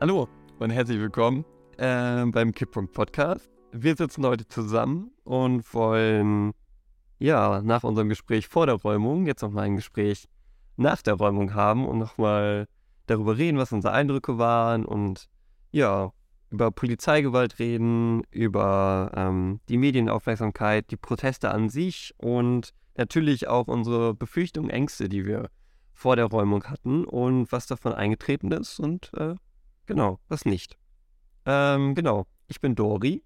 Hallo und herzlich willkommen äh, beim Kipppunkt Podcast. Wir sitzen heute zusammen und wollen ja nach unserem Gespräch vor der Räumung jetzt nochmal ein Gespräch nach der Räumung haben und nochmal darüber reden, was unsere Eindrücke waren und ja, über Polizeigewalt reden, über ähm, die Medienaufmerksamkeit, die Proteste an sich und natürlich auch unsere Befürchtungen, Ängste, die wir vor der Räumung hatten und was davon eingetreten ist und äh, genau, was nicht. Ähm, genau, ich bin Dori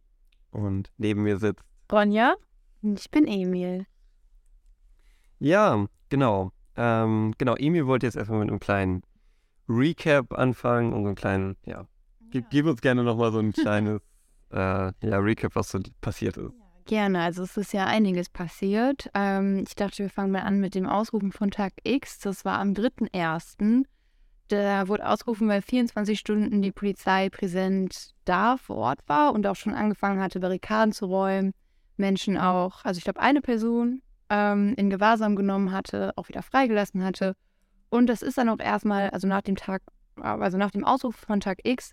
und neben mir sitzt Ronja und ich bin Emil. Ja, genau. Ähm, genau, Emil wollte jetzt erstmal mit einem kleinen Recap anfangen und so einen kleinen, ja, gib, gib uns gerne nochmal so ein kleines äh, ja, Recap, was so passiert ist. Gerne, also es ist ja einiges passiert. Ähm, ich dachte, wir fangen mal an mit dem Ausrufen von Tag X. Das war am 3.1. Da wurde ausgerufen, weil 24 Stunden die Polizei präsent da vor Ort war und auch schon angefangen hatte, Barrikaden zu räumen. Menschen auch, also ich glaube, eine Person ähm, in Gewahrsam genommen hatte, auch wieder freigelassen hatte. Und das ist dann auch erstmal, also nach dem Tag, also nach dem Ausruf von Tag X,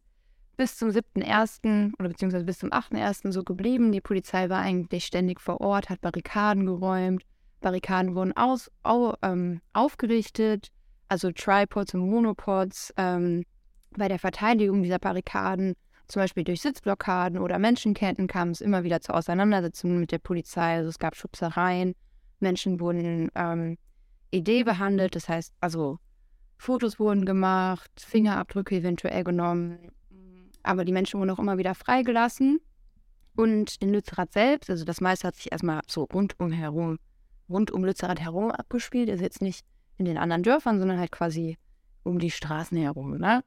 bis zum 7.1. oder beziehungsweise bis zum 8.1. so geblieben. Die Polizei war eigentlich ständig vor Ort, hat Barrikaden geräumt. Barrikaden wurden aus, au, ähm, aufgerichtet, also Tripods und Monopods ähm, bei der Verteidigung dieser Barrikaden, zum Beispiel durch Sitzblockaden oder Menschenketten, kam es immer wieder zu Auseinandersetzungen mit der Polizei. Also es gab Schubsereien, Menschen wurden ähm, Idee behandelt, das heißt, also Fotos wurden gemacht, Fingerabdrücke eventuell genommen, aber die Menschen wurden auch immer wieder freigelassen. Und in Lützerath selbst, also das meiste hat sich erstmal so rundum herum, rund um Lützerath herum abgespielt. Also jetzt nicht in den anderen Dörfern, sondern halt quasi um die Straßen herum. Ne?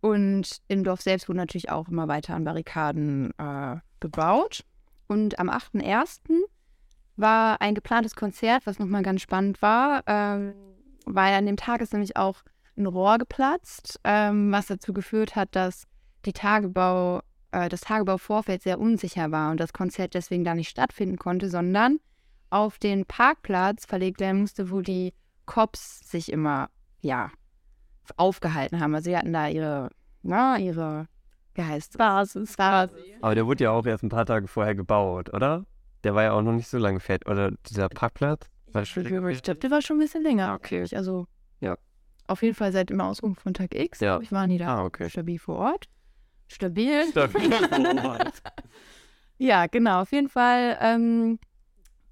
Und im Dorf selbst wurden natürlich auch immer weiter an Barrikaden äh, gebaut. Und am 8.1. war ein geplantes Konzert, was nochmal ganz spannend war, ähm, weil an dem Tag ist nämlich auch ein Rohr geplatzt, ähm, was dazu geführt hat, dass die Tagebau, äh, das Tagebauvorfeld sehr unsicher war und das Konzert deswegen da nicht stattfinden konnte, sondern auf den Parkplatz verlegt werden musste, wo die Cops sich immer, ja, aufgehalten haben. Also sie hatten da ihre, na, ihre, wie heißt Basis. Basis. Aber der wurde ja auch erst ein paar Tage vorher gebaut, oder? Der war ja auch noch nicht so lange fett. Oder dieser Parkplatz? War ich glaube, der war schon ein bisschen länger. Okay. Also, ja. Auf jeden Fall seit dem Ausruf von Tag X, ja. ich, waren die da ah, okay. stabil vor Ort. Stabil. Stabil. ja, genau. Auf jeden Fall, ähm,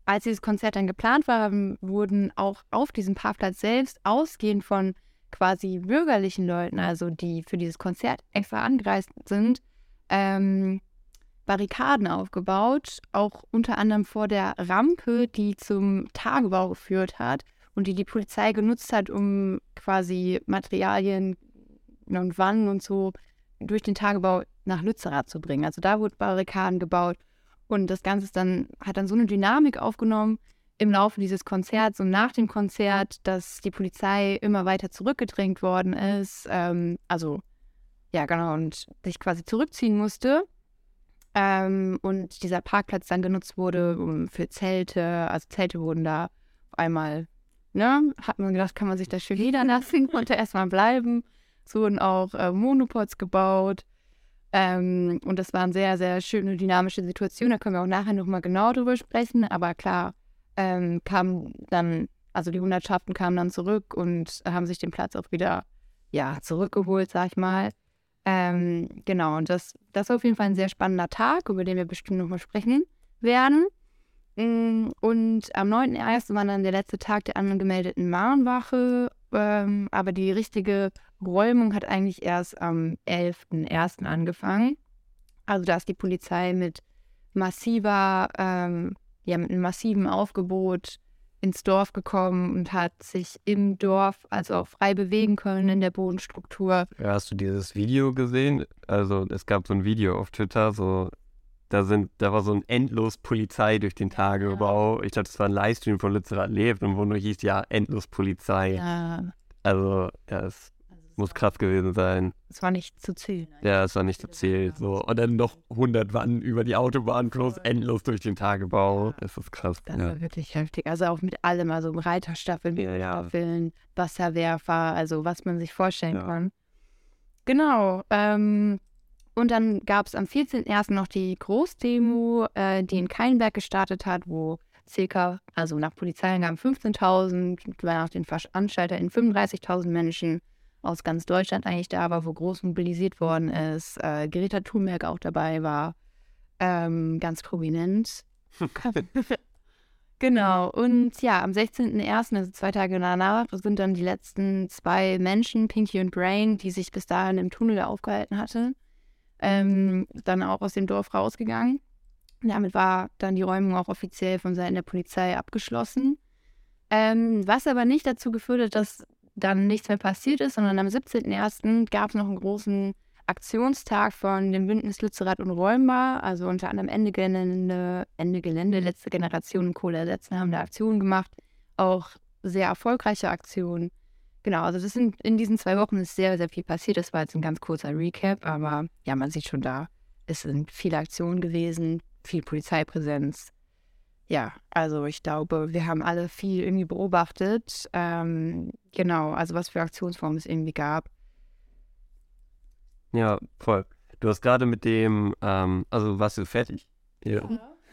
als dieses Konzert dann geplant war, wurden auch auf diesem Parkplatz selbst, ausgehend von quasi bürgerlichen Leuten, also die für dieses Konzert extra angereist sind, ähm, Barrikaden aufgebaut, auch unter anderem vor der Rampe, die zum Tagebau geführt hat und die die Polizei genutzt hat, um quasi Materialien und Wannen und so durch den Tagebau nach Lützerath zu bringen. Also da wurden Barrikaden gebaut und das Ganze dann, hat dann so eine Dynamik aufgenommen im Laufe dieses Konzerts und nach dem Konzert, dass die Polizei immer weiter zurückgedrängt worden ist. Ähm, also ja, genau, und sich quasi zurückziehen musste. Ähm, und dieser Parkplatz dann genutzt wurde um, für Zelte. Also Zelte wurden da auf einmal, ne, hat man gedacht, kann man sich da schön niederlassen, konnte erstmal bleiben. Es wurden auch äh, Monopods gebaut. Ähm, und das war eine sehr, sehr schöne, dynamische Situation. Da können wir auch nachher nochmal genau drüber sprechen. Aber klar, ähm, kamen dann, also die Hundertschaften kamen dann zurück und haben sich den Platz auch wieder, ja, zurückgeholt, sag ich mal. Ähm, genau, und das, das war auf jeden Fall ein sehr spannender Tag, über den wir bestimmt nochmal sprechen werden. Mm, und am 9.1. war dann der letzte Tag der angemeldeten Mahnwache ähm, aber die richtige Räumung hat eigentlich erst am 11.01. angefangen. Also da ist die Polizei mit massiver, ähm, ja, mit einem massiven Aufgebot ins Dorf gekommen und hat sich im Dorf also auch frei bewegen können in der Bodenstruktur. Ja, hast du dieses Video gesehen? Also es gab so ein Video auf Twitter, so da sind, da war so ein endlos Polizei durch den Tagebau. Ich glaube, das war ein Livestream von Lützerath lebt und wo nur hieß, ja, endlos Polizei. Ja. Also, ja, also muss krass gewesen sein. Es war nicht zu zählen. Ja, es war nicht zu zählen. So. Und dann noch 100 Wannen über die Autobahn, bloß endlos durch den Tagebau. Das ist krass. Das ja. war wirklich heftig. Also auch mit allem, also Reiterstaffeln, ja, ja. Wasserwerfer, also was man sich vorstellen kann. Genau. Ähm, und dann gab es am 14.01. noch die Großdemo, äh, die in Keinberg gestartet hat, wo circa, also nach Polizeiangaben 15.000, nach den VeranstalterInnen 35.000 Menschen aus ganz Deutschland eigentlich da war, wo groß mobilisiert worden ist. Äh, Greta Thunberg auch dabei war, ähm, ganz prominent. genau, und ja, am 16.01., also zwei Tage danach, sind dann die letzten zwei Menschen, Pinky und Brain, die sich bis dahin im Tunnel aufgehalten hatten, ähm, dann auch aus dem Dorf rausgegangen. Damit war dann die Räumung auch offiziell von Seiten der Polizei abgeschlossen. Ähm, was aber nicht dazu geführt hat, dass dann nichts mehr passiert ist, sondern am 17.01. gab es noch einen großen Aktionstag von dem Bündnis Lützerath und Räumbar, also unter anderem Ende Gelände, Ende Gelände, letzte Generation Kohle ersetzen, haben da Aktionen gemacht, auch sehr erfolgreiche Aktionen. Genau, also das sind in diesen zwei Wochen ist sehr, sehr viel passiert. Das war jetzt ein ganz kurzer Recap, aber ja, man sieht schon da, es sind viele Aktionen gewesen, viel Polizeipräsenz. Ja, also ich glaube, wir haben alle viel irgendwie beobachtet. Ähm, genau, also was für Aktionsformen es irgendwie gab. Ja, voll. Du hast gerade mit dem, ähm, also warst du fertig? Ja.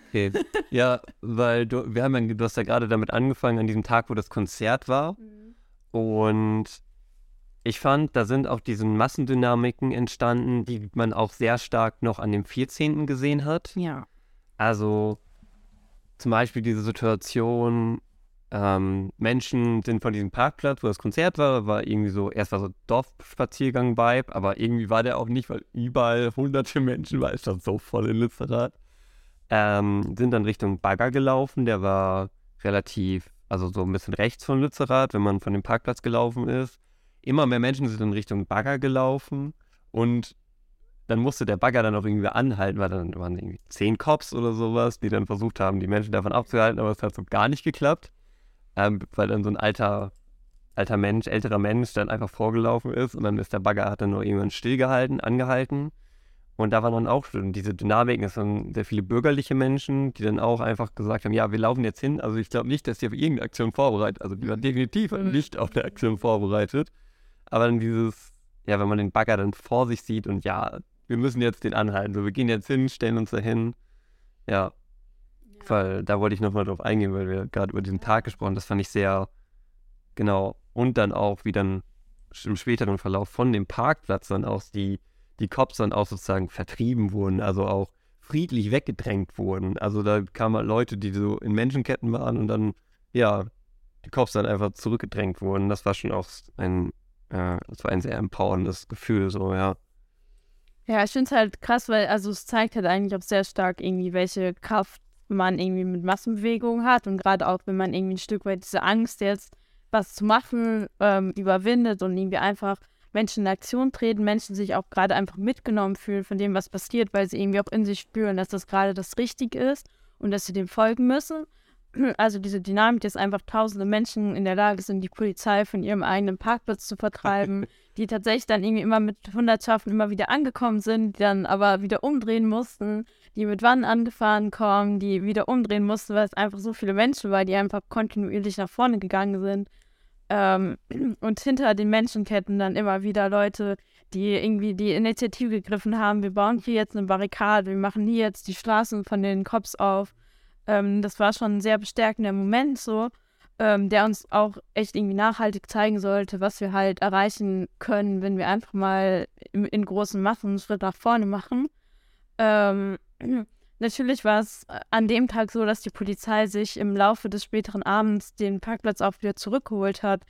Okay. ja, weil du, wir haben ja, du hast ja gerade damit angefangen, an diesem Tag, wo das Konzert war. Mhm. Und ich fand, da sind auch diese Massendynamiken entstanden, die man auch sehr stark noch an dem 14. gesehen hat. Ja. Also zum Beispiel diese Situation, ähm, Menschen sind von diesem Parkplatz, wo das Konzert war, war irgendwie so, erst war so Dorfspaziergang-Vibe, aber irgendwie war der auch nicht, weil überall hunderte Menschen war, ist das so voll in Lützerath. Ähm, sind dann Richtung Bagger gelaufen, der war relativ, also so ein bisschen rechts von Lützerath, wenn man von dem Parkplatz gelaufen ist. Immer mehr Menschen sind in Richtung Bagger gelaufen und dann musste der Bagger dann auch irgendwie anhalten, weil dann waren irgendwie zehn Cops oder sowas, die dann versucht haben, die Menschen davon abzuhalten, aber es hat so gar nicht geklappt, ähm, weil dann so ein alter, alter Mensch, älterer Mensch dann einfach vorgelaufen ist und dann ist der Bagger, hat dann nur irgendwann stillgehalten, angehalten. Und da waren dann auch schon diese Dynamiken, es waren sehr viele bürgerliche Menschen, die dann auch einfach gesagt haben, ja, wir laufen jetzt hin, also ich glaube nicht, dass die auf irgendeine Aktion vorbereitet, also die waren definitiv mhm. nicht auf der Aktion vorbereitet, aber dann dieses, ja, wenn man den Bagger dann vor sich sieht und ja, wir müssen jetzt den anhalten. So, wir gehen jetzt hin, stellen uns da hin. Ja. Weil da wollte ich nochmal drauf eingehen, weil wir gerade über diesen Tag gesprochen haben. Das fand ich sehr genau. Und dann auch, wie dann im späteren Verlauf von dem Parkplatz dann auch die, die Cops dann auch sozusagen vertrieben wurden, also auch friedlich weggedrängt wurden. Also da kamen halt Leute, die so in Menschenketten waren und dann, ja, die Cops dann einfach zurückgedrängt wurden. Das war schon auch ein, äh, das war ein sehr empowerndes Gefühl, so, ja. Ja, ich finde es halt krass, weil also es zeigt halt eigentlich auch sehr stark irgendwie, welche Kraft man irgendwie mit Massenbewegungen hat und gerade auch, wenn man irgendwie ein Stück weit diese Angst jetzt, was zu machen, ähm, überwindet und irgendwie einfach Menschen in Aktion treten, Menschen sich auch gerade einfach mitgenommen fühlen von dem, was passiert, weil sie irgendwie auch in sich spüren, dass das gerade das Richtige ist und dass sie dem folgen müssen. Also diese Dynamik, dass einfach tausende Menschen in der Lage sind, die Polizei von ihrem eigenen Parkplatz zu vertreiben, die tatsächlich dann irgendwie immer mit Hundertschaften immer wieder angekommen sind, die dann aber wieder umdrehen mussten, die mit Wannen angefahren kommen, die wieder umdrehen mussten, weil es einfach so viele Menschen waren, die einfach kontinuierlich nach vorne gegangen sind. Ähm, und hinter den Menschenketten dann immer wieder Leute, die irgendwie die Initiative gegriffen haben, wir bauen hier jetzt eine Barrikade, wir machen hier jetzt die Straßen von den Cops auf. Ähm, das war schon ein sehr bestärkender Moment so ähm, der uns auch echt irgendwie nachhaltig zeigen sollte, was wir halt erreichen können, wenn wir einfach mal in, in großen Massen einen Schritt nach vorne machen. Ähm, natürlich war es an dem Tag so, dass die Polizei sich im Laufe des späteren Abends den Parkplatz auch wieder zurückgeholt hat.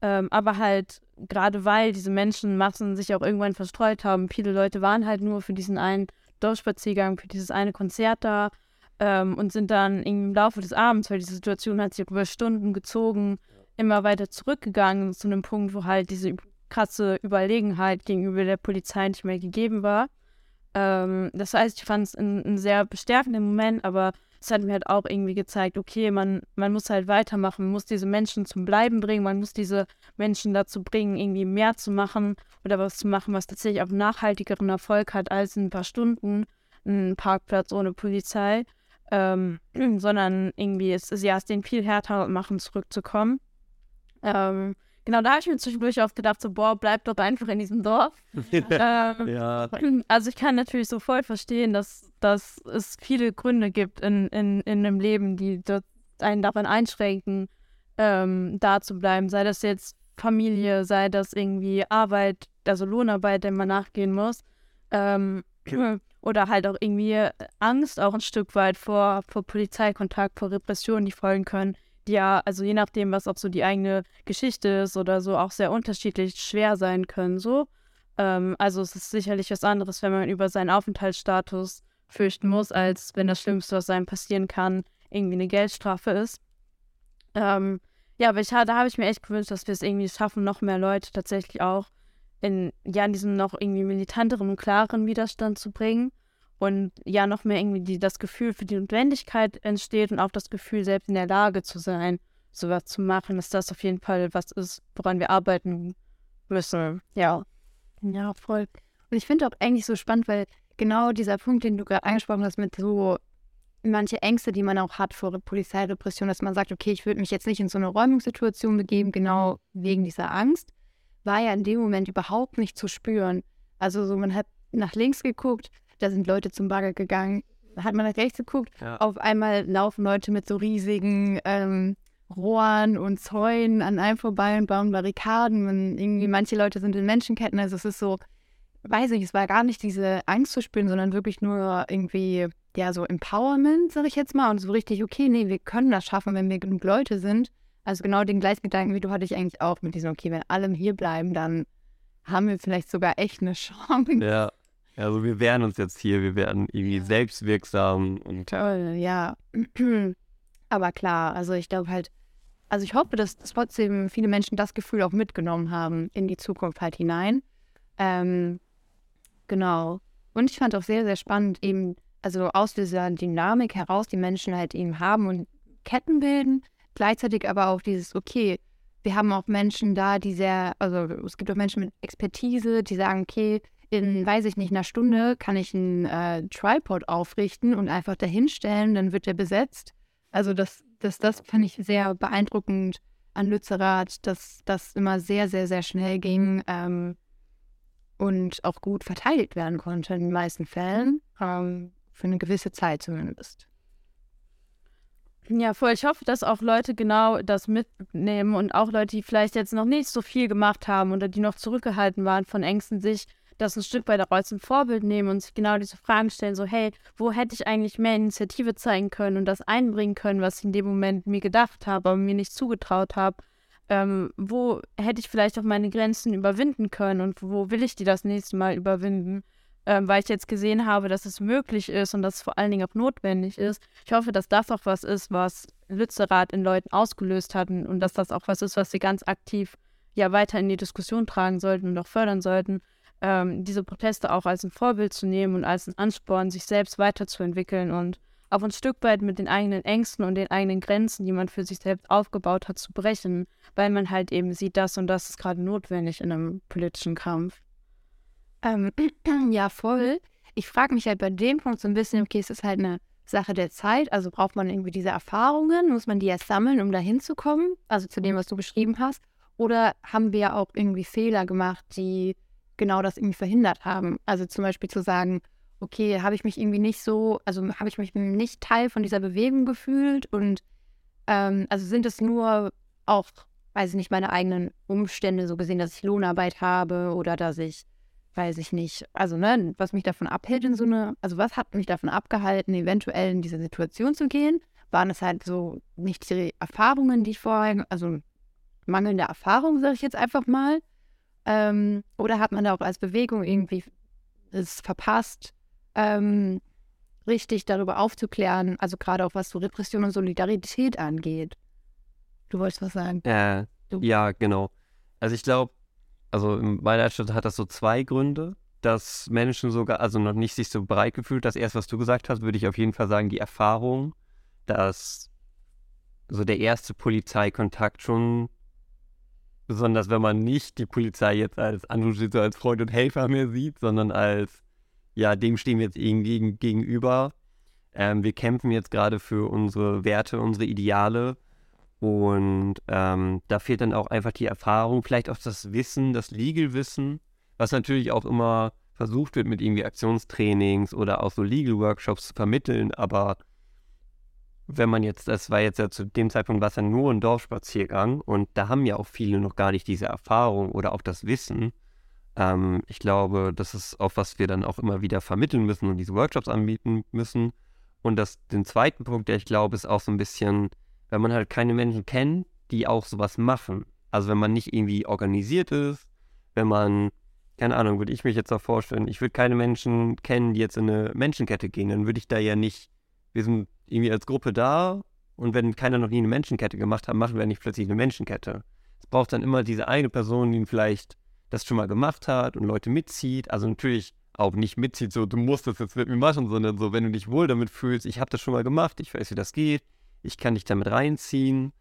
Ähm, aber halt gerade weil diese Menschenmassen sich auch irgendwann verstreut haben, viele Leute waren halt nur für diesen einen Dorfspaziergang, für dieses eine Konzert da ähm, und sind dann im Laufe des Abends, weil diese Situation hat sich über Stunden gezogen, immer weiter zurückgegangen zu einem Punkt, wo halt diese krasse Überlegenheit gegenüber der Polizei nicht mehr gegeben war. Ähm, das heißt, ich fand es ein, ein, sehr bestärkender Moment, aber es hat mir halt auch irgendwie gezeigt, okay, man, man muss halt weitermachen, man muss diese Menschen zum Bleiben bringen, man muss diese Menschen dazu bringen, irgendwie mehr zu machen oder was zu machen, was tatsächlich auch nachhaltigeren Erfolg hat als in ein paar Stunden ein Parkplatz ohne Polizei ähm, sondern irgendwie ist es ja, es den viel härter machen, zurückzukommen. Ähm, Genau, da habe ich mir zwischendurch auch gedacht, so, boah, bleib doch einfach in diesem Dorf. ähm, Ja, Also ich kann natürlich so voll verstehen, dass, dass es viele Gründe gibt in, in, in einem Leben, die einen daran einschränken, ähm, da zu bleiben. Sei das jetzt Familie, sei das irgendwie Arbeit, also Lohnarbeit, der man nachgehen muss. Ähm, oder halt auch irgendwie Angst auch ein Stück weit vor, vor Polizeikontakt, vor Repressionen, die folgen können, die ja, also je nachdem, was auch so die eigene Geschichte ist oder so, auch sehr unterschiedlich schwer sein können. So. Ähm, also es ist sicherlich was anderes, wenn man über seinen Aufenthaltsstatus fürchten muss, als wenn das Schlimmste, was einem passieren kann, irgendwie eine Geldstrafe ist. Ähm, ja, aber ich, da habe ich mir echt gewünscht, dass wir es irgendwie schaffen, noch mehr Leute tatsächlich auch in, ja, in diesen noch irgendwie militanteren und klareren Widerstand zu bringen. Und ja, noch mehr irgendwie die, das Gefühl für die Notwendigkeit entsteht und auch das Gefühl, selbst in der Lage zu sein, sowas zu machen, dass das auf jeden Fall was ist, woran wir arbeiten müssen. Ja. Ja, voll. Und ich finde auch eigentlich so spannend, weil genau dieser Punkt, den du gerade angesprochen hast, mit so manche Ängste, die man auch hat vor Polizeirepression, dass man sagt, okay, ich würde mich jetzt nicht in so eine Räumungssituation begeben, genau wegen dieser Angst, war ja in dem Moment überhaupt nicht zu spüren. Also so, man hat nach links geguckt, da sind Leute zum Bagger gegangen, hat man nach rechts geguckt, ja. auf einmal laufen Leute mit so riesigen ähm, Rohren und Zäunen an einem vorbei und bauen Barrikaden. Man, irgendwie manche Leute sind in Menschenketten. Also es ist so, weiß ich, es war gar nicht diese Angst zu spüren, sondern wirklich nur irgendwie, ja, so Empowerment, sag ich jetzt mal. Und so richtig, okay, nee, wir können das schaffen, wenn wir genug Leute sind. Also genau den gleichen Gedanken wie du hatte ich eigentlich auch mit diesem, okay, wenn alle hier bleiben, dann haben wir vielleicht sogar echt eine Chance. ja. Also wir wehren uns jetzt hier, wir werden irgendwie selbstwirksam und Toll, ja. Aber klar, also ich glaube halt, also ich hoffe, dass, dass trotzdem viele Menschen das Gefühl auch mitgenommen haben in die Zukunft halt hinein. Ähm, genau. Und ich fand auch sehr, sehr spannend, eben, also aus dieser Dynamik heraus, die Menschen halt eben haben und Ketten bilden, gleichzeitig aber auch dieses, okay, wir haben auch Menschen da, die sehr, also es gibt auch Menschen mit Expertise, die sagen, okay, in, weiß ich nicht, einer Stunde kann ich einen äh, Tripod aufrichten und einfach dahinstellen, dann wird der besetzt. Also das, das, das fand ich sehr beeindruckend an Lützerath, dass das immer sehr, sehr, sehr schnell ging ähm, und auch gut verteidigt werden konnte in den meisten Fällen, ähm, für eine gewisse Zeit zumindest. Ja, voll. Ich hoffe, dass auch Leute genau das mitnehmen und auch Leute, die vielleicht jetzt noch nicht so viel gemacht haben oder die noch zurückgehalten waren von Ängsten, sich das ein Stück weit als ein Vorbild nehmen und sich genau diese Fragen stellen, so, hey, wo hätte ich eigentlich mehr Initiative zeigen können und das einbringen können, was ich in dem Moment mir gedacht habe, aber mir nicht zugetraut habe? Ähm, wo hätte ich vielleicht auch meine Grenzen überwinden können und wo will ich die das nächste Mal überwinden? Ähm, weil ich jetzt gesehen habe, dass es möglich ist und dass es vor allen Dingen auch notwendig ist. Ich hoffe, dass das auch was ist, was Lützerath in Leuten ausgelöst hat und dass das auch was ist, was sie ganz aktiv ja weiter in die Diskussion tragen sollten und auch fördern sollten, ähm, diese Proteste auch als ein Vorbild zu nehmen und als ein Ansporn, sich selbst weiterzuentwickeln und auch ein Stück weit mit den eigenen Ängsten und den eigenen Grenzen, die man für sich selbst aufgebaut hat, zu brechen, weil man halt eben sieht, das und das ist gerade notwendig in einem politischen Kampf. Ähm, ja, voll. Ich frage mich halt bei dem Punkt so ein bisschen, okay, es ist halt eine Sache der Zeit, also braucht man irgendwie diese Erfahrungen, muss man die erst sammeln, um da hinzukommen, also zu dem, was du beschrieben hast, oder haben wir auch irgendwie Fehler gemacht, die genau das irgendwie verhindert haben? Also zum Beispiel zu sagen, okay, habe ich mich irgendwie nicht so, also habe ich mich nicht Teil von dieser Bewegung gefühlt? Und ähm, also sind es nur auch, weiß ich nicht, meine eigenen Umstände so gesehen, dass ich Lohnarbeit habe oder dass ich weiß ich nicht, also ne, was mich davon abhält in so eine, also was hat mich davon abgehalten, eventuell in diese Situation zu gehen? Waren es halt so nicht die Erfahrungen, die ich vorher, also mangelnde Erfahrung, sage ich jetzt einfach mal? Ähm, oder hat man da auch als Bewegung irgendwie es verpasst, ähm, richtig darüber aufzuklären, also gerade auch was so Repression und Solidarität angeht? Du wolltest was sagen? Äh, ja, genau. Also ich glaube, also in meiner Stadt hat das so zwei Gründe, dass Menschen sogar, also noch nicht sich so bereit gefühlt. Das erste, was du gesagt hast, würde ich auf jeden Fall sagen, die Erfahrung, dass so der erste Polizeikontakt schon, besonders wenn man nicht die Polizei jetzt als Angestellte, als Freund und Helfer mehr sieht, sondern als, ja, dem stehen wir jetzt irgendwie gegenüber. Ähm, wir kämpfen jetzt gerade für unsere Werte, unsere Ideale Und ähm, da fehlt dann auch einfach die Erfahrung, vielleicht auch das Wissen, das Legal-Wissen, was natürlich auch immer versucht wird, mit irgendwie Aktionstrainings oder auch so Legal-Workshops zu vermitteln. Aber wenn man jetzt, das war jetzt ja zu dem Zeitpunkt, war es ja nur ein Dorfspaziergang und da haben ja auch viele noch gar nicht diese Erfahrung oder auch das Wissen. Ähm, ich glaube, das ist auch, was wir dann auch immer wieder vermitteln müssen und diese Workshops anbieten müssen. Und das, den zweiten Punkt, der ich glaube, ist auch so ein bisschen, wenn man halt keine Menschen kennt, die auch sowas machen. Also wenn man nicht irgendwie organisiert ist, wenn man, keine Ahnung, würde ich mich jetzt auch vorstellen, ich würde keine Menschen kennen, die jetzt in eine Menschenkette gehen, dann würde ich da ja nicht, wir sind irgendwie als Gruppe da und wenn keiner noch nie eine Menschenkette gemacht hat, machen wir nicht plötzlich eine Menschenkette. Es braucht dann immer diese eine Person, die vielleicht das schon mal gemacht hat und Leute mitzieht. Also natürlich auch nicht mitzieht, so du musst das jetzt mit mir machen, sondern so, wenn du dich wohl damit fühlst, ich habe das schon mal gemacht, ich weiß, wie das geht, ich kann dich damit reinziehen.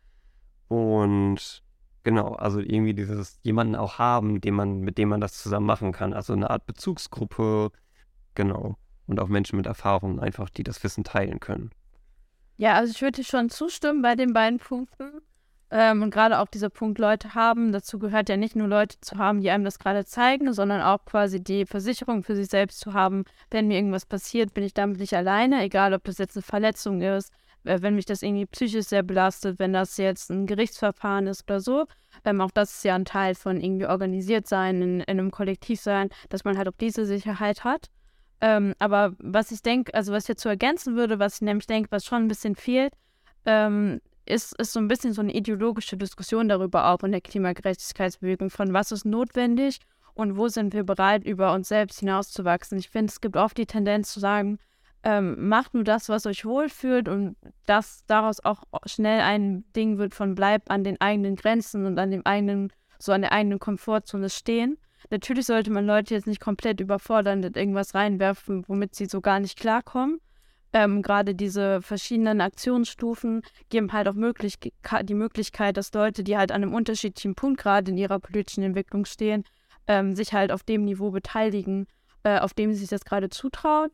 Und genau, also irgendwie dieses jemanden auch haben, den man, mit dem man das zusammen machen kann. Also eine Art Bezugsgruppe, genau. Und auch Menschen mit Erfahrung einfach, die das Wissen teilen können. Ja, also ich würde schon zustimmen bei den beiden Punkten. Ähm, und gerade auch dieser Punkt Leute haben, dazu gehört ja nicht nur Leute zu haben, die einem das gerade zeigen, sondern auch quasi die Versicherung für sich selbst zu haben, wenn mir irgendwas passiert, bin ich damit nicht alleine, egal ob das jetzt eine Verletzung ist, wenn mich das irgendwie psychisch sehr belastet, wenn das jetzt ein Gerichtsverfahren ist oder so. Ähm, auch das ist ja ein Teil von irgendwie organisiert sein, in, in einem Kollektiv sein, dass man halt auch diese Sicherheit hat. Ähm, aber was ich denke, also was ich so ergänzen würde, was ich nämlich denke, was schon ein bisschen fehlt, ähm, ist, ist so ein bisschen so eine ideologische Diskussion darüber auch in der Klimagerechtigkeitsbewegung, von was ist notwendig und wo sind wir bereit, über uns selbst hinauszuwachsen. Ich finde, es gibt oft die Tendenz zu sagen, ähm, macht nur das, was euch wohlfühlt und dass daraus auch schnell ein Ding wird von bleibt an den eigenen Grenzen und an dem eigenen, so an der eigenen Komfortzone stehen. Natürlich sollte man Leute jetzt nicht komplett überfordern und irgendwas reinwerfen, womit sie so gar nicht klarkommen. Ähm, Gerade diese verschiedenen Aktionsstufen geben halt auch möglich die Möglichkeit, dass Leute, die halt an einem unterschiedlichen Punkt gerade in ihrer politischen Entwicklung stehen, ähm, sich halt auf dem Niveau beteiligen, äh, auf dem sie sich das gerade zutrauen.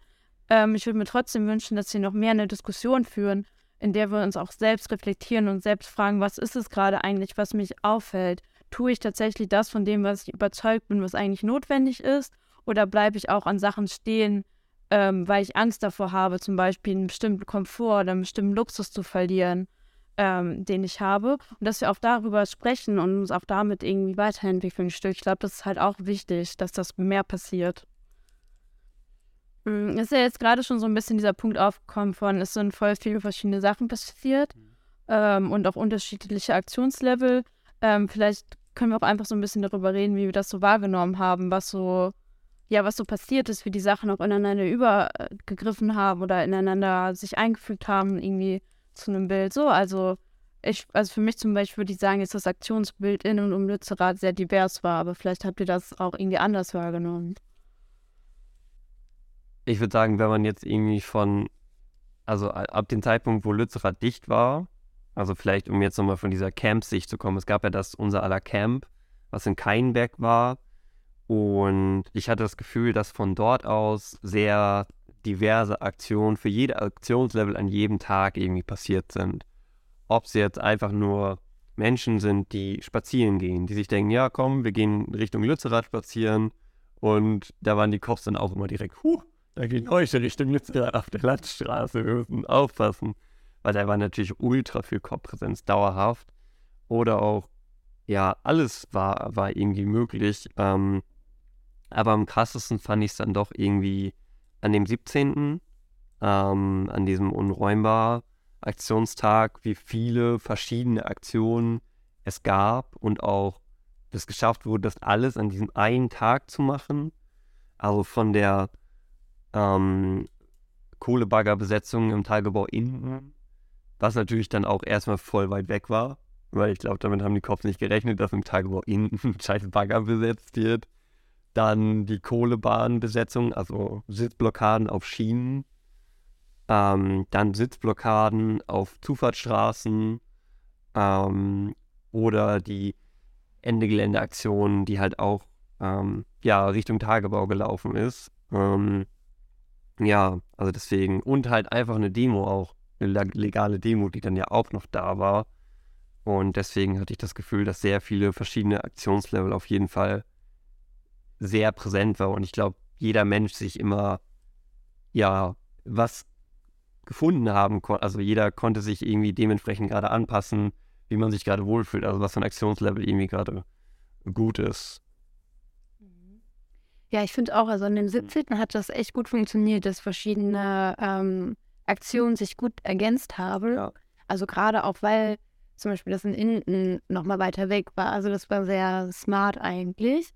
Ähm, ich würde mir trotzdem wünschen, dass wir noch mehr eine Diskussion führen, in der wir uns auch selbst reflektieren und selbst fragen, was ist es gerade eigentlich, was mich auffällt? Tue ich tatsächlich das von dem, was ich überzeugt bin, was eigentlich notwendig ist? Oder bleibe ich auch an Sachen stehen, ähm, weil ich Angst davor habe, zum Beispiel einen bestimmten Komfort oder einen bestimmten Luxus zu verlieren, ähm, den ich habe. Und dass wir auch darüber sprechen und uns auch damit irgendwie weiterentwickeln. Ich glaube, das ist halt auch wichtig, dass das mehr passiert. Es ist ja jetzt gerade schon so ein bisschen dieser Punkt aufgekommen von, es sind voll viele verschiedene Sachen passiert mhm. ähm, und auch unterschiedliche Aktionslevel. Ähm, vielleicht können wir auch einfach so ein bisschen darüber reden, wie wir das so wahrgenommen haben, was so ja, was so passiert ist, wie die Sachen auch ineinander übergegriffen haben oder ineinander sich eingefügt haben, irgendwie zu einem Bild. So, also ich, also für mich zum Beispiel würde ich sagen, dass das Aktionsbild in und um Lützerath sehr divers war, aber vielleicht habt ihr das auch irgendwie anders wahrgenommen. Ich würde sagen, wenn man jetzt irgendwie von, also ab dem Zeitpunkt, wo Lützerath dicht war, also vielleicht um jetzt nochmal von dieser Camp-Sicht zu kommen, es gab ja das unser aller Camp, was in Keinberg war, und ich hatte das Gefühl, dass von dort aus sehr diverse Aktionen für jede Aktionslevel an jedem Tag irgendwie passiert sind. Ob es jetzt einfach nur Menschen sind, die spazieren gehen, die sich denken, ja komm, wir gehen Richtung Lützerath spazieren. Und da waren die Cops dann auch immer direkt, huh, da gehen heute Richtung Lützerath auf der Landstraße, wir müssen aufpassen. Weil da war natürlich ultra viel Cop-Präsenz dauerhaft. Oder auch, ja, alles war, war irgendwie möglich. Ähm, aber am krassesten fand ich es dann doch irgendwie an dem 17., ähm, an diesem unräumbar Aktionstag, wie viele verschiedene Aktionen es gab und auch es geschafft wurde, das alles an diesem einen Tag zu machen. Also von der ähm, Kohlebaggerbesetzung im Tagebau innen, was natürlich dann auch erstmal voll weit weg war, weil ich glaube, damit haben die Cops nicht gerechnet, dass im Tagebau innen ein scheiß Bagger besetzt wird. Dann die Kohlebahnbesetzung, also Sitzblockaden auf Schienen. Ähm, dann Sitzblockaden auf Zufahrtsstraßen. Ähm, oder die Ende Geländeaktion, die halt auch ähm, ja, Richtung Tagebau gelaufen ist. Ähm, ja, also deswegen. Und halt einfach eine Demo auch. Eine legale Demo, die dann ja auch noch da war. Und deswegen hatte ich das Gefühl, dass sehr viele verschiedene Aktionslevel auf jeden Fall sehr präsent war. Und ich glaube, jeder Mensch sich immer, ja, was gefunden haben konnte. Also jeder konnte sich irgendwie dementsprechend gerade anpassen, wie man sich gerade wohlfühlt. Also was für ein Aktionslevel irgendwie gerade gut ist. Ja, ich finde auch, also an dem 17. hat das echt gut funktioniert, dass verschiedene ähm, Aktionen sich gut ergänzt haben. Ja. Also gerade auch, weil zum Beispiel das in Inden nochmal weiter weg war. Also das war sehr smart eigentlich.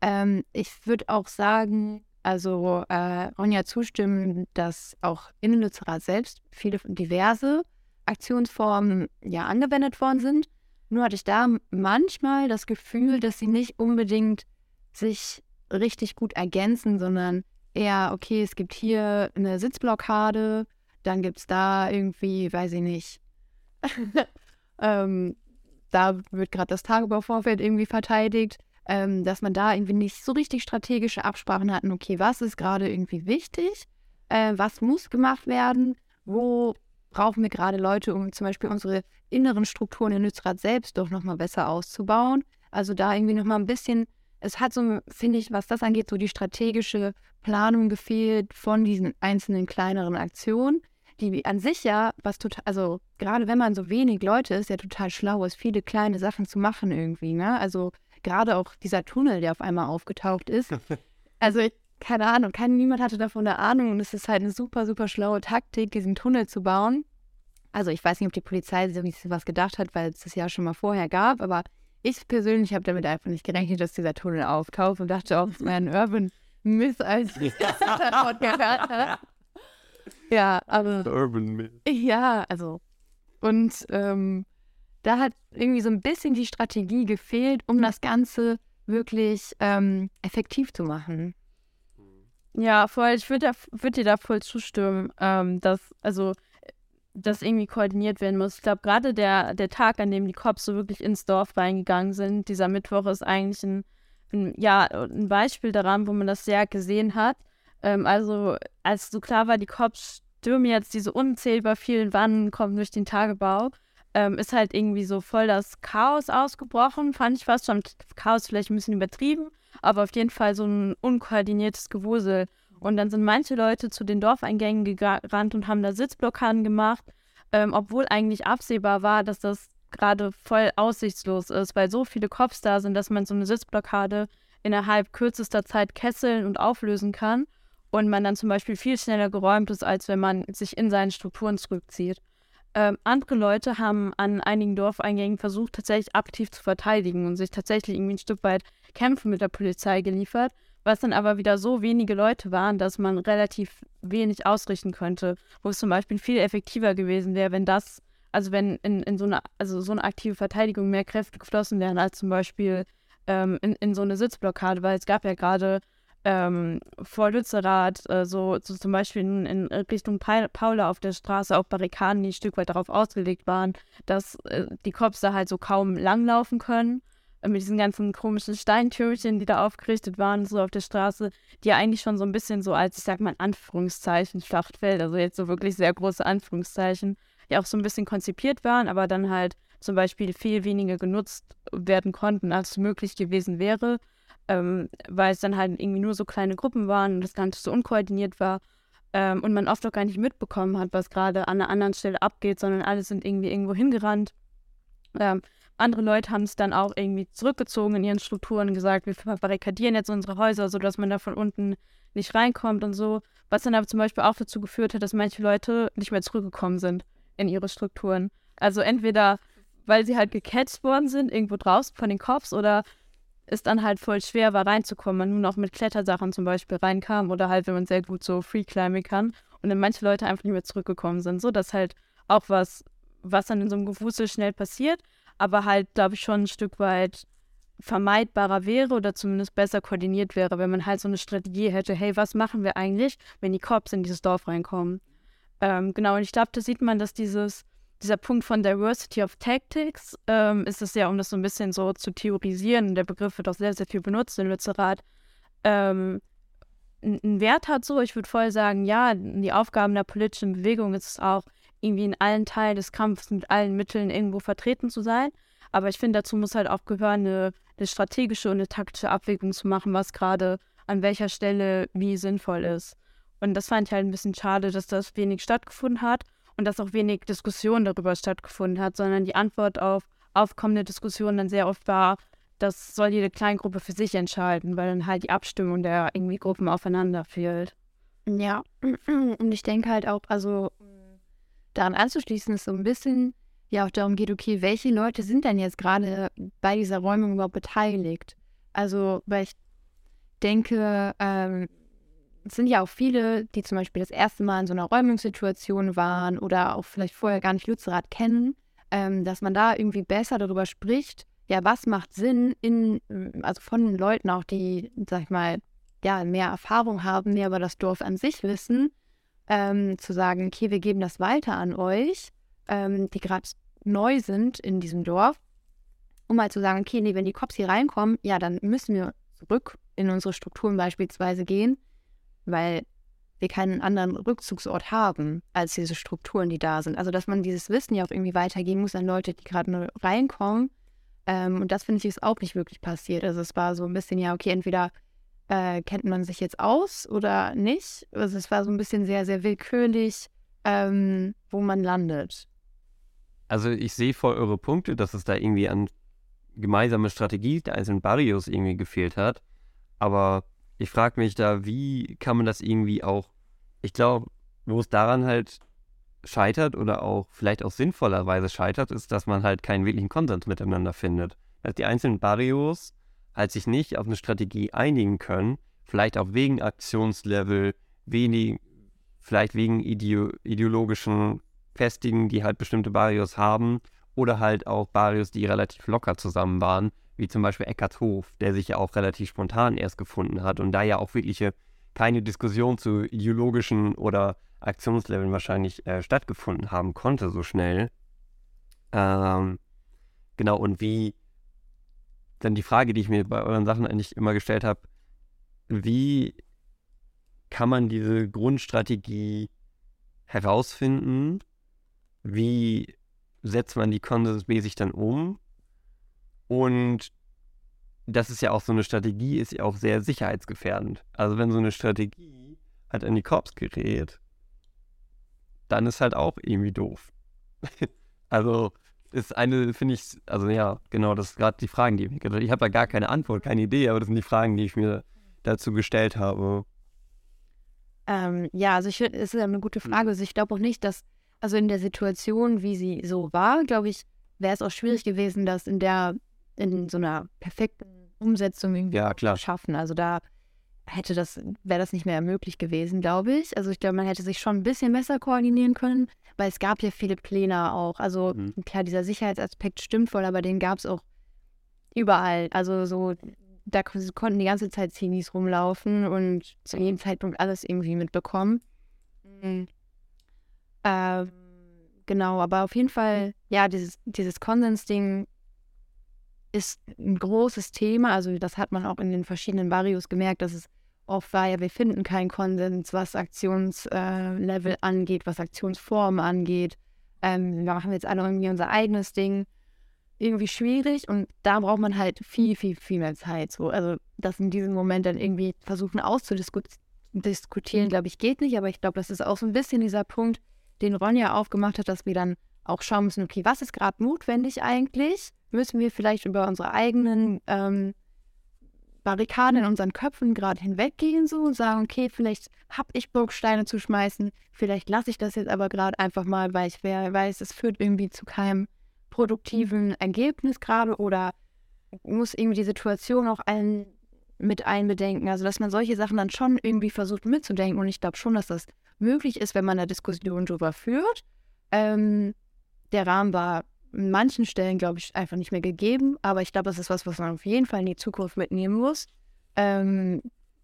Ähm, ich würde auch sagen, also äh, Ronja zustimmen, dass auch in Lützerath selbst viele diverse Aktionsformen ja angewendet worden sind. Nur hatte ich da manchmal das Gefühl, dass sie nicht unbedingt sich richtig gut ergänzen, sondern eher, okay, es gibt hier eine Sitzblockade, dann gibt es da irgendwie, weiß ich nicht, ähm, da wird gerade das Tagebauvorfeld irgendwie verteidigt, ähm, dass man da irgendwie nicht so richtig strategische Absprachen hatten, okay, was ist gerade irgendwie wichtig, äh, was muss gemacht werden, wo brauchen wir gerade Leute, um zum Beispiel unsere inneren Strukturen in Nützrad selbst doch nochmal besser auszubauen. Also da irgendwie nochmal ein bisschen es hat so, finde ich, was das angeht, so die strategische Planung gefehlt von diesen einzelnen kleineren Aktionen, die an sich ja was total, also gerade wenn man so wenig Leute ist, ja total schlau ist, viele kleine Sachen zu machen irgendwie, ne? Also gerade auch dieser Tunnel, der auf einmal aufgetaucht ist. Also ich, keine Ahnung, kein, niemand hatte davon eine Ahnung und es ist halt eine super, super schlaue Taktik, diesen Tunnel zu bauen. Also ich weiß nicht, ob die Polizei sich was gedacht hat, weil es das ja schon mal vorher gab, aber ich persönlich habe damit einfach nicht gerechnet, dass dieser Tunnel auftaucht und dachte auch, es wäre ein Urban Myth, als ich das davon gehört habe. Ja, aber. Urban Myth. Ja, also. Und ähm, da hat irgendwie so ein bisschen die Strategie gefehlt, um das Ganze wirklich ähm, effektiv zu machen. Ja, voll. Ich würde würd dir da voll zustimmen, ähm, dass, also das irgendwie koordiniert werden muss. Ich glaube, gerade der, der Tag, an dem die Cops so wirklich ins Dorf reingegangen sind, dieser Mittwoch ist eigentlich ein, ein ja, ein Beispiel daran, wo man das sehr gesehen hat. Ähm, also, als so klar war, die Cops stürmen jetzt diese unzählbar vielen Wannen, kommen durch den Tagebau, ähm, ist halt irgendwie so voll das Chaos ausgebrochen, fand ich fast schon. Chaos vielleicht ein bisschen übertrieben, aber auf jeden Fall so ein unkoordiniertes Gewusel. Und dann sind manche Leute zu den Dorfeingängen gerannt und haben da Sitzblockaden gemacht, ähm, obwohl eigentlich absehbar war, dass das gerade voll aussichtslos ist, weil so viele Cops da sind, dass man so eine Sitzblockade innerhalb kürzester Zeit kesseln und auflösen kann und man dann zum Beispiel viel schneller geräumt ist, als wenn man sich in seinen Strukturen zurückzieht. Ähm, andere Leute haben an einigen Dorfeingängen versucht, tatsächlich aktiv zu verteidigen und sich tatsächlich irgendwie ein Stück weit Kämpfe mit der Polizei geliefert was dann aber wieder so wenige Leute waren, dass man relativ wenig ausrichten könnte, wo es zum Beispiel viel effektiver gewesen wäre, wenn das, also wenn in, in so eine, also so eine aktive Verteidigung mehr Kräfte geflossen wären, als zum Beispiel ähm, in, in so eine Sitzblockade, weil es gab ja gerade ähm, vor Lützerath, äh, so, so, zum Beispiel in, in Richtung pa Paula auf der Straße auch Barrikaden, die ein Stück weit darauf ausgelegt waren, dass äh, die Cops da halt so kaum langlaufen können mit diesen ganzen komischen Steintürchen, die da aufgerichtet waren, so auf der Straße, die ja eigentlich schon so ein bisschen so als, ich sag mal Anführungszeichen, Schlachtfeld, also jetzt so wirklich sehr große Anführungszeichen, ja auch so ein bisschen konzipiert waren, aber dann halt zum Beispiel viel weniger genutzt werden konnten, als möglich gewesen wäre, ähm, weil es dann halt irgendwie nur so kleine Gruppen waren und das Ganze so unkoordiniert war ähm, und man oft auch gar nicht mitbekommen hat, was gerade an einer anderen Stelle abgeht, sondern alle sind irgendwie irgendwo hingerannt. Ähm, andere Leute haben es dann auch irgendwie zurückgezogen in ihren Strukturen und gesagt, wir barrikadieren jetzt unsere Häuser, sodass man da von unten nicht reinkommt und so. Was dann aber zum Beispiel auch dazu geführt hat, dass manche Leute nicht mehr zurückgekommen sind in ihre Strukturen. Also entweder, weil sie halt gecatcht worden sind, irgendwo draußen von den Cops, oder es dann halt voll schwer war reinzukommen. Man nun auch mit Klettersachen zum Beispiel reinkam oder halt, wenn man sehr gut so Free-Climbing kann und dann manche Leute einfach nicht mehr zurückgekommen sind. So, dass halt auch was, was dann in so einem Gewusel schnell passiert, aber halt, glaube ich, schon ein Stück weit vermeidbarer wäre oder zumindest besser koordiniert wäre, wenn man halt so eine Strategie hätte, hey, was machen wir eigentlich, wenn die Cops in dieses Dorf reinkommen? Ähm, genau, und ich glaube, da sieht man, dass dieses, dieser Punkt von Diversity of Tactics ähm, ist es ja, um das so ein bisschen so zu theorisieren, der Begriff wird auch sehr, sehr viel benutzt in Lützerath, ähm, einen Wert hat so. Ich würde voll sagen, ja, die Aufgaben der politischen Bewegung ist es auch, irgendwie in allen Teilen des Kampfes mit allen Mitteln irgendwo vertreten zu sein. Aber ich finde, dazu muss halt auch gehören, eine, eine strategische und eine taktische Abwägung zu machen, was gerade an welcher Stelle wie sinnvoll ist. Und das fand ich halt ein bisschen schade, dass das wenig stattgefunden hat und dass auch wenig Diskussion darüber stattgefunden hat, sondern die Antwort auf aufkommende Diskussionen dann sehr oft war, das soll jede Kleingruppe für sich entscheiden, weil dann halt die Abstimmung der irgendwie Gruppen aufeinander fehlt. Ja, und ich denke halt auch, also daran anzuschließen, ist so ein bisschen ja auch darum geht, okay, welche Leute sind denn jetzt gerade bei dieser Räumung überhaupt beteiligt? Also, weil ich denke, ähm, es sind ja auch viele, die zum Beispiel das erste Mal in so einer Räumungssituation waren oder auch vielleicht vorher gar nicht Lützerath kennen, ähm, dass man da irgendwie besser darüber spricht, ja, was macht Sinn in, also von Leuten auch, die, sag ich mal, ja, mehr Erfahrung haben, mehr über das Dorf an sich wissen, ähm, zu sagen, okay, wir geben das weiter an euch, ähm, die gerade neu sind in diesem Dorf, um mal zu sagen, okay, nee, wenn die Cops hier reinkommen, ja, dann müssen wir zurück in unsere Strukturen beispielsweise gehen, weil wir keinen anderen Rückzugsort haben als diese Strukturen, die da sind. Also dass man dieses Wissen ja auch irgendwie weitergeben muss an Leute, die gerade neu reinkommen. Ähm, und das finde ich ist auch nicht wirklich passiert. Also es war so ein bisschen, ja, okay, entweder äh, kennt man sich jetzt aus oder nicht. Also es war so ein bisschen sehr, sehr willkürlich, ähm, wo man landet. Also ich sehe voll eure Punkte, dass es da irgendwie an gemeinsame Strategie der einzelnen Barrios irgendwie gefehlt hat. Aber ich frage mich da, wie kann man das irgendwie auch, ich glaube, wo es daran halt scheitert oder auch vielleicht auch sinnvollerweise scheitert, ist, dass man halt keinen wirklichen Konsens miteinander findet. Dass die einzelnen Barrios halt sich nicht auf eine Strategie einigen können, vielleicht auch wegen Aktionslevel, wenig, vielleicht wegen ideo ideologischen Festigen, die halt bestimmte Barrios haben, oder halt auch Barrios, die relativ locker zusammen waren, wie zum Beispiel Eckart Hof, der sich ja auch relativ spontan erst gefunden hat und da ja auch wirklich keine Diskussion zu ideologischen oder Aktionsleveln wahrscheinlich äh, stattgefunden haben konnte so schnell. Ähm, genau, und wie dann die Frage, die ich mir bei euren Sachen eigentlich immer gestellt habe, wie kann man diese Grundstrategie herausfinden? Wie setzt man die konsensmäßig dann um? Und das ist ja auch so eine Strategie, ist ja auch sehr sicherheitsgefährdend. Also wenn so eine Strategie halt an die Korps gerät, dann ist halt auch irgendwie doof. also ist eine, finde ich, also ja, genau, das sind gerade die Fragen, die ich mir Ich habe da gar keine Antwort, keine Idee, aber das sind die Fragen, die ich mir dazu gestellt habe. Ähm, ja, also ich finde, es ist eine gute Frage. Also ich glaube auch nicht, dass, also in der Situation, wie sie so war, glaube ich, wäre es auch schwierig gewesen, das in der, in so einer perfekten Umsetzung irgendwie ja, klar. zu schaffen. Also da hätte das, wäre das nicht mehr möglich gewesen, glaube ich. Also ich glaube, man hätte sich schon ein bisschen besser koordinieren können, weil es gab ja viele Pläne auch. Also mhm. klar, dieser Sicherheitsaspekt stimmt voll, aber den gab es auch überall. Also so, da konnten die ganze Zeit Zinis rumlaufen und zu jedem Zeitpunkt alles irgendwie mitbekommen. Mhm. Ähm, genau, aber auf jeden Fall, ja, dieses, dieses Konsens-Ding ist ein großes Thema. Also das hat man auch in den verschiedenen Barrios gemerkt, dass es oft war, ja, wir finden keinen Konsens, was Aktionslevel äh, angeht, was Aktionsformen angeht. Ähm, wir machen jetzt alle irgendwie unser eigenes Ding. Irgendwie schwierig und da braucht man halt viel, viel, viel mehr Zeit. So. Also das in diesem Moment dann irgendwie versuchen auszudiskutieren, glaube ich, geht nicht. Aber ich glaube, das ist auch so ein bisschen dieser Punkt, den Ronja aufgemacht hat, dass wir dann auch schauen müssen, okay, was ist gerade notwendig eigentlich? Müssen wir vielleicht über unsere eigenen ähm, Barrikaden in unseren Köpfen gerade hinweggehen so und sagen, okay, vielleicht habe ich Bock, Steine zu schmeißen, vielleicht lasse ich das jetzt aber gerade einfach mal, weil ich weiß, es führt irgendwie zu keinem produktiven Ergebnis gerade oder muss irgendwie die Situation auch allen mit einbedenken. Also, dass man solche Sachen dann schon irgendwie versucht mitzudenken. Und ich glaube schon, dass das möglich ist, wenn man eine Diskussion darüber führt. Ähm, der Rahmen war an manchen Stellen, glaube ich, einfach nicht mehr gegeben. Aber ich glaube, das ist was, was man auf jeden Fall in die Zukunft mitnehmen muss. Ähm,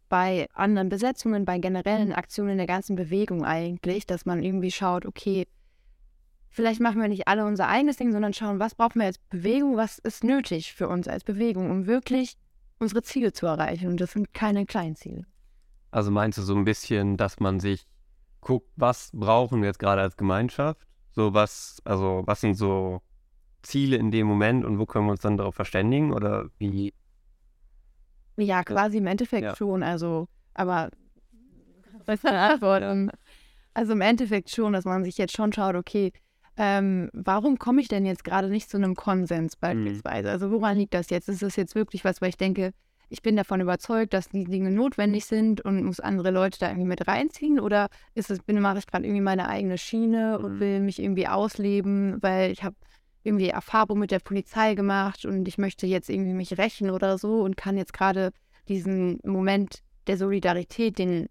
bei anderen Besetzungen, bei generellen Aktionen in der ganzen Bewegung eigentlich, dass man irgendwie schaut, okay, vielleicht machen wir nicht alle unser eigenes Ding, sondern schauen, was brauchen wir als Bewegung, was ist nötig für uns als Bewegung, um wirklich unsere Ziele zu erreichen. Und das sind keine kleinen Ziele. Also meinst du so ein bisschen, dass man sich guckt, was brauchen wir jetzt gerade als Gemeinschaft? So was, also was sind so Ziele in dem Moment und wo können wir uns dann darauf verständigen oder wie? Ja, quasi im Endeffekt Ja. schon. Also, aber dann antworten? Also im Endeffekt schon, dass man sich jetzt schon schaut, okay, ähm, warum komme ich denn jetzt gerade nicht zu einem Konsens beispielsweise? Also woran liegt das jetzt? Ist das jetzt wirklich was, weil ich denke, ich bin davon überzeugt, dass die Dinge notwendig sind und muss andere Leute da irgendwie mit reinziehen? Oder ist es, bin, mache ich gerade irgendwie meine eigene Schiene und Mhm. will mich irgendwie ausleben, weil ich habe irgendwie Erfahrung mit der Polizei gemacht und ich möchte jetzt irgendwie mich rächen oder so und kann jetzt gerade diesen Moment der Solidarität, den,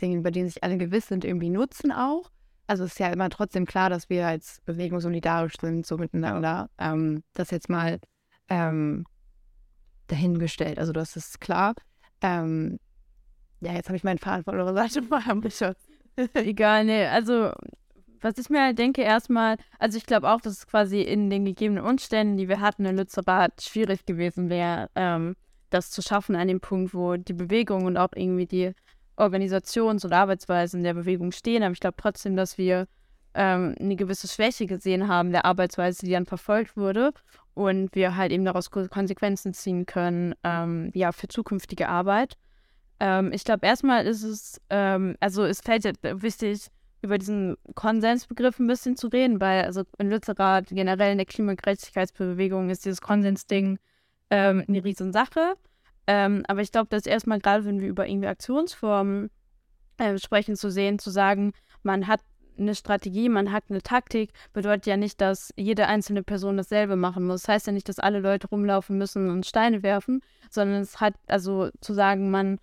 den, über den sich alle gewiss sind, irgendwie nutzen auch. Also ist ja immer trotzdem klar, dass wir als Bewegung solidarisch sind, so miteinander. Ähm, das jetzt mal ähm, dahingestellt. Also das ist klar. Ähm, ja, jetzt habe ich meinen Faden von eurer Seite mal Egal, nee, also was ich mir denke, erstmal, also ich glaube auch, dass es quasi in den gegebenen Umständen, die wir hatten in Lützerath, schwierig gewesen wäre, ähm, das zu schaffen an dem Punkt, wo die Bewegung und auch irgendwie die Organisations- und Arbeitsweisen der Bewegung stehen. Aber ich glaube trotzdem, dass wir ähm, eine gewisse Schwäche gesehen haben der Arbeitsweise, die dann verfolgt wurde und wir halt eben daraus Ko- Konsequenzen ziehen können, ähm, ja, für zukünftige Arbeit. Ähm, ich glaube, erstmal ist es, ähm, also es fällt ja wichtig, über diesen Konsensbegriff ein bisschen zu reden, weil also in Lützerath generell in der Klimagerechtigkeitsbewegung ist dieses Konsensding ähm, eine Riesensache. Ähm, aber ich glaube, dass erstmal gerade, wenn wir über irgendwie Aktionsformen äh, sprechen, zu sehen, zu sagen, man hat eine Strategie, man hat eine Taktik, bedeutet ja nicht, dass jede einzelne Person dasselbe machen muss. Das heißt ja nicht, dass alle Leute rumlaufen müssen und Steine werfen, sondern es hat also zu sagen, man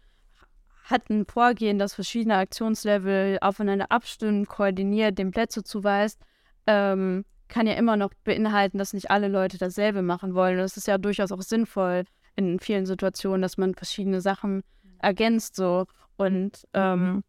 hat ein Vorgehen, das verschiedene Aktionslevel aufeinander abstimmt, koordiniert, den Plätze zuweist, ähm, kann ja immer noch beinhalten, dass nicht alle Leute dasselbe machen wollen. Und es ist ja durchaus auch sinnvoll in vielen Situationen, dass man verschiedene Sachen ergänzt so. Und ähm,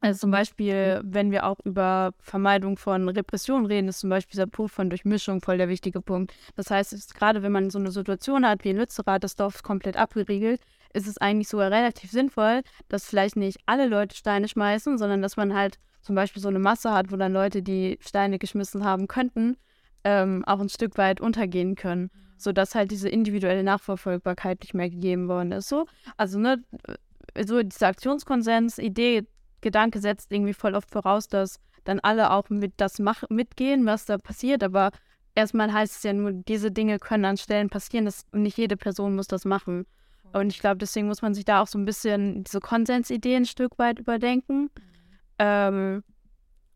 also zum Beispiel, wenn wir auch über Vermeidung von Repression reden, ist zum Beispiel dieser Punkt von Durchmischung voll der wichtige Punkt. Das heißt, es ist gerade wenn man so eine Situation hat wie in Lützerath, das Dorf ist komplett abgeriegelt, ist es eigentlich sogar relativ sinnvoll, dass vielleicht nicht alle Leute Steine schmeißen, sondern dass man halt zum Beispiel so eine Masse hat, wo dann Leute, die Steine geschmissen haben könnten, ähm, auch ein Stück weit untergehen können, sodass halt diese individuelle Nachverfolgbarkeit nicht mehr gegeben worden ist. So, also ne, so diese Aktionskonsens-Idee, Gedanke setzt irgendwie voll oft voraus, dass dann alle auch mit das mach mitgehen, was da passiert, aber erstmal heißt es ja nur, diese Dinge können an Stellen passieren, dass nicht jede Person muss das machen. Und ich glaube, deswegen muss man sich da auch so ein bisschen diese Konsensidee ein Stück weit überdenken. Ähm,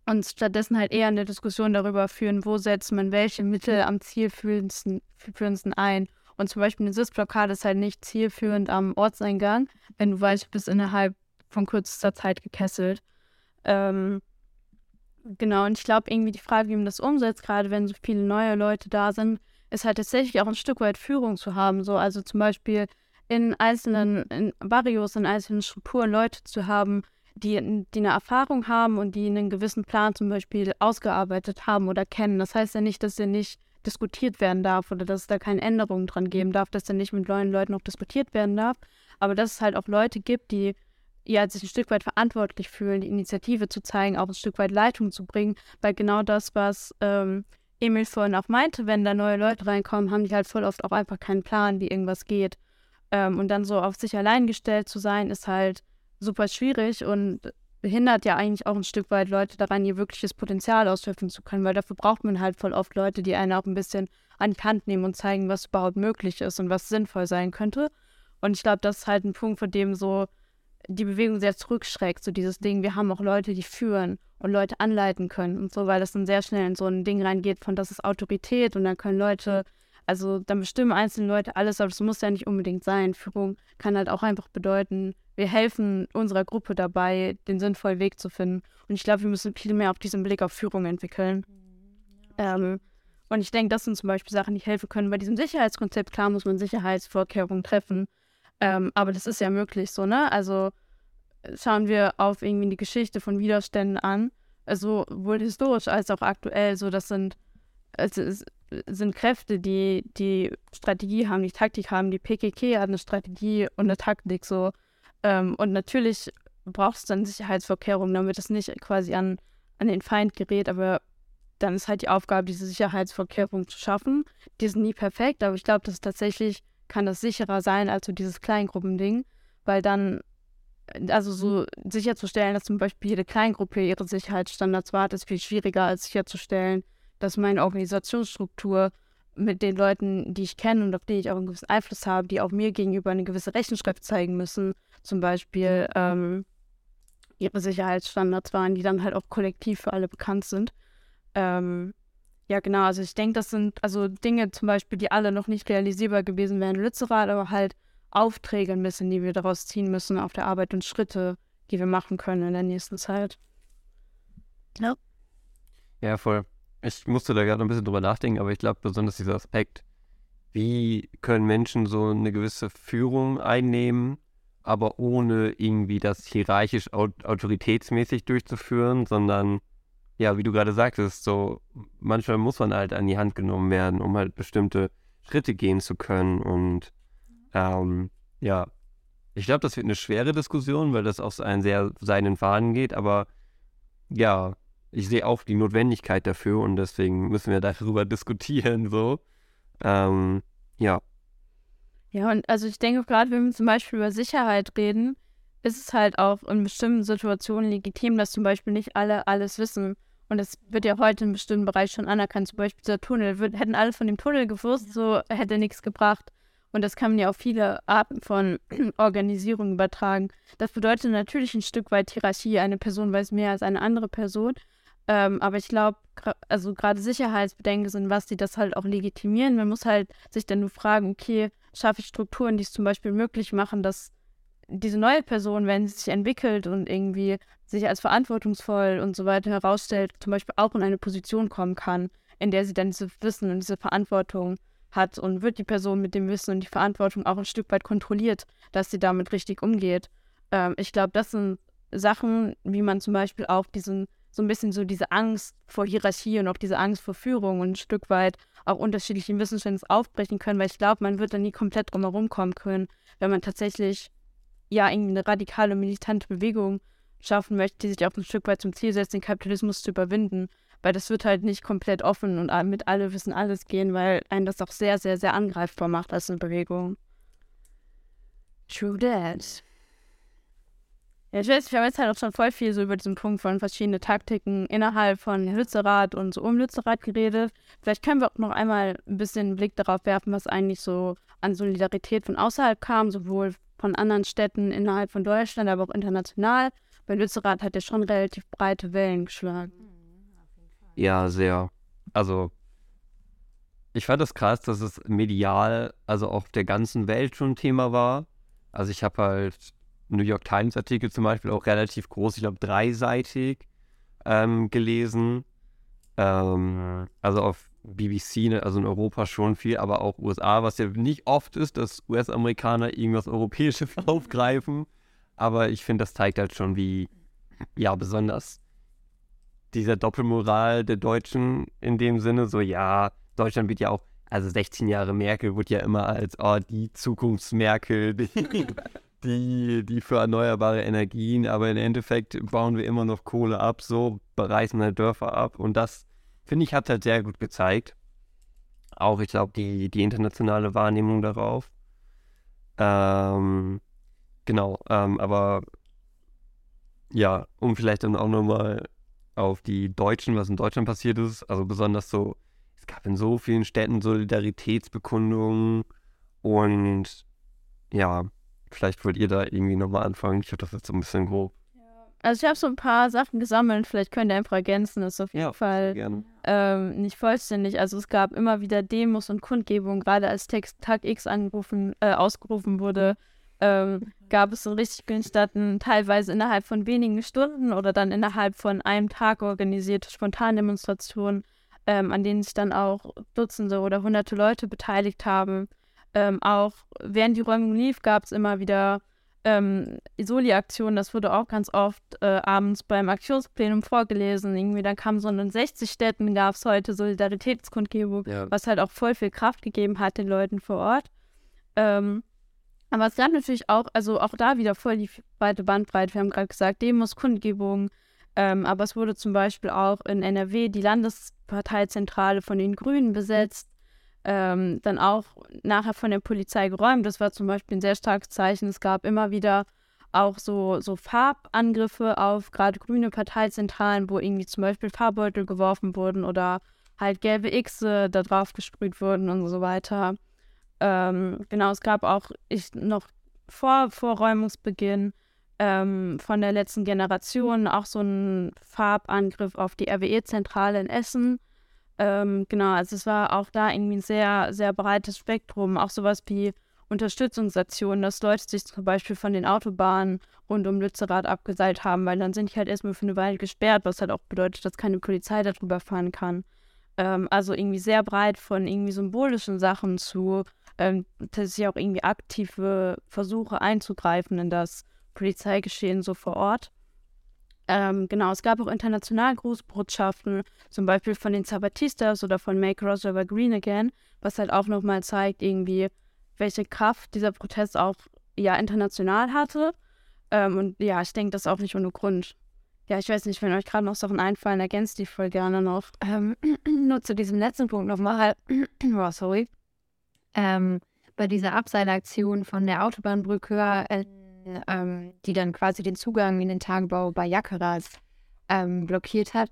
und stattdessen halt eher eine Diskussion darüber führen, wo setzt man welche Mittel am zielführendsten, führendsten ein. Und zum Beispiel eine Sitzblockade ist halt nicht zielführend am Ortseingang, wenn du weißt, du bist innerhalb von kürzester Zeit gekesselt. Ähm, genau, und ich glaube irgendwie die Frage, wie man das umsetzt, gerade wenn so viele neue Leute da sind, ist halt tatsächlich auch ein Stück weit Führung zu haben. So, also zum Beispiel in einzelnen in Barrios, in einzelnen Strukturen Leute zu haben, die, die eine Erfahrung haben und die einen gewissen Plan zum Beispiel ausgearbeitet haben oder kennen. Das heißt ja nicht, dass der nicht diskutiert werden darf oder dass es da keine Änderungen dran geben darf, dass der nicht mit neuen Leuten noch diskutiert werden darf, aber dass es halt auch Leute gibt, die ja sich ein Stück weit verantwortlich fühlen, die Initiative zu zeigen, auch ein Stück weit Leitung zu bringen, weil genau das, was ähm, Emil vorhin auch meinte, wenn da neue Leute reinkommen, haben die halt voll oft auch einfach keinen Plan, wie irgendwas geht. Ähm, und dann so auf sich allein gestellt zu sein, ist halt super schwierig und behindert ja eigentlich auch ein Stück weit Leute daran, ihr wirkliches Potenzial ausschöpfen zu können, weil dafür braucht man halt voll oft Leute, die einen auch ein bisschen an die Hand nehmen und zeigen, was überhaupt möglich ist und was sinnvoll sein könnte. Und ich glaube, das ist halt ein Punkt, von dem so die Bewegung sehr zurückschreckt, so dieses Ding, wir haben auch Leute, die führen und Leute anleiten können und so, weil das dann sehr schnell in so ein Ding reingeht von, das ist Autorität und dann können Leute, also dann bestimmen einzelne Leute alles, aber das muss ja nicht unbedingt sein. Führung kann halt auch einfach bedeuten, wir helfen unserer Gruppe dabei, den sinnvollen Weg zu finden. Und ich glaube, wir müssen viel mehr auf diesen Blick auf Führung entwickeln. Ähm, und ich denke, das sind zum Beispiel Sachen, die helfen können. Bei diesem Sicherheitskonzept, klar, muss man Sicherheitsvorkehrungen treffen. Ähm, aber das ist ja möglich so, ne? Also schauen wir auf irgendwie die Geschichte von Widerständen an, also sowohl historisch als auch aktuell, so das sind, es ist, sind Kräfte, die die Strategie haben, die Taktik haben, die PKK hat eine Strategie und eine Taktik so. Ähm, und natürlich braucht es dann Sicherheitsvorkehrungen, damit es nicht quasi an, an den Feind gerät, aber dann ist halt die Aufgabe, diese Sicherheitsvorkehrungen zu schaffen. Die sind nie perfekt, aber ich glaube, das ist tatsächlich kann das sicherer sein als so dieses Kleingruppending, weil dann, also so sicherzustellen, dass zum Beispiel jede Kleingruppe ihre Sicherheitsstandards wahrt, ist viel schwieriger als sicherzustellen, dass meine Organisationsstruktur mit den Leuten, die ich kenne und auf die ich auch einen gewissen Einfluss habe, die auch mir gegenüber eine gewisse Rechenschaft zeigen müssen, zum Beispiel ähm, ihre Sicherheitsstandards waren, die dann halt auch kollektiv für alle bekannt sind. Ähm, ja, genau. Also ich denke, das sind also Dinge zum Beispiel, die alle noch nicht realisierbar gewesen wären in Lützerath, aber halt Aufträge ein bisschen, die wir daraus ziehen müssen auf der Arbeit und Schritte, die wir machen können in der nächsten Zeit. Ja. Ja, voll. Ich musste da gerade ein bisschen drüber nachdenken, aber ich glaube besonders dieser Aspekt, wie können Menschen so eine gewisse Führung einnehmen, aber ohne irgendwie das hierarchisch autoritätsmäßig durchzuführen, sondern ja, wie du gerade sagtest, so manchmal muss man halt an die Hand genommen werden, um halt bestimmte Schritte gehen zu können. Und ähm, ja, ich glaube, das wird eine schwere Diskussion, weil das auf einen sehr seinen Faden geht, aber ja, ich sehe auch die Notwendigkeit dafür und deswegen müssen wir darüber diskutieren, so. Ähm, ja. Ja, und also ich denke gerade, wenn wir zum Beispiel über Sicherheit reden, ist es halt auch in bestimmten Situationen legitim, dass zum Beispiel nicht alle alles wissen. Und es wird ja heute in bestimmten Bereichen schon anerkannt, zum Beispiel dieser Tunnel. Wird, hätten alle von dem Tunnel gewusst, so hätte nichts gebracht. Und das kann man ja auf viele Arten von Organisierung übertragen. Das bedeutet natürlich ein Stück weit Hierarchie. Eine Person weiß mehr als eine andere Person. Ähm, aber ich glaube, also gerade Sicherheitsbedenken sind was, die das halt auch legitimieren. Man muss halt sich dann nur fragen, okay, schaffe ich Strukturen, die es zum Beispiel möglich machen, dass diese neue Person, wenn sie sich entwickelt und irgendwie sich als verantwortungsvoll und so weiter herausstellt, zum Beispiel auch in eine Position kommen kann, in der sie dann dieses Wissen und diese Verantwortung hat und wird die Person mit dem Wissen und die Verantwortung auch ein Stück weit kontrolliert, dass sie damit richtig umgeht. Ähm, ich glaube, das sind Sachen, wie man zum Beispiel auch diesen, so ein bisschen so diese Angst vor Hierarchie und auch diese Angst vor Führung und ein Stück weit auch unterschiedlichen Wissensständen aufbrechen können, weil ich glaube, man wird da nie komplett drum herum kommen können, wenn man tatsächlich ja irgendwie eine radikale militante Bewegung schaffen möchte, die sich auch ein Stück weit zum Ziel setzt, den Kapitalismus zu überwinden. Weil das wird halt nicht komplett offen und mit alle wissen alles gehen, weil einen das auch sehr, sehr, sehr angreifbar macht als eine Bewegung. True that. Ja, ich weiß, wir haben jetzt halt auch schon voll viel so über diesen Punkt von verschiedenen Taktiken innerhalb von Lützerath und so um Lützerath geredet. Vielleicht können wir auch noch einmal ein bisschen einen Blick darauf werfen, was eigentlich so an Solidarität von außerhalb kam, sowohl von anderen Städten innerhalb von Deutschland, aber auch international. Weil Lützerath hat ja schon relativ breite Wellen geschlagen. Ja, sehr. Also, ich fand das krass, dass es medial, also auf der ganzen Welt schon Thema war. Also, ich habe halt New York Times Artikel zum Beispiel auch relativ groß, ich glaube dreiseitig ähm, gelesen. Ähm, also auf BBC, ne, also in Europa schon viel, aber auch USA, was ja nicht oft ist, dass US-Amerikaner irgendwas Europäisches aufgreifen. Aber ich finde, das zeigt halt schon, wie, ja, besonders dieser Doppelmoral der Deutschen in dem Sinne, so, ja, Deutschland wird ja auch, also 16 Jahre Merkel wird ja immer als, oh, die Zukunftsmerkel, die, die, für erneuerbare Energien, aber im Endeffekt bauen wir immer noch Kohle ab, so, bereißen halt Dörfer ab und das finde ich, hat halt sehr gut gezeigt. Auch, ich glaube, die, die internationale Wahrnehmung darauf. Ähm, genau, ähm, aber ja, um vielleicht dann auch nochmal auf die Deutschen, was in Deutschland passiert ist, also besonders so, es gab in so vielen Städten Solidaritätsbekundungen und ja, vielleicht wollt ihr da irgendwie nochmal anfangen. Ich habe das jetzt so ein bisschen grob also ich habe so ein paar Sachen gesammelt, vielleicht könnt ihr einfach ergänzen, das ist auf jeden ja, Fall ähm, nicht vollständig. Also es gab immer wieder Demos und Kundgebungen, gerade als Text Tag X angerufen, äh, ausgerufen wurde, ähm, gab es in richtig Städten teilweise innerhalb von wenigen Stunden oder dann innerhalb von einem Tag organisierte Spontandemonstrationen, ähm, an denen sich dann auch Dutzende oder hunderte Leute beteiligt haben. Ähm, auch während die Räumung lief, gab es immer wieder ähm, Soli-Aktion, das wurde auch ganz oft äh, abends beim Aktionsplenum vorgelesen. Irgendwie, dann kam so in 60 Städten, gab es heute Solidaritätskundgebung, ja. was halt auch voll viel Kraft gegeben hat den Leuten vor Ort. Ähm, aber es gab natürlich auch, also auch da wieder voll die weite Bandbreite. Wir haben gerade gesagt, Demos, Kundgebungen, Ähm, aber es wurde zum Beispiel auch in NRW die Landesparteizentrale von den Grünen besetzt, ähm, dann auch nachher von der Polizei geräumt. Das war zum Beispiel ein sehr starkes Zeichen. Es gab immer wieder auch so, so Farbangriffe auf gerade grüne Parteizentralen, wo irgendwie zum Beispiel Farbbeutel geworfen wurden oder halt gelbe Xe da drauf gesprüht wurden und so weiter. Ähm, genau, es gab auch ich, noch vor Vorräumungsbeginn ähm, von der letzten Generation auch so einen Farbangriff auf die RWE-Zentrale in Essen. Ähm, genau, also es war auch da irgendwie ein sehr, sehr breites Spektrum, auch sowas wie Unterstützungsaktionen, dass Leute sich zum Beispiel von den Autobahnen rund um Lützerath abgeseilt haben, weil dann sind die halt erstmal für eine Weile gesperrt, was halt auch bedeutet, dass keine Polizei darüber fahren kann. Ähm, also irgendwie sehr breit von irgendwie symbolischen Sachen zu ähm, tatsächlich auch irgendwie aktive Versuche einzugreifen in das Polizeigeschehen so vor Ort. Ähm, genau, es gab auch international Grußbotschaften, zum Beispiel von den Zapatistas oder von Make Rojava Green Again, was halt auch nochmal zeigt, irgendwie, welche Kraft dieser Protest auch ja international hatte. Ähm, und ja, ich denke, das auch nicht ohne Grund. Ja, ich weiß nicht, wenn euch gerade noch Sachen einfallen, ergänzt die voll gerne noch. Ähm, nur zu diesem letzten Punkt nochmal. oh, sorry. Ähm, bei dieser Abseilaktion von der Autobahnbrücke, äh, ähm, die dann quasi den Zugang in den Tagebau bei Jackeras ähm, blockiert hat,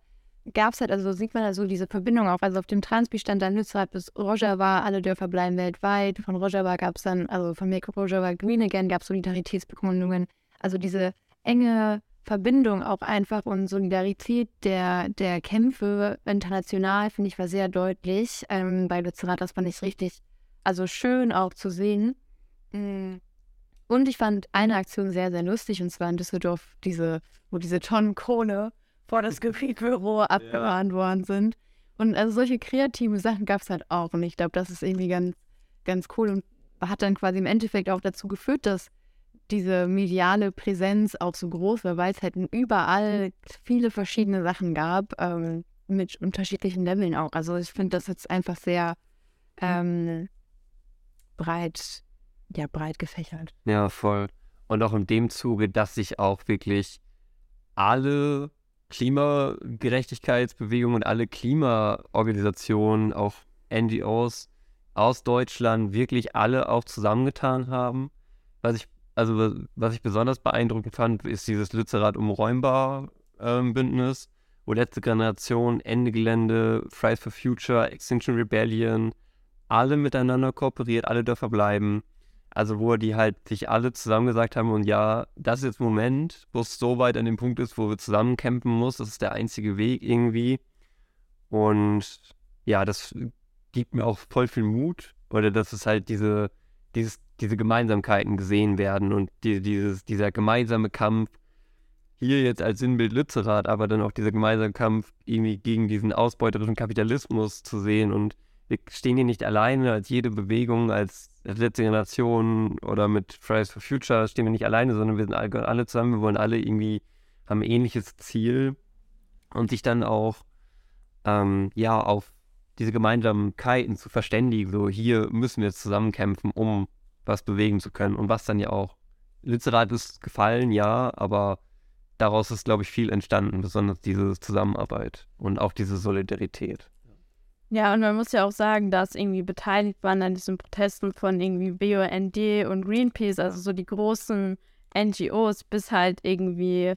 gab es halt, also sieht man also diese Verbindung auch. Also auf dem Transpi stand dann Lützerath bis Rojava, alle Dörfer bleiben weltweit. Von Rojava gab es dann, also von Make Rojava Green Again gab es Solidaritätsbekundungen. Also diese enge Verbindung auch einfach und Solidarität der, der Kämpfe international, finde ich, war sehr deutlich. Ähm, bei Lützerath, das fand ich richtig, also schön auch zu sehen. Mm. Und ich fand eine Aktion sehr, sehr lustig, und zwar in Düsseldorf, diese, wo diese Tonnen Kohle vor das Gebietbüro abgefahren ja. worden sind. Und also solche kreativen Sachen gab es halt auch. Und ich glaube, das ist irgendwie ganz, ganz cool und hat dann quasi im Endeffekt auch dazu geführt, dass diese mediale Präsenz auch so groß war, weil es halt überall viele verschiedene Sachen gab, ähm, mit unterschiedlichen Leveln auch. Also ich finde das jetzt einfach sehr ähm, breit, ja, breit gefächert. Ja, voll. Und auch in dem Zuge, dass sich auch wirklich alle Klimagerechtigkeitsbewegungen und alle Klimaorganisationen, auch NGOs aus Deutschland, wirklich alle auch zusammengetan haben. Was ich also was ich besonders beeindruckend fand, ist dieses Lützerath umräumbar Bündnis, wo letzte Generation, Ende Gelände, Fridays for Future, Extinction Rebellion, alle miteinander kooperiert, alle Dörfer bleiben. Also wo die halt sich alle zusammen gesagt haben und ja, das ist jetzt Moment, wo es so weit an dem Punkt ist, wo wir zusammen campen muss, das ist der einzige Weg irgendwie. Und ja, das gibt mir auch voll viel Mut. Oder dass es halt diese, dieses diese Gemeinsamkeiten gesehen werden und die, dieses, dieser gemeinsame Kampf, hier jetzt als Sinnbild Lützerath, aber dann auch dieser gemeinsame Kampf irgendwie gegen diesen ausbeuterischen Kapitalismus zu sehen und wir stehen hier nicht alleine als jede Bewegung, als, letzte Generation oder mit Fridays for Future stehen wir nicht alleine, sondern wir sind alle, zusammen, wir wollen alle irgendwie, haben ein ähnliches Ziel und sich dann auch ähm, ja auf diese Gemeinsamkeiten zu verständigen, so hier müssen wir zusammenkämpfen, um was bewegen zu können und was dann ja auch. Lützerath ist gefallen, ja, aber daraus ist, glaube ich, viel entstanden, besonders diese Zusammenarbeit und auch diese Solidarität. Ja, und man muss ja auch sagen, dass irgendwie beteiligt waren an diesen Protesten von irgendwie BUND und Greenpeace, also so die großen NGOs, bis halt irgendwie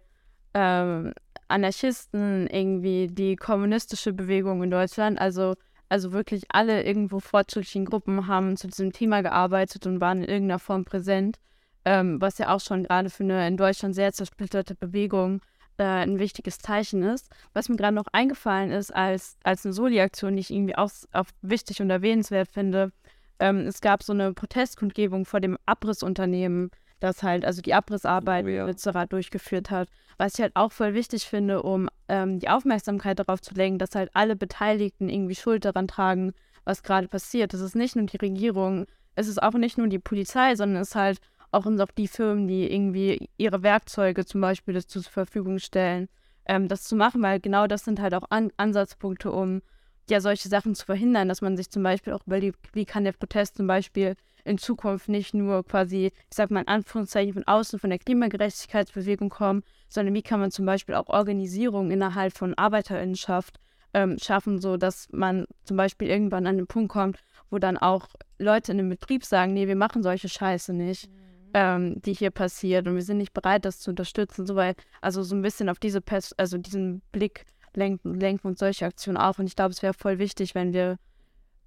ähm, Anarchisten, irgendwie die kommunistische Bewegung in Deutschland. Also also wirklich alle irgendwo fortschrittlichen Gruppen haben zu diesem Thema gearbeitet und waren in irgendeiner Form präsent, ähm, was ja auch schon gerade für eine in Deutschland sehr zersplitterte Bewegung äh, ein wichtiges Zeichen ist. Was mir gerade noch eingefallen ist als, als eine Soli-Aktion, die ich irgendwie auch, auch wichtig und erwähnenswert finde, ähm, es gab so eine Protestkundgebung vor dem Abrissunternehmen, das halt also die Abrissarbeit oh, ja. Lützerath durchgeführt hat. Was ich halt auch voll wichtig finde, um ähm, die Aufmerksamkeit darauf zu lenken, dass halt alle Beteiligten irgendwie Schuld daran tragen, was gerade passiert. Das ist nicht nur die Regierung, es ist auch nicht nur die Polizei, sondern es ist halt auch noch die Firmen, die irgendwie ihre Werkzeuge zum Beispiel das zur Verfügung stellen, ähm, das zu machen, weil genau das sind halt auch An Ansatzpunkte, um ja solche Sachen zu verhindern, dass man sich zum Beispiel auch überlegt, wie kann der Protest zum Beispiel in Zukunft nicht nur quasi, ich sag mal in Anführungszeichen, von außen von der Klimagerechtigkeitsbewegung kommen, sondern wie kann man zum Beispiel auch Organisierung innerhalb von Arbeiterinnenschaft ähm, schaffen, so dass man zum Beispiel irgendwann an den Punkt kommt, wo dann auch Leute in dem Betrieb sagen, nee, wir machen solche Scheiße nicht, mhm. Ähm, die hier passiert und wir sind nicht bereit, das zu unterstützen, so weil, also so ein bisschen auf diese, Pers also diesen Blick lenken, lenken und solche Aktionen auf und ich glaube, es wäre voll wichtig, wenn wir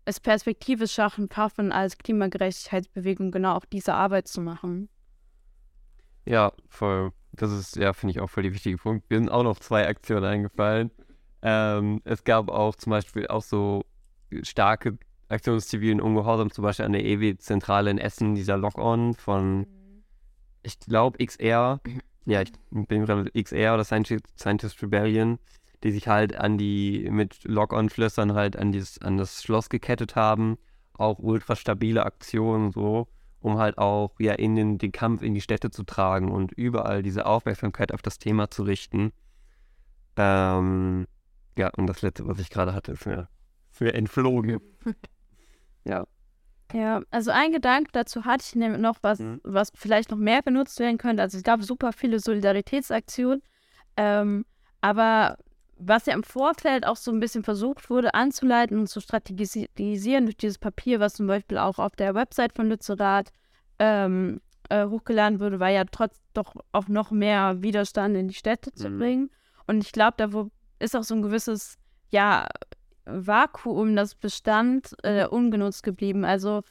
es perspektivisch schaffen, schaffen, als Klimagerechtigkeitsbewegung genau auch diese Arbeit zu machen. Ja, voll. Das ist, ja, finde ich auch voll die wichtige Punkt. Mir sind auch noch zwei Aktionen eingefallen. Ähm, es gab auch zum Beispiel auch so starke Aktionen des zivilen Ungehorsam, zum Beispiel an der EW-Zentrale in Essen, dieser Lock-On von, mhm. ich glaube, XR. Ja, ich bin gerade XR oder Scientist, Scientist Rebellion, die sich halt an die, mit Lock-On-Schlössern halt an, dieses, an das Schloss gekettet haben. Auch ultra stabile Aktionen so um halt auch ja in den, den Kampf in die Städte zu tragen und überall diese Aufmerksamkeit auf das Thema zu richten. Ähm, ja, und das letzte, was ich gerade hatte, ist mir, mir entflogen. ja. Ja, also ein Gedanke dazu hatte ich nämlich noch, was, mhm. was vielleicht noch mehr benutzt werden könnte. Also es gab super viele Solidaritätsaktionen, ähm, aber was ja im Vorfeld auch so ein bisschen versucht wurde anzuleiten und zu strategisieren durch dieses Papier, was zum Beispiel auch auf der Website von Lützerath ähm, äh, hochgeladen wurde, war ja trotz doch auch noch mehr Widerstand in die Städte zu mhm. bringen. Und ich glaube, da ist auch so ein gewisses, ja, Vakuum, das Bestand äh, ungenutzt geblieben. Also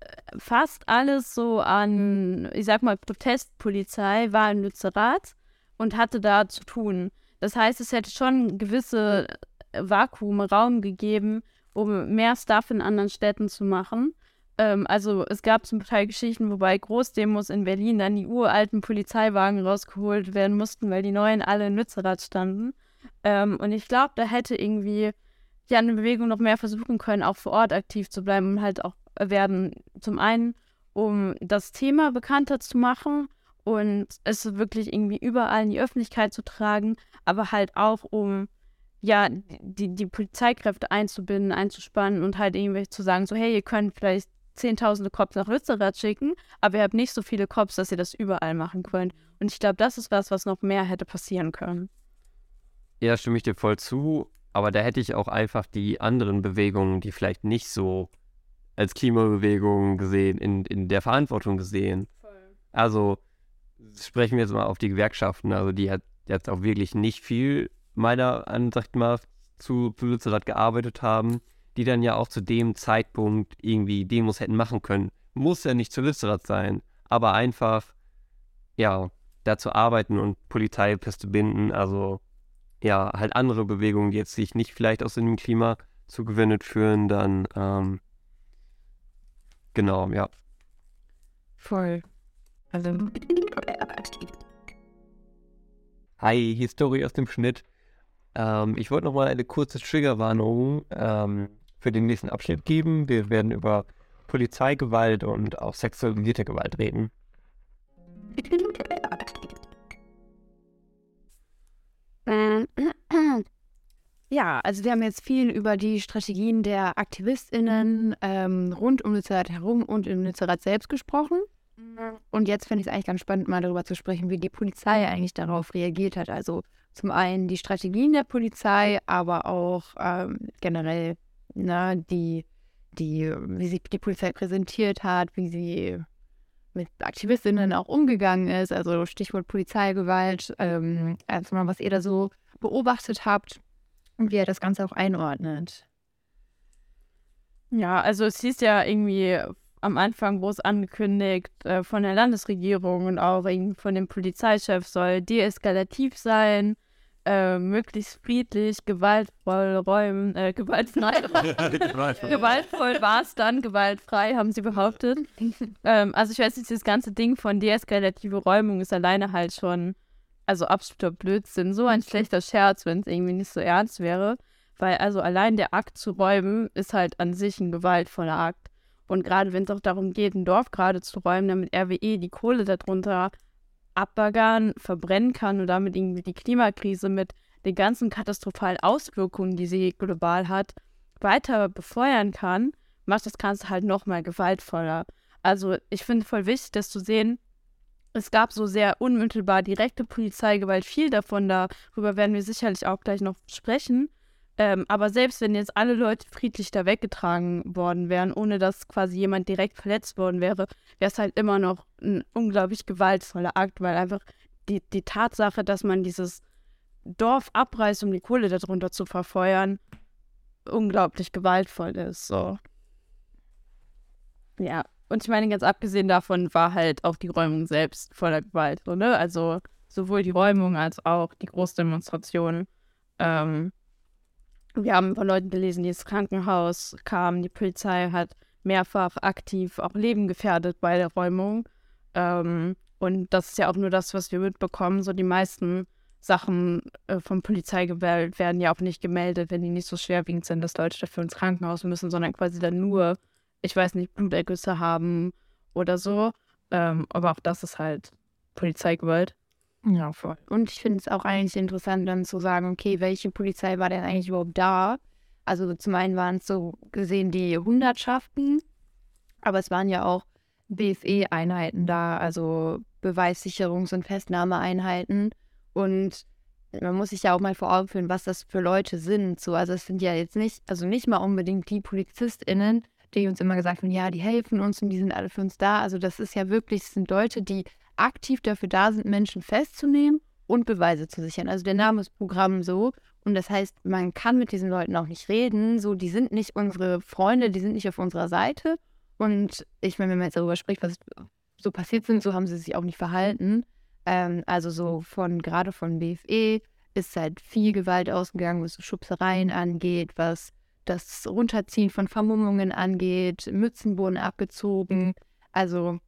äh, fast alles so an, ich sag mal, Protestpolizei war in Lützerath und hatte da zu tun. Das heißt, es hätte schon gewisse äh, Vakuum, Raum gegeben, um mehr Stuff in anderen Städten zu machen. Ähm, also es gab zum Teil Geschichten, wobei Großdemos in Berlin dann die uralten Polizeiwagen rausgeholt werden mussten, weil die neuen alle in Lützerath standen. Ähm, und ich glaube, da hätte irgendwie ja eine Bewegung noch mehr versuchen können, auch vor Ort aktiv zu bleiben und halt auch werden. Zum einen, um das Thema bekannter zu machen und es wirklich irgendwie überall in die Öffentlichkeit zu tragen, aber halt auch um ja die, die Polizeikräfte einzubinden, einzuspannen und halt irgendwie zu sagen, so hey, ihr könnt vielleicht zehntausende Cops nach Lützerath schicken, aber ihr habt nicht so viele Cops, dass ihr das überall machen könnt. Und ich glaube, das ist was, was noch mehr hätte passieren können. Ja, stimme ich dir voll zu. Aber da hätte ich auch einfach die anderen Bewegungen, die vielleicht nicht so als Klimabewegung gesehen, in, in der Verantwortung gesehen. Voll. Also sprechen wir jetzt mal auf die Gewerkschaften. Also die hat jetzt auch wirklich nicht viel meiner Ansicht nach zu, Lützerath gearbeitet haben, die dann ja auch zu dem Zeitpunkt irgendwie Demos hätten machen können. Muss ja nicht zu Lützerath sein, aber einfach, ja, da zu arbeiten und Polizei fest zu binden. Also, ja, halt andere Bewegungen, die jetzt sich nicht vielleicht aus dem Klima zugewendet führen, dann, ähm, genau, ja. Voll. Also. Hi, Historie aus dem Schnitt. Ähm, ich wollte nochmal eine kurze Triggerwarnung ähm, für den nächsten Abschnitt geben. Wir werden über Polizeigewalt und auch sexualisierte Gewalt reden. Ja, also wir haben jetzt viel über die Strategien der AktivistInnen ähm, rund um Lützerath herum und im Lützerath selbst gesprochen. Und jetzt finde ich es eigentlich ganz spannend, mal darüber zu sprechen, wie die Polizei eigentlich darauf reagiert hat. Also zum einen die Strategien der Polizei, aber auch ähm, generell ne, die, die, wie sich die Polizei präsentiert hat, wie sie mit Aktivistinnen auch umgegangen ist. Also Stichwort Polizeigewalt. Ähm, erstmal, was ihr da so beobachtet habt und wie ihr das Ganze auch einordnet. Ja, also es hieß ja irgendwie am Anfang groß angekündigt äh, von der Landesregierung und auch von dem Polizeichef soll deeskalativ sein, äh, möglichst friedlich, gewaltvoll räumen, äh, gewaltfrei. gewaltvoll war es dann, gewaltfrei, haben sie behauptet. ähm, also ich weiß nicht, das ganze Ding von deeskalative Räumung ist alleine halt schon, also absoluter Blödsinn, so ein schlechter Scherz, wenn es irgendwie nicht so ernst wäre. Weil also allein der Akt zu räumen ist halt an sich ein gewaltvoller Akt. Und gerade wenn es auch darum geht, ein Dorf gerade zu räumen, damit RWE die Kohle darunter abbaggern, verbrennen kann und damit irgendwie die Klimakrise mit den ganzen katastrophalen Auswirkungen, die sie global hat, weiter befeuern kann, macht das Ganze halt nochmal gewaltvoller. Also ich finde voll wichtig, das zu sehen. Es gab so sehr unmittelbar direkte Polizeigewalt, viel davon, darüber werden wir sicherlich auch gleich noch sprechen. Ähm, aber selbst wenn jetzt alle Leute friedlich da weggetragen worden wären, ohne dass quasi jemand direkt verletzt worden wäre, wäre es halt immer noch ein unglaublich gewaltvoller Akt, weil einfach die, die Tatsache, dass man dieses Dorf abreißt, um die Kohle darunter zu verfeuern, unglaublich gewaltvoll ist. So. Ja, und ich meine, ganz abgesehen davon war halt auch die Räumung selbst voller Gewalt, so, ne? Also sowohl die Räumung als auch die Großdemonstration. Ähm, wir haben von Leuten gelesen, die ins Krankenhaus kamen. Die Polizei hat mehrfach aktiv auch Leben gefährdet bei der Räumung. Ähm, und das ist ja auch nur das, was wir mitbekommen. So die meisten Sachen äh, vom Polizeigewalt werden ja auch nicht gemeldet, wenn die nicht so schwerwiegend sind, dass Leute dafür ins Krankenhaus müssen, sondern quasi dann nur, ich weiß nicht, Blutergüsse haben oder so. Ähm, aber auch das ist halt Polizeigewalt. Ja, voll. Und ich finde es auch eigentlich interessant, dann zu sagen, okay, welche Polizei war denn eigentlich überhaupt da? Also zum einen waren es so gesehen die Hundertschaften, aber es waren ja auch BFE-Einheiten da, also Beweissicherungs- und Festnahmeeinheiten. Und man muss sich ja auch mal vor Augen führen, was das für Leute sind. So, also es sind ja jetzt nicht, also nicht mal unbedingt die PolizistInnen, die uns immer gesagt haben, ja, die helfen uns und die sind alle für uns da. Also das ist ja wirklich, es sind Leute, die aktiv dafür da sind, Menschen festzunehmen und Beweise zu sichern. Also der Name ist Programm so. Und das heißt, man kann mit diesen Leuten auch nicht reden. So, die sind nicht unsere Freunde, die sind nicht auf unserer Seite. Und ich meine, wenn man jetzt darüber spricht, was so passiert sind, so haben sie sich auch nicht verhalten. Ähm, also so von, gerade von BFE ist halt viel Gewalt ausgegangen, was so Schubsereien angeht, was das Runterziehen von Vermummungen angeht, Mützen wurden abgezogen. Also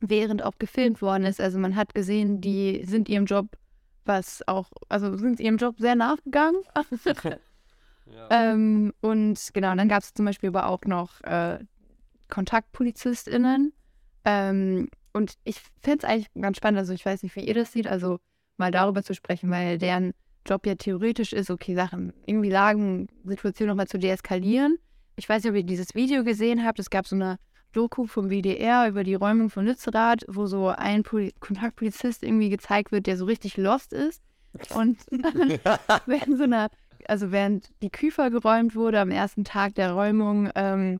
während auch gefilmt worden ist. Also man hat gesehen, die sind ihrem Job, was auch, also sind ihrem Job sehr nachgegangen. ja. ähm, und genau, dann gab es zum Beispiel aber auch noch äh, KontaktpolizistInnen. Ähm, und ich finde es eigentlich ganz spannend, also ich weiß nicht, wie ihr das seht, also mal darüber zu sprechen, weil deren Job ja theoretisch ist, okay, Sachen, irgendwie Lagen, Situationen nochmal zu deeskalieren. Ich weiß nicht, ob ihr dieses Video gesehen habt. Es gab so eine Doku vom WDR über die Räumung von Lützerath, wo so ein Poli Kontaktpolizist irgendwie gezeigt wird, der so richtig lost ist. Und während so einer, also während die Küfer geräumt wurde am ersten Tag der Räumung, ähm,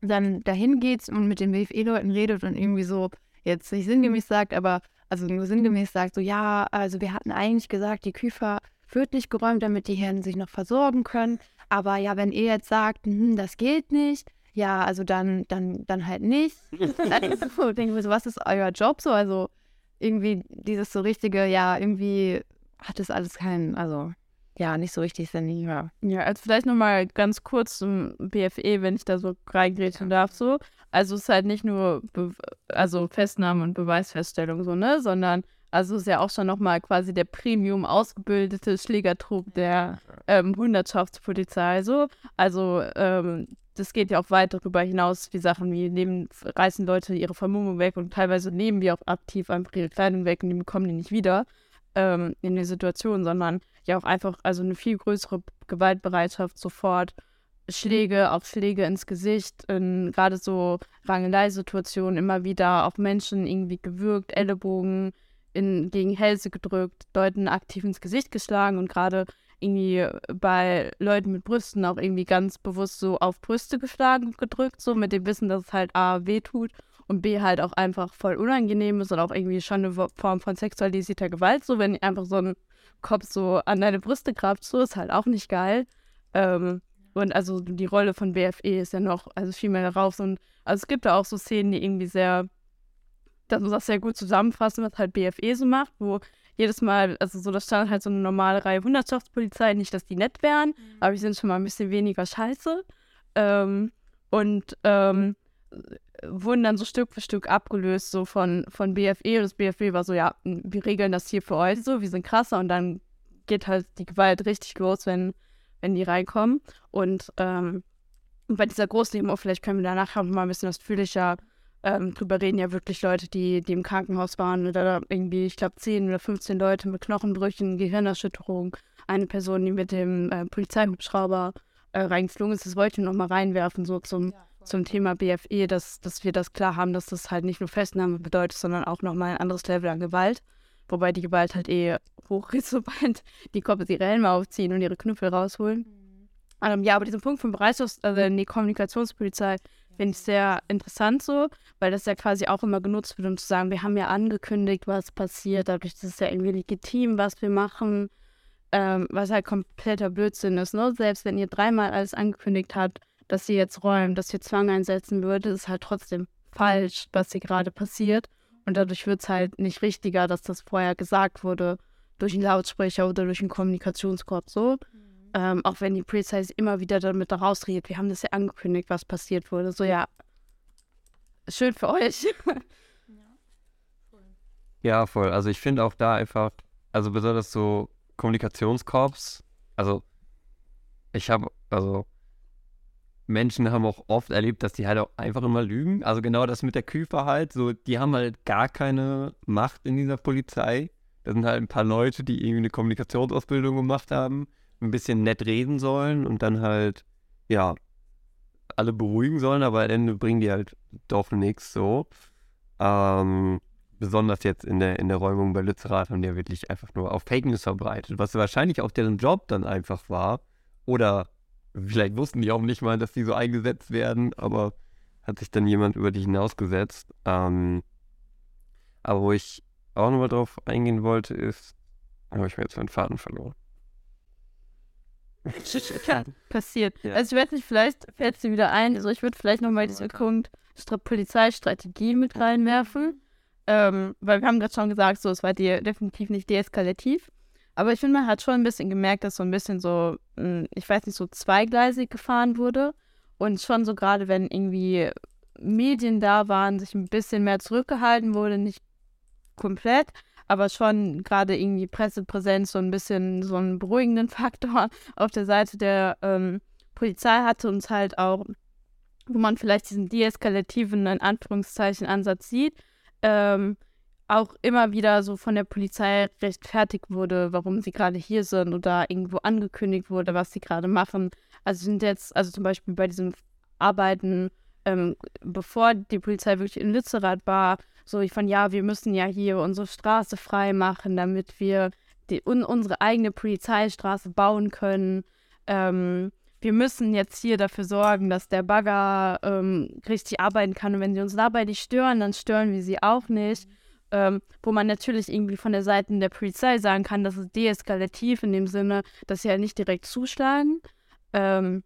dann dahin geht und mit den BFE-Leuten redet und irgendwie so, jetzt nicht sinngemäß sagt, aber also nur sinngemäß sagt, so ja, also wir hatten eigentlich gesagt, die Küfer wird nicht geräumt, damit die Herren sich noch versorgen können. Aber ja, wenn ihr jetzt sagt, hm, das geht nicht, ja, also dann, dann, dann halt nicht. dann so, denke ich mir so, was ist euer Job so? Also irgendwie dieses so richtige, ja, irgendwie hat das alles keinen, also ja, nicht so richtig Sinn. Ja, ja also vielleicht nochmal ganz kurz zum BFE, wenn ich da so reingrätschen darf, so. Also es ist halt nicht nur Be also Festnahme und Beweisfeststellung so, ne, sondern also ist ja auch schon nochmal quasi der Premium ausgebildete Schlägertrupp der ähm, Hundertschaftspolizei so. Also ähm, das geht ja auch weit darüber hinaus, wie Sachen wie nehmen, reißen Leute ihre Vermummung weg und teilweise nehmen wir auch aktiv einfach ihre Kleidung weg und die bekommen die nicht wieder ähm, in der Situation, sondern ja auch einfach also eine viel größere Gewaltbereitschaft sofort. Schläge, auch Schläge ins Gesicht, gerade so Rangeleisituationen immer wieder auf Menschen irgendwie gewürgt, Ellenbogen in, gegen Hälse gedrückt, Leuten aktiv ins Gesicht geschlagen und gerade irgendwie bei Leuten mit Brüsten auch irgendwie ganz bewusst so auf Brüste geschlagen und gedrückt, so mit dem Wissen, dass es halt A weh tut und B halt auch einfach voll unangenehm ist und auch irgendwie schon eine Form von sexualisierter Gewalt, so wenn einfach so ein Kopf so an deine Brüste grabt, so ist halt auch nicht geil. Ähm, und also die Rolle von BFE ist ja noch, also viel mehr darauf. Und also es gibt da auch so Szenen, die irgendwie sehr, dass man das sehr gut zusammenfassen, was halt BFE so macht, wo jedes Mal, also so, da stand halt so eine normale Reihe Hundertschaftspolizei, nicht, dass die nett wären, mhm. aber die sind schon mal ein bisschen weniger scheiße. Ähm, und ähm, wurden dann so Stück für Stück abgelöst, so von, von BFE. Und das BFE war so, ja, wir regeln das hier für euch so, wir sind krasser und dann geht halt die Gewalt richtig los, wenn, wenn die reinkommen. Und ähm, bei dieser Großdemo, vielleicht können wir danach noch mal ein bisschen ausführlicher ähm, drüber reden ja wirklich Leute, die, die im Krankenhaus waren oder irgendwie, ich glaube, 10 oder 15 Leute mit Knochenbrüchen, Gehirnerschütterung, eine Person, die mit dem äh, Polizeihubschrauber äh, reingeflogen ist. Das wollte ich noch mal reinwerfen, so zum, zum Thema BFE, dass, dass wir das klar haben, dass das halt nicht nur Festnahme bedeutet, sondern auch nochmal ein anderes Level an Gewalt. Wobei die Gewalt halt eh hoch ist, sobald die Koppel ihre Helme aufziehen und ihre Knüppel rausholen. Mhm. Ähm, ja, aber diesen Punkt vom Bereitschafts-, also die Kommunikationspolizei, finde ich sehr interessant so, weil das ja quasi auch immer genutzt wird, um zu sagen, wir haben ja angekündigt, was passiert, dadurch ist es ja irgendwie legitim, was wir machen, ähm, was halt kompletter Blödsinn ist. Ne? Selbst wenn ihr dreimal alles angekündigt habt, dass sie jetzt räumen, dass ihr Zwang einsetzen würde, ist halt trotzdem falsch, was hier gerade passiert. Und dadurch wird es halt nicht richtiger, dass das vorher gesagt wurde durch einen Lautsprecher oder durch einen Kommunikationskorb so. Mhm. Ähm, auch wenn die Polizei immer wieder damit da rausredet, wir haben das ja angekündigt, was passiert wurde. So, ja, schön für euch. ja, voll. Also ich finde auch da einfach, also besonders so Kommunikationskorps, also ich habe, also Menschen haben auch oft erlebt, dass die halt auch einfach immer lügen. Also genau das mit der Küfer halt, so, die haben halt gar keine Macht in dieser Polizei. Das sind halt ein paar Leute, die irgendwie eine Kommunikationsausbildung gemacht haben, ein bisschen nett reden sollen und dann halt, ja, alle beruhigen sollen, aber am Ende bringen die halt doch nichts so. Ähm, besonders jetzt in der, in der Räumung bei Lützerath haben die ja wirklich einfach nur auf Fake News verbreitet, was wahrscheinlich auch deren Job dann einfach war. Oder vielleicht wussten die auch nicht mal, dass die so eingesetzt werden, aber hat sich dann jemand über die hinausgesetzt. Ähm, aber wo ich auch nochmal drauf eingehen wollte, ist, habe ich mir jetzt meinen Faden verloren. Passiert. Ja. Also ich weiß nicht, vielleicht fällt sie wieder ein. Also ich würde vielleicht nochmal diese Punkt Polizeistrategie mit reinwerfen. Ähm, weil wir haben gerade schon gesagt, so, es war de definitiv nicht deeskalativ. Aber ich finde, man hat schon ein bisschen gemerkt, dass so ein bisschen so, hm, ich weiß nicht, so zweigleisig gefahren wurde. Und schon so gerade, wenn irgendwie Medien da waren, sich ein bisschen mehr zurückgehalten wurde, nicht komplett, aber schon gerade irgendwie Pressepräsenz so ein bisschen so einen beruhigenden Faktor auf der Seite der ähm, Polizei hatte uns halt auch, wo man vielleicht diesen deeskalativen, in Anführungszeichen, Ansatz sieht, ähm, auch immer wieder so von der Polizei rechtfertigt wurde, warum sie gerade hier sind oder irgendwo angekündigt wurde, was sie gerade machen. Also sind jetzt, also zum Beispiel bei diesem Arbeiten, ähm, bevor die Polizei wirklich in Lützerath war, so ich von ja, wir müssen ja hier unsere Straße frei machen, damit wir die, un, unsere eigene Polizeistraße bauen können. Ähm, wir müssen jetzt hier dafür sorgen, dass der Bagger ähm, richtig arbeiten kann. Und wenn sie uns dabei nicht stören, dann stören wir sie auch nicht. Ähm, wo man natürlich irgendwie von der Seite der Polizei sagen kann, das ist deeskalativ in dem Sinne, dass sie halt nicht direkt zuschlagen. Ähm,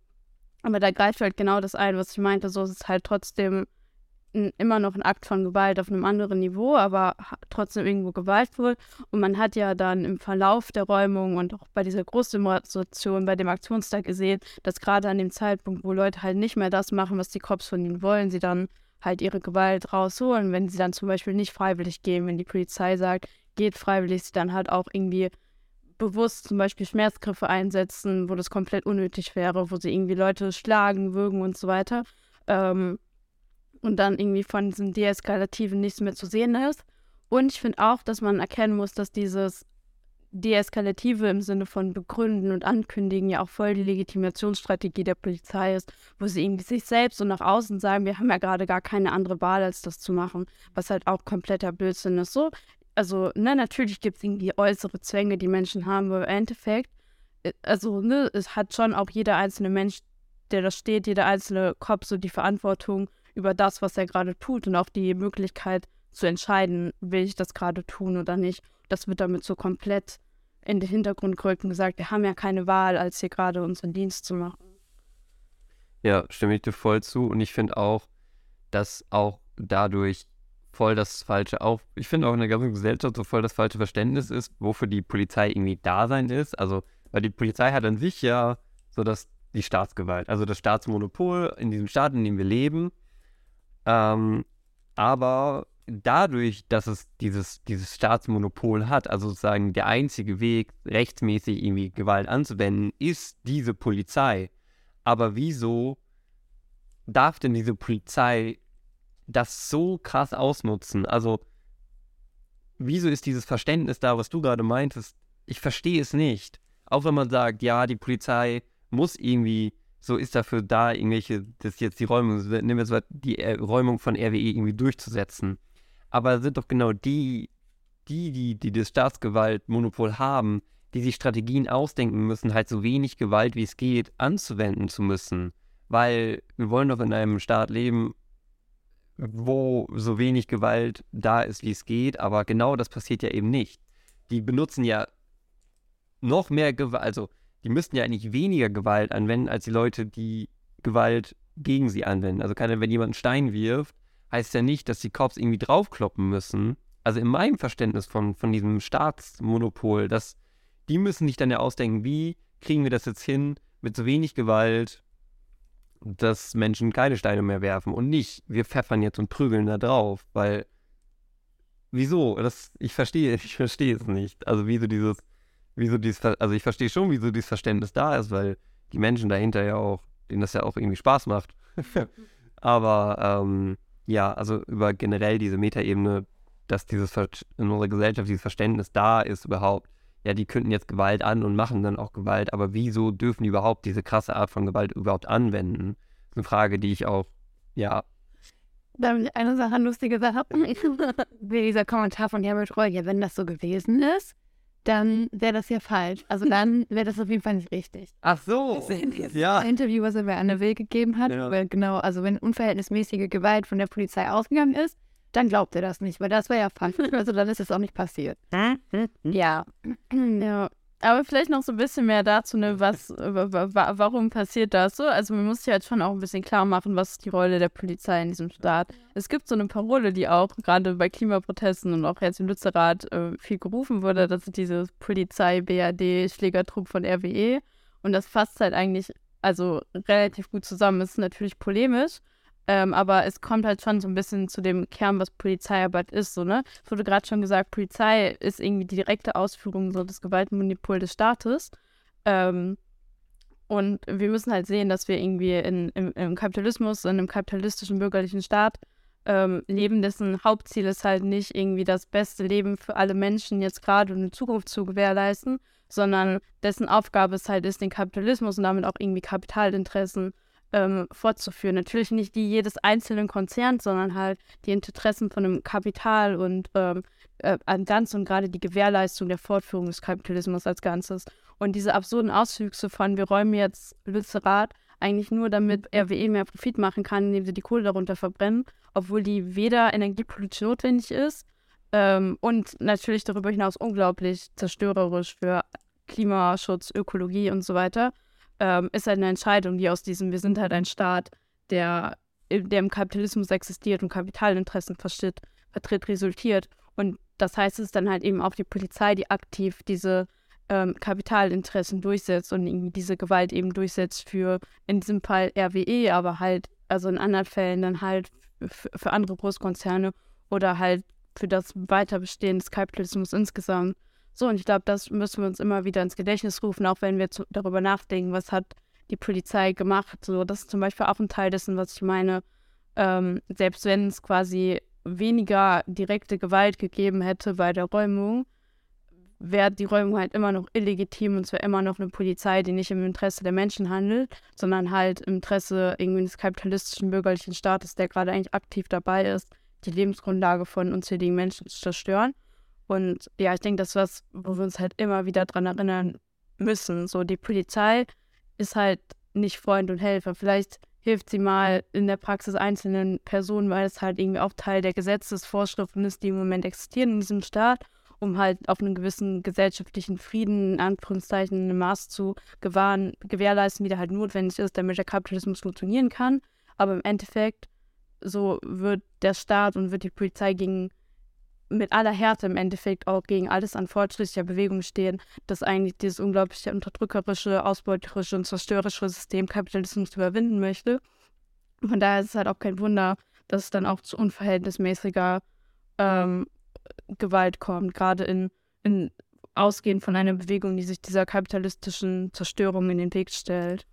aber da greift halt genau das ein, was ich meinte. So ist es halt trotzdem immer noch ein Akt von Gewalt auf einem anderen Niveau, aber trotzdem irgendwo gewaltvoll. Und man hat ja dann im Verlauf der Räumung und auch bei dieser Großdemonstration, bei dem Aktionstag gesehen, dass gerade an dem Zeitpunkt, wo Leute halt nicht mehr das machen, was die Cops von ihnen wollen, sie dann halt ihre Gewalt rausholen. Wenn sie dann zum Beispiel nicht freiwillig gehen, wenn die Polizei sagt, geht freiwillig, sie dann halt auch irgendwie bewusst zum Beispiel Schmerzgriffe einsetzen, wo das komplett unnötig wäre, wo sie irgendwie Leute schlagen, würgen und so weiter. Ähm, und dann irgendwie von diesem Deeskalativen nichts mehr zu sehen ist. Und ich finde auch, dass man erkennen muss, dass dieses Deeskalative im Sinne von begründen und ankündigen ja auch voll die Legitimationsstrategie der Polizei ist, wo sie irgendwie sich selbst und nach außen sagen, wir haben ja gerade gar keine andere Wahl, als das zu machen, was halt auch kompletter Blödsinn ist. So, also, ne, natürlich gibt es irgendwie äußere Zwänge, die Menschen haben, aber im Endeffekt, äh, also, ne, es hat schon auch jeder einzelne Mensch, der da steht, jeder einzelne Kopf so die Verantwortung, über das, was er gerade tut und auch die Möglichkeit zu entscheiden, will ich das gerade tun oder nicht. Das wird damit so komplett in den Hintergrund gerückt und gesagt, wir haben ja keine Wahl, als hier gerade unseren Dienst zu machen. Ja, stimme ich dir voll zu. Und ich finde auch, dass auch dadurch voll das falsche, auch, ich finde auch in der ganzen Gesellschaft so voll das falsche Verständnis ist, wofür die Polizei irgendwie da sein ist. Also, weil die Polizei hat an sich ja so das, die Staatsgewalt, also das Staatsmonopol in diesem Staat, in dem wir leben. Ähm, aber dadurch, dass es dieses, dieses Staatsmonopol hat, also sozusagen der einzige Weg, rechtsmäßig irgendwie Gewalt anzuwenden, ist diese Polizei. Aber wieso darf denn diese Polizei das so krass ausnutzen? Also, wieso ist dieses Verständnis da, was du gerade meintest? Ich verstehe es nicht. Auch wenn man sagt, ja, die Polizei muss irgendwie so ist dafür da, irgendwelche, das jetzt die Räumung, nehmen wir jetzt mal die Räumung von RWE irgendwie durchzusetzen. Aber sind doch genau die, die, die, die das Staatsgewaltmonopol haben, die sich Strategien ausdenken müssen, halt so wenig Gewalt wie es geht anzuwenden zu müssen. Weil wir wollen doch in einem Staat leben, wo so wenig Gewalt da ist, wie es geht, aber genau das passiert ja eben nicht. Die benutzen ja noch mehr Gewalt, also die müssten ja eigentlich weniger Gewalt anwenden, als die Leute, die Gewalt gegen sie anwenden. Also keine, wenn jemand einen Stein wirft, heißt ja nicht, dass die Cops irgendwie draufkloppen müssen. Also in meinem Verständnis von, von diesem Staatsmonopol, dass die müssen sich dann ja ausdenken, wie kriegen wir das jetzt hin, mit so wenig Gewalt, dass Menschen keine Steine mehr werfen und nicht, wir pfeffern jetzt und prügeln da drauf, weil wieso? Das, ich verstehe, ich verstehe es nicht. Also wieso dieses, wieso dieses, also ich verstehe schon, wieso dieses Verständnis da ist, weil die Menschen dahinter ja auch, denen das ja auch irgendwie Spaß macht. Aber ähm, ja, also über generell diese Metaebene, dass dieses in unserer Gesellschaft dieses Verständnis da ist überhaupt, ja, die könnten jetzt Gewalt an und machen dann auch Gewalt, aber wieso dürfen die überhaupt diese krasse Art von Gewalt überhaupt anwenden? Das ist eine Frage, die ich auch, ja. Dann eine Sache, lustige Sache, wie dieser Kommentar von Herbert Roy, ja, wenn das so gewesen ist, dann wäre das ja falsch. Also dann wäre das auf jeden Fall nicht richtig. Ach so. Das ja. Interview, was er bei Anne Will gegeben hat, ja. weil genau, also wenn unverhältnismäßige Gewalt von der Polizei ausgegangen ist, dann glaubt er das nicht, weil das wäre ja falsch. Also dann ist es auch nicht passiert. ja. ja. Aber vielleicht noch so ein bisschen mehr dazu, ne, was, warum passiert das so? Also man muss sich halt schon auch ein bisschen klar machen, was ist die Rolle der Polizei in diesem Staat. Es gibt so eine Parole, die auch gerade bei Klimaprotesten und auch jetzt im Lützerath äh, viel gerufen wurde, das ist diese Polizei-BRD-Schlägertrupp von RWE. Und das fasst halt eigentlich also relativ gut zusammen. Ist natürlich polemisch, ähm, aber es kommt halt schon so ein bisschen zu dem Kern, was Polizeiarbeit ist. So, ne? Es wurde gerade schon gesagt, Polizei ist irgendwie die direkte Ausführung so des Gewaltmonopol des Staates. Ähm, und wir müssen halt sehen, dass wir irgendwie in, im, im Kapitalismus, in einem kapitalistischen bürgerlichen Staat ähm, leben, dessen Hauptziel ist halt nicht irgendwie das beste Leben für alle Menschen jetzt gerade und in Zukunft zu gewährleisten, sondern dessen Aufgabe es halt ist, den Kapitalismus und damit auch irgendwie Kapitalinteressen ähm, fortzuführen. Natürlich nicht die jedes einzelnen Konzerns, sondern halt die Interessen von dem Kapital und ähm, äh, an ganz und gerade die Gewährleistung der Fortführung des Kapitalismus als Ganzes. Und diese absurden Auswüchse von, wir räumen jetzt Lützerath eigentlich nur, damit RWE mehr Profit machen kann, indem sie die Kohle darunter verbrennen, obwohl die weder energiepolitisch notwendig ist ähm, und natürlich darüber hinaus unglaublich zerstörerisch für Klimaschutz, Ökologie und so weiter ähm, ist halt eine Entscheidung, die aus diesem, wir sind halt ein Staat, der, der im Kapitalismus existiert und Kapitalinteressen versteht, vertritt, resultiert. Und das heißt, es ist dann halt eben auch die Polizei, die aktiv diese ähm, Kapitalinteressen durchsetzt und irgendwie diese Gewalt eben durchsetzt für in diesem Fall RWE, aber halt, also in anderen Fällen dann halt für andere Großkonzerne oder halt für das Weiterbestehen des Kapitalismus insgesamt. So, und ich glaube, das müssen wir uns immer wieder ins Gedächtnis rufen, auch wenn wir zu, darüber nachdenken, was hat die Polizei gemacht. So, das ist zum Beispiel auch ein Teil dessen, was ich meine. Ähm, selbst wenn es quasi weniger direkte Gewalt gegeben hätte bei der Räumung, wäre die Räumung halt immer noch illegitim und wäre immer noch eine Polizei, die nicht im Interesse der Menschen handelt, sondern halt im Interesse irgendwie des kapitalistischen bürgerlichen Staates, der gerade eigentlich aktiv dabei ist, die Lebensgrundlage von unzähligen Menschen zu zerstören. Und ja, ich denke, das ist was, wo wir uns halt immer wieder dran erinnern müssen. So, die Polizei ist halt nicht Freund und Helfer. Vielleicht hilft sie mal in der Praxis einzelnen Personen, weil es halt irgendwie auch Teil der Gesetzesvorschriften ist, die im Moment existieren in diesem Staat, um halt auf einen gewissen gesellschaftlichen Frieden, in Anführungszeichen, ein Maß zu gewahren, gewährleisten, wie der halt notwendig ist, damit der Kapitalismus funktionieren kann. Aber im Endeffekt, so wird der Staat und wird die Polizei gegen mit aller Härte im Endeffekt auch gegen alles an fortschrittlicher Bewegung stehen, das eigentlich dieses unglaubliche unterdrückerische, ausbeuterische und zerstörerische System Kapitalismus überwinden möchte. Von daher ist es halt auch kein Wunder, dass es dann auch zu unverhältnismäßiger ähm, Gewalt kommt, gerade in, in ausgehend von einer Bewegung, die sich dieser kapitalistischen Zerstörung in den Weg stellt.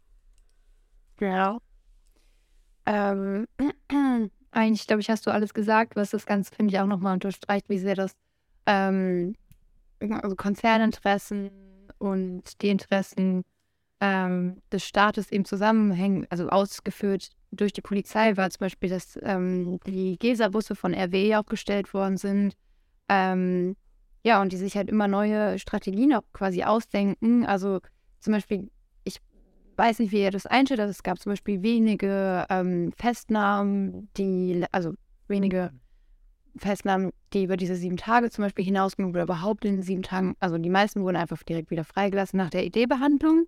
Ja. Ähm, eigentlich, glaube ich, hast du alles gesagt, was das Ganze, finde ich, auch nochmal unterstreicht, wie sehr das ähm, also Konzerninteressen und die Interessen ähm, des Staates eben zusammenhängen, also ausgeführt durch die Polizei war zum Beispiel, dass ähm, die Gesa-Busse von RW aufgestellt worden sind. Ähm, ja, und die sich halt immer neue Strategien auch quasi ausdenken. Also zum Beispiel, weiß nicht, wie ihr das einstellt, also es gab zum Beispiel wenige ähm, Festnahmen, die, also wenige Festnahmen, die über diese sieben Tage zum Beispiel hinausgingen oder überhaupt in sieben Tagen, also die meisten wurden einfach direkt wieder freigelassen nach der Ideebehandlung.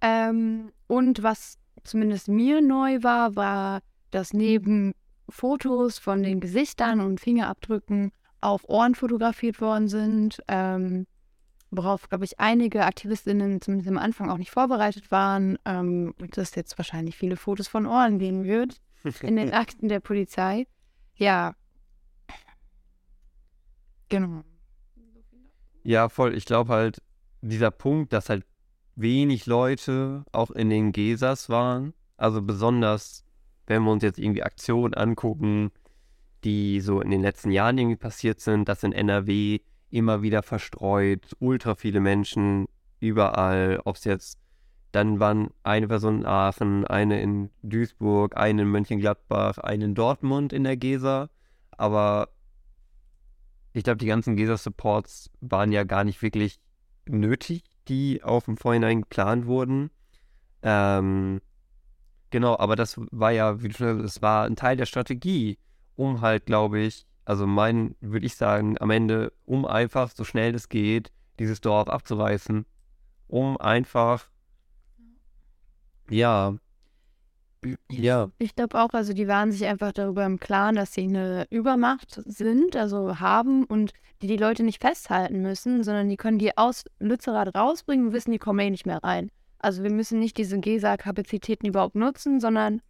Ähm, und was zumindest mir neu war, war, dass neben Fotos von den Gesichtern und Fingerabdrücken auch Ohren fotografiert worden sind, ähm, worauf, glaube ich, einige Aktivistinnen zumindest am Anfang auch nicht vorbereitet waren, ähm, dass jetzt wahrscheinlich viele Fotos von Ohren geben wird in den Akten der Polizei. Ja. Genau. Ja, voll. Ich glaube halt, dieser Punkt, dass halt wenig Leute auch in den Gesas waren. Also besonders, wenn wir uns jetzt irgendwie Aktionen angucken, die so in den letzten Jahren irgendwie passiert sind, dass in NRW immer wieder verstreut, ultra viele Menschen überall, ob es jetzt, dann waren eine Person in Aachen, eine in Duisburg, eine in Mönchengladbach, eine in Dortmund in der Gesa, aber ich glaube, die ganzen Gesa-Supports waren ja gar nicht wirklich nötig, die auch im Vorhinein geplant wurden. Ähm, genau, aber das war ja, wie du schon das war ein Teil der Strategie, um halt, glaube ich, also mein, würde ich sagen, am Ende, um einfach so schnell es geht, dieses Dorf abzureißen, um einfach, ja, ja. Ich glaube auch, also die waren sich einfach darüber im Klaren, dass sie eine Übermacht sind, also haben und die die Leute nicht festhalten müssen, sondern die können die aus Lützerath rausbringen und wissen, die kommen eh nicht mehr rein. Also wir müssen nicht diese GESA-Kapazitäten überhaupt nutzen, sondern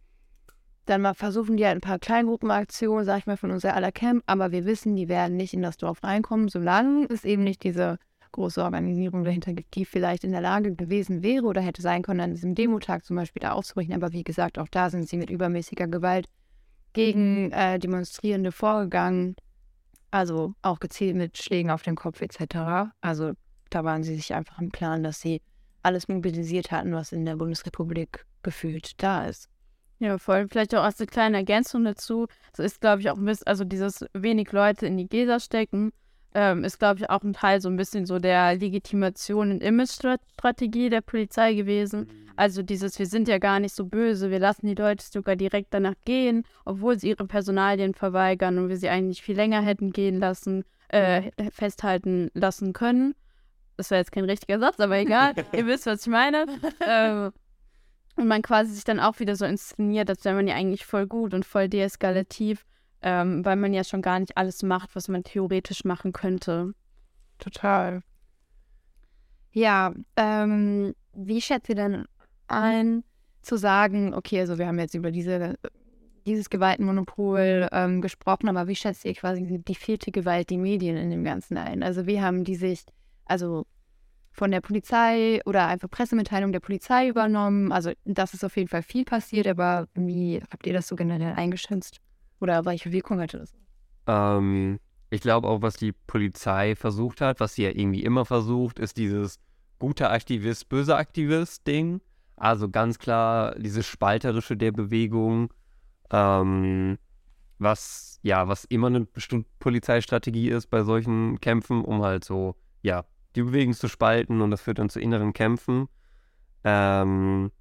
dann mal versuchen die halt ein paar Kleingruppenaktionen, sag ich mal, von unser aller Camp, aber wir wissen, die werden nicht in das Dorf reinkommen, solange es eben nicht diese große Organisierung dahinter gibt, die vielleicht in der Lage gewesen wäre oder hätte sein können, an diesem Demotag zum Beispiel da auszubrechen. Aber wie gesagt, auch da sind sie mit übermäßiger Gewalt gegen äh, Demonstrierende vorgegangen. Also auch gezielt mit Schlägen auf den Kopf etc. Also da waren sie sich einfach im Plan, dass sie alles mobilisiert hatten, was in der Bundesrepublik gefühlt da ist. Ja, voll. Vielleicht auch als eine kleine Ergänzung dazu. So ist, glaube ich, auch ein bisschen, also dieses wenig Leute in die Gesa stecken, ähm, ist, glaube ich, auch ein Teil so ein bisschen so der Legitimation und Image-Strategie der Polizei gewesen. Mhm. Also dieses, wir sind ja gar nicht so böse, wir lassen die Leute sogar direkt danach gehen, obwohl sie ihre Personalien verweigern und wir sie eigentlich viel länger hätten gehen lassen, äh, festhalten lassen können. Das war jetzt kein richtiger Satz, aber egal, ihr wisst, was ich meine. Ähm, und man quasi sich dann auch wieder so inszeniert, als wäre man ja eigentlich voll gut und voll deeskalativ ähm, weil man ja schon gar nicht alles macht, was man theoretisch machen könnte. Total. Ja, ähm, wie schätzt ihr denn ein, zu sagen, okay, also wir haben jetzt über diese, dieses Gewaltenmonopol ähm, gesprochen, aber wie schätzt ihr quasi die vierte Gewalt, die Medien in dem Ganzen ein? Also wie haben die sich, also von der Polizei oder einfach Pressemitteilung der Polizei übernommen? Also das ist auf jeden Fall viel passiert, aber wie habt ihr das so generell eingeschätzt? Oder welche Wirkung hatte das? Ähm, ich glaube auch, was die Polizei versucht hat, was sie ja irgendwie immer versucht, ist dieses guter Aktivist, böser Aktivist-Ding. Also ganz klar dieses Spalterische der Bewegung, ähm, was ja, was immer eine bestimmte Polizeistrategie ist bei solchen Kämpfen, um halt so, ja, die Bewegung zu spalten und das führt dann zu inneren Kämpfen. Ähm,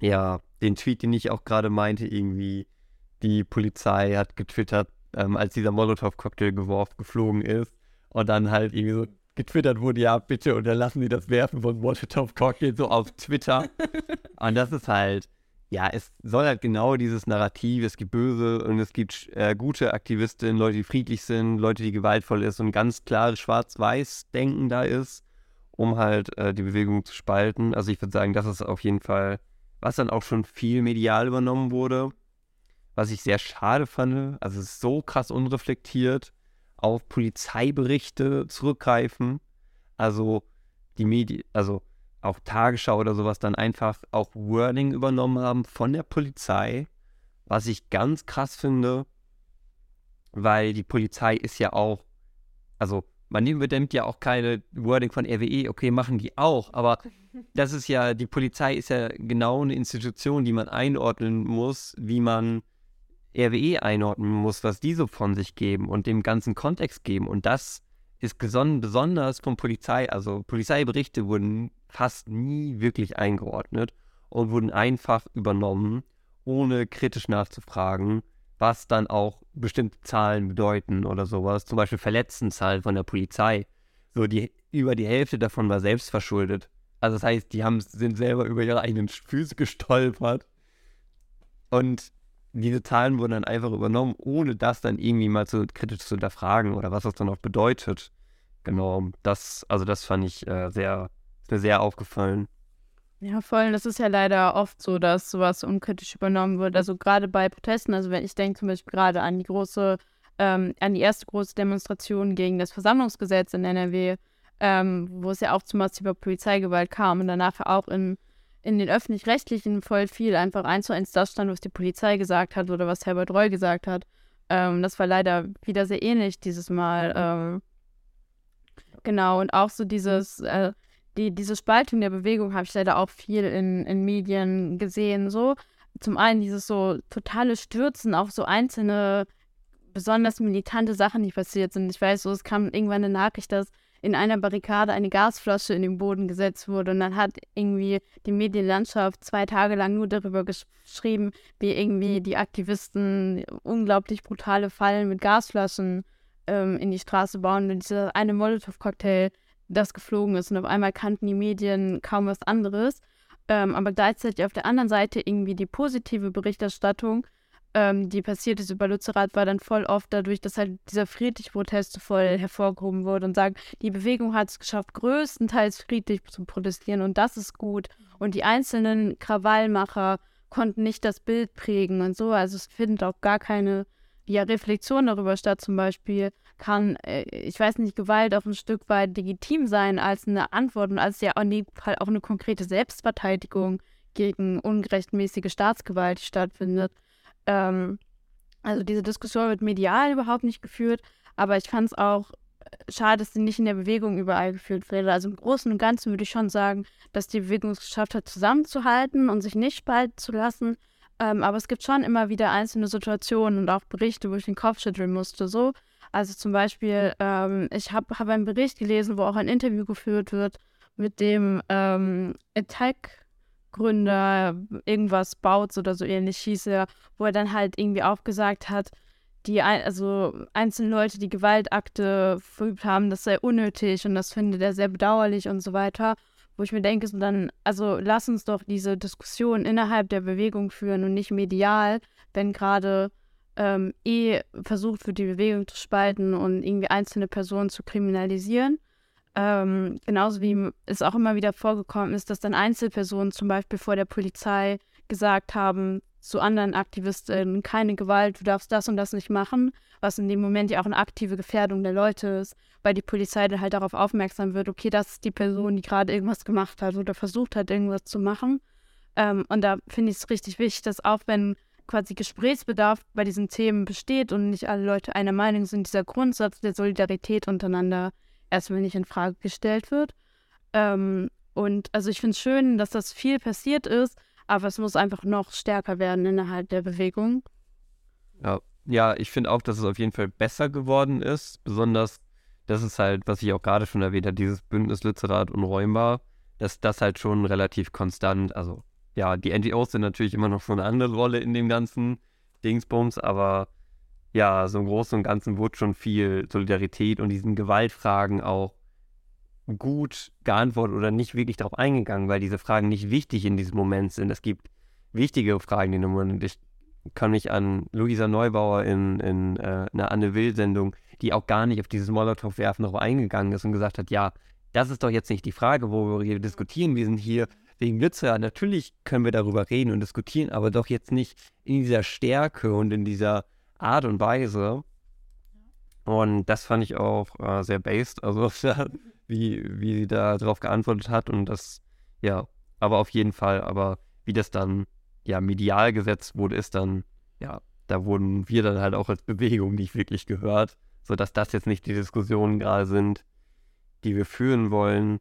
ja, den Tweet, den ich auch gerade meinte, irgendwie, die Polizei hat getwittert, ähm, als dieser Molotow-Cocktail geworfen, geflogen ist. Und dann halt irgendwie so getwittert wurde, ja, bitte unterlassen Sie das Werfen von Molotow-Cocktail so auf Twitter. und das ist halt, ja, es soll halt genau dieses Narrativ, es gibt böse und es gibt äh, gute Aktivistinnen, Leute, die friedlich sind, Leute, die gewaltvoll ist und ganz klares Schwarz-Weiß-Denken da ist, um halt äh, die Bewegung zu spalten. Also ich würde sagen, das ist auf jeden Fall, was dann auch schon viel medial übernommen wurde was ich sehr schade fand. Also es ist so krass unreflektiert auf Polizeiberichte zurückgreifen. Also die Medien, also auch Tagesschau oder sowas dann einfach auch Wording übernommen haben von der Polizei, was ich ganz krass finde, weil die Polizei ist ja auch, also man übernimmt ja auch keine Wording von RWE, okay, machen die auch, aber das ist ja, die Polizei ist ja genau eine Institution, die man einordnen muss, wie man RWE einordnen muss, was die so von sich geben und dem ganzen Kontext geben. Und das ist besonders von Polizei, also Polizeiberichte wurden fast nie wirklich eingeordnet und wurden einfach übernommen, ohne kritisch nachzufragen, was dann auch bestimmte Zahlen bedeuten oder sowas. Zum Beispiel Verletztenzahlen von der Polizei. So die über die Hälfte davon war selbst verschuldet. Also das heißt, die haben, sind selber über ihre eigenen Füße gestolpert. Und diese Zahlen wurden dann einfach übernommen, ohne das dann irgendwie mal zu kritisch zu hinterfragen oder was das dann auch bedeutet. Genau, das, also das fand ich äh, sehr, mir sehr aufgefallen. Ja, voll. Das ist ja leider oft so, dass sowas unkritisch übernommen wird. Also gerade bei Protesten, also wenn ich denke zum Beispiel gerade an die große, ähm, an die erste große Demonstration gegen das Versammlungsgesetz in NRW, ähm, wo es ja auch zu massiver Polizeigewalt kam und danach auch in, in den öffentlich-rechtlichen voll viel einfach eins zu eins das stand, was die Polizei gesagt hat oder was Herbert Reul gesagt hat. Ähm, das war leider wieder sehr ähnlich dieses Mal. Ähm, genau, und auch so dieses, äh, die, diese Spaltung der Bewegung habe ich leider auch viel in, in Medien gesehen. So, zum einen dieses so totale Stürzen auf so einzelne besonders militante Sachen, die passiert sind. Ich weiß so, es kam irgendwann eine Nachricht, dass in einer Barrikade eine Gasflasche in den Boden gesetzt wurde. Und dann hat irgendwie die Medienlandschaft zwei Tage lang nur darüber geschrieben, wie irgendwie die Aktivisten unglaublich brutale Fallen mit Gasflaschen ähm, in die Straße bauen. Und dieser eine Molotow-Cocktail, das geflogen ist. Und auf einmal kannten die Medien kaum was anderes. Ähm, aber gleichzeitig auf der anderen Seite irgendwie die positive Berichterstattung ähm, die passiert ist über Lützerath, war dann voll oft dadurch, dass halt dieser friedliche Protest voll hervorgehoben wurde und sagen, die Bewegung hat es geschafft, größtenteils friedlich zu protestieren und das ist gut. Und die einzelnen Krawallmacher konnten nicht das Bild prägen und so. Also es findet auch gar keine ja, Reflexion darüber statt. Zum Beispiel kann, äh, ich weiß nicht, Gewalt auch ein Stück weit legitim sein als eine Antwort und als ja auch, auch eine konkrete Selbstverteidigung gegen ungerechtmäßige Staatsgewalt, die stattfindet. Ähm, also diese Diskussion wird medial überhaupt nicht geführt, aber ich fand es auch äh, schade, dass sie nicht in der Bewegung überall geführt wurde. Also im Großen und Ganzen würde ich schon sagen, dass die Bewegung es geschafft hat, zusammenzuhalten und sich nicht spalten zu lassen. Ähm, aber es gibt schon immer wieder einzelne Situationen und auch Berichte, wo ich den Kopf schütteln musste. So, also zum Beispiel, ähm, ich habe hab einen Bericht gelesen, wo auch ein Interview geführt wird mit dem ähm, Attack Gründer irgendwas baut oder so ähnlich hieß er, wo er dann halt irgendwie auch gesagt hat, die also einzelne Leute, die Gewaltakte verübt haben, das sei unnötig und das findet er sehr bedauerlich und so weiter. Wo ich mir denke, so dann, also lass uns doch diese Diskussion innerhalb der Bewegung führen und nicht medial, wenn gerade ähm, eh versucht wird, die Bewegung zu spalten und irgendwie einzelne Personen zu kriminalisieren. Ähm, genauso wie es auch immer wieder vorgekommen ist, dass dann Einzelpersonen zum Beispiel vor der Polizei gesagt haben zu anderen Aktivistinnen, keine Gewalt, du darfst das und das nicht machen, was in dem Moment ja auch eine aktive Gefährdung der Leute ist, weil die Polizei dann halt darauf aufmerksam wird, okay, das ist die Person, die gerade irgendwas gemacht hat oder versucht hat, irgendwas zu machen. Ähm, und da finde ich es richtig wichtig, dass auch wenn quasi Gesprächsbedarf bei diesen Themen besteht und nicht alle Leute einer Meinung sind, dieser Grundsatz der Solidarität untereinander erstmal nicht in Frage gestellt wird. Ähm, und also ich finde es schön, dass das viel passiert ist, aber es muss einfach noch stärker werden innerhalb der Bewegung. Ja, ja ich finde auch, dass es auf jeden Fall besser geworden ist. Besonders, das ist halt, was ich auch gerade schon erwähnt habe, dieses Bündnis Lützerath unräumbar, dass das halt schon relativ konstant, also ja, die NGOs sind natürlich immer noch schon eine andere Rolle in dem ganzen Dingsbums, aber ja, so im Großen und Ganzen wurde schon viel Solidarität und diesen Gewaltfragen auch gut geantwortet oder nicht wirklich darauf eingegangen, weil diese Fragen nicht wichtig in diesem Moment sind. Es gibt wichtige Fragen dem Moment. Ich kann mich an Luisa Neubauer in, in äh, einer Anne Will-Sendung, die auch gar nicht auf dieses Molotow-Werfen darauf eingegangen ist und gesagt hat, ja, das ist doch jetzt nicht die Frage, wo wir hier diskutieren. Wir sind hier wegen Lützer. Natürlich können wir darüber reden und diskutieren, aber doch jetzt nicht in dieser Stärke und in dieser Art und Weise. Und das fand ich auch äh, sehr based, also wie, wie sie da drauf geantwortet hat und das, ja, aber auf jeden Fall, aber wie das dann ja medial gesetzt wurde, ist dann, ja, da wurden wir dann halt auch als Bewegung nicht wirklich gehört, sodass das jetzt nicht die Diskussionen gerade sind, die wir führen wollen.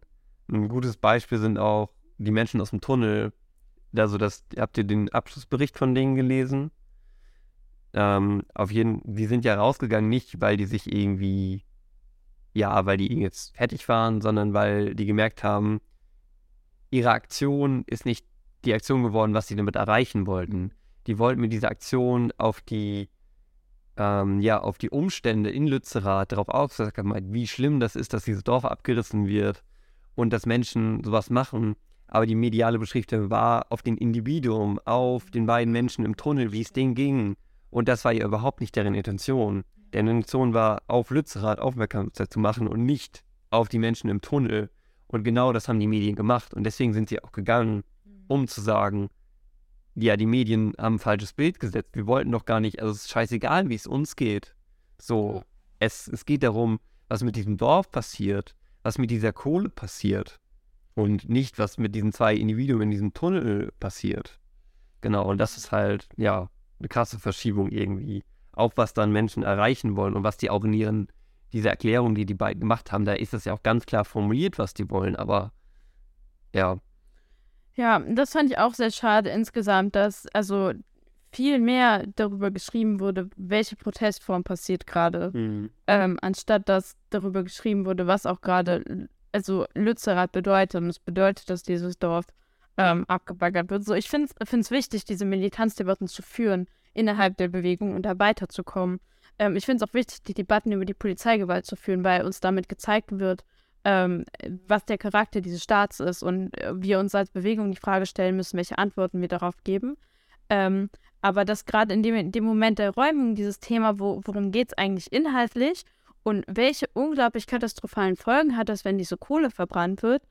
Ein gutes Beispiel sind auch die Menschen aus dem Tunnel. Also das, habt ihr den Abschlussbericht von denen gelesen? Ähm, auf jeden, die sind ja rausgegangen, nicht weil die sich irgendwie, ja, weil die jetzt fertig waren, sondern weil die gemerkt haben, ihre Aktion ist nicht die Aktion geworden, was sie damit erreichen wollten. Die wollten mit dieser Aktion auf die, ähm, ja, auf die Umstände in Lützerath darauf aufmerksam wie schlimm das ist, dass dieses Dorf abgerissen wird und dass Menschen sowas machen. Aber die mediale Beschriftung war auf den Individuum, auf den beiden Menschen im Tunnel, wie es denen ging. Und das war ja überhaupt nicht deren Intention. Deren Intention war, auf Lützerath Aufmerksamkeit zu machen und nicht auf die Menschen im Tunnel. Und genau das haben die Medien gemacht. Und deswegen sind sie auch gegangen, mhm. um zu sagen, ja, die Medien haben ein falsches Bild gesetzt. Wir wollten doch gar nicht, also es ist scheißegal, wie es uns geht. So, es, es geht darum, was mit diesem Dorf passiert, was mit dieser Kohle passiert und nicht, was mit diesen zwei Individuen in diesem Tunnel passiert. Genau, und das ist halt, ja, eine krasse Verschiebung irgendwie. Auch was dann Menschen erreichen wollen und was die auch in ihren, diese Erklärung, die die beiden gemacht haben, da ist das ja auch ganz klar formuliert, was die wollen, aber ja. Ja, das fand ich auch sehr schade insgesamt, dass also viel mehr darüber geschrieben wurde, welche Protestform passiert gerade, mhm. ähm, anstatt dass darüber geschrieben wurde, was auch gerade, also Lützerath bedeutet. Und es bedeutet, dass dieses Dorf ähm, abgebaggert wird. So, ich finde es wichtig, diese Militanzdebatten zu führen innerhalb der Bewegung und da weiterzukommen. Ähm, ich finde es auch wichtig, die Debatten über die Polizeigewalt zu führen, weil uns damit gezeigt wird, ähm, was der Charakter dieses Staats ist und äh, wir uns als Bewegung die Frage stellen müssen, welche Antworten wir darauf geben. Ähm, aber dass gerade in dem, in dem Moment der Räumung dieses Thema, wo, worum geht es eigentlich inhaltlich und welche unglaublich katastrophalen Folgen hat das, wenn diese Kohle verbrannt wird,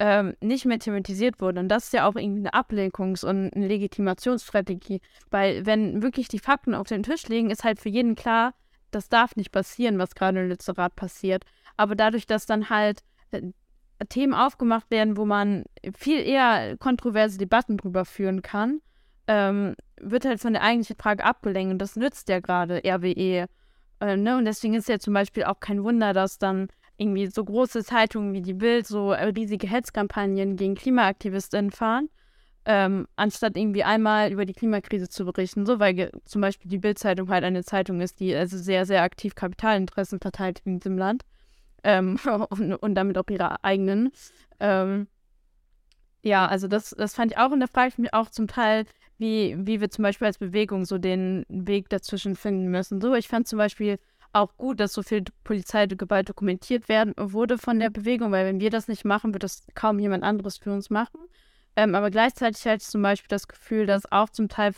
ähm, nicht mehr thematisiert wurde. Und das ist ja auch irgendwie eine Ablenkungs- und eine Legitimationsstrategie. Weil wenn wirklich die Fakten auf den Tisch liegen, ist halt für jeden klar, das darf nicht passieren, was gerade im Literat passiert. Aber dadurch, dass dann halt äh, Themen aufgemacht werden, wo man viel eher kontroverse Debatten drüber führen kann, ähm, wird halt von der eigentlichen Frage abgelenkt. Und das nützt ja gerade RWE. Äh, ne? Und deswegen ist ja zum Beispiel auch kein Wunder, dass dann irgendwie so große Zeitungen wie die Bild so äh, riesige Hetzkampagnen gegen Klimaaktivistinnen fahren, ähm, anstatt irgendwie einmal über die Klimakrise zu berichten. So, weil zum Beispiel die Bild-Zeitung halt eine Zeitung ist, die also sehr, sehr aktiv Kapitalinteressen verteilt in diesem Land ähm, und, und, damit auch ihre eigenen. Ähm, ja, also das, das fand ich auch und da frage ich mich auch zum Teil, wie, wie wir zum Beispiel als Bewegung so den Weg dazwischen finden müssen. So, ich fand zum Beispiel auch gut, dass so viel Polizeigewalt dokumentiert werden wurde von der Bewegung, weil wenn wir das nicht machen, wird das kaum jemand anderes für uns machen. Ähm, aber gleichzeitig hatte ich zum Beispiel das Gefühl, dass auch zum Teil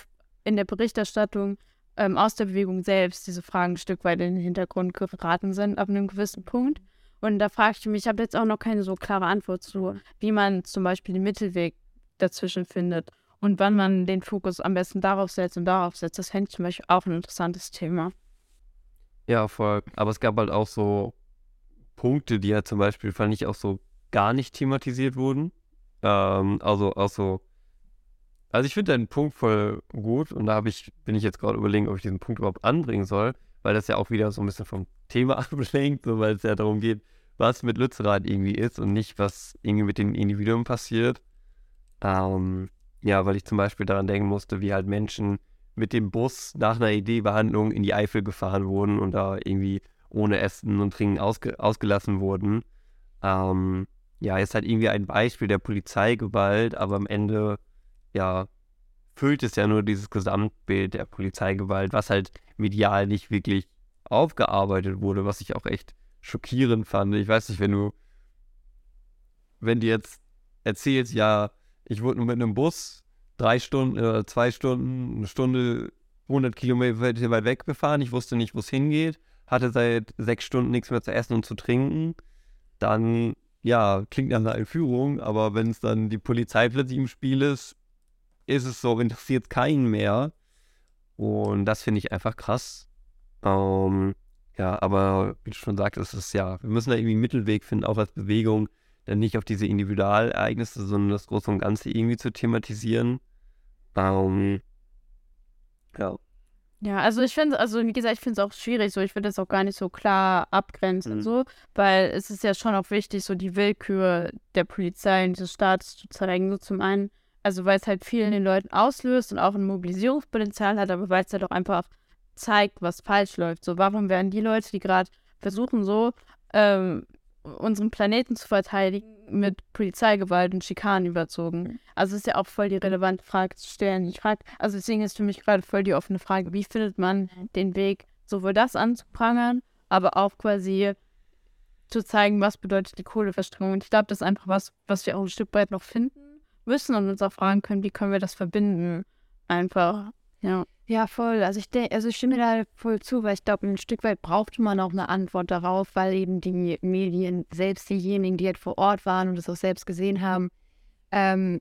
in der Berichterstattung ähm, aus der Bewegung selbst diese Fragen ein Stück weit in den Hintergrund geraten sind, ab einem gewissen Punkt. Und da frage ich mich, ich habe jetzt auch noch keine so klare Antwort zu, wie man zum Beispiel den Mittelweg dazwischen findet und wann man den Fokus am besten darauf setzt und darauf setzt. Das fände ich zum Beispiel auch ein interessantes Thema. Ja, voll. Aber es gab halt auch so Punkte, die halt zum Beispiel, fand ich, auch so gar nicht thematisiert wurden. Ähm, also auch so. Also ich finde deinen Punkt voll gut und da ich, bin ich jetzt gerade überlegen, ob ich diesen Punkt überhaupt anbringen soll, weil das ja auch wieder so ein bisschen vom Thema ablenkt, so weil es ja darum geht, was mit Lützerath irgendwie ist und nicht, was irgendwie mit den Individuen passiert. Ähm, ja, weil ich zum Beispiel daran denken musste, wie halt Menschen mit dem Bus nach einer Ideebehandlung in die Eifel gefahren wurden und da irgendwie ohne Essen und Trinken ausge ausgelassen wurden. Ähm, ja, ist halt irgendwie ein Beispiel der Polizeigewalt, aber am Ende, ja, füllt es ja nur dieses Gesamtbild der Polizeigewalt, was halt medial nicht wirklich aufgearbeitet wurde, was ich auch echt schockierend fand. Ich weiß nicht, wenn du, wenn du jetzt erzählst, ja, ich wurde nur mit einem Bus drei Stunden, äh, zwei Stunden, eine Stunde, 100 Kilometer weit weg gefahren. Ich wusste nicht, wo es hingeht. Hatte seit sechs Stunden nichts mehr zu essen und zu trinken. Dann, ja, klingt nach einer Entführung, aber wenn es dann die Polizei plötzlich im Spiel ist, ist es so, interessiert keinen mehr. Und das finde ich einfach krass. Ähm, ja, aber wie du schon sagtest, ist es ja, wir müssen da irgendwie einen Mittelweg finden, auch als Bewegung, dann nicht auf diese Individualereignisse, sondern das Große und Ganze irgendwie zu thematisieren. Ähm, ja. Ja, also ich finde, also wie gesagt, ich finde es auch schwierig, so ich würde das auch gar nicht so klar abgrenzen, Mhm. so, weil es ist ja schon auch wichtig, so die Willkür der Polizei und des Staates zu zeigen. So zum einen, also weil es halt viel in den Leuten auslöst und auch ein Mobilisierungspotenzial hat, aber weil es halt auch einfach zeigt, was falsch läuft. So, warum werden die Leute, die gerade versuchen, so ähm, unseren Planeten zu verteidigen, mit Polizeigewalt und Schikanen überzogen? Also ist ja auch voll die relevante Frage zu stellen. Ich frage, also deswegen ist für mich gerade voll die offene Frage, wie findet man den Weg, sowohl das anzuprangern, aber auch quasi zu zeigen, was bedeutet die Kohleverstromung. Und ich glaube, das ist einfach was, was wir auch ein Stück weit noch finden müssen und uns auch fragen können, wie können wir das verbinden. Einfach, ja. Ja, voll. Also ich denke, also ich stimme da voll zu, weil ich glaube, ein Stück weit brauchte man auch eine Antwort darauf, weil eben die Medien, selbst diejenigen, die halt vor Ort waren und es auch selbst gesehen haben, ähm,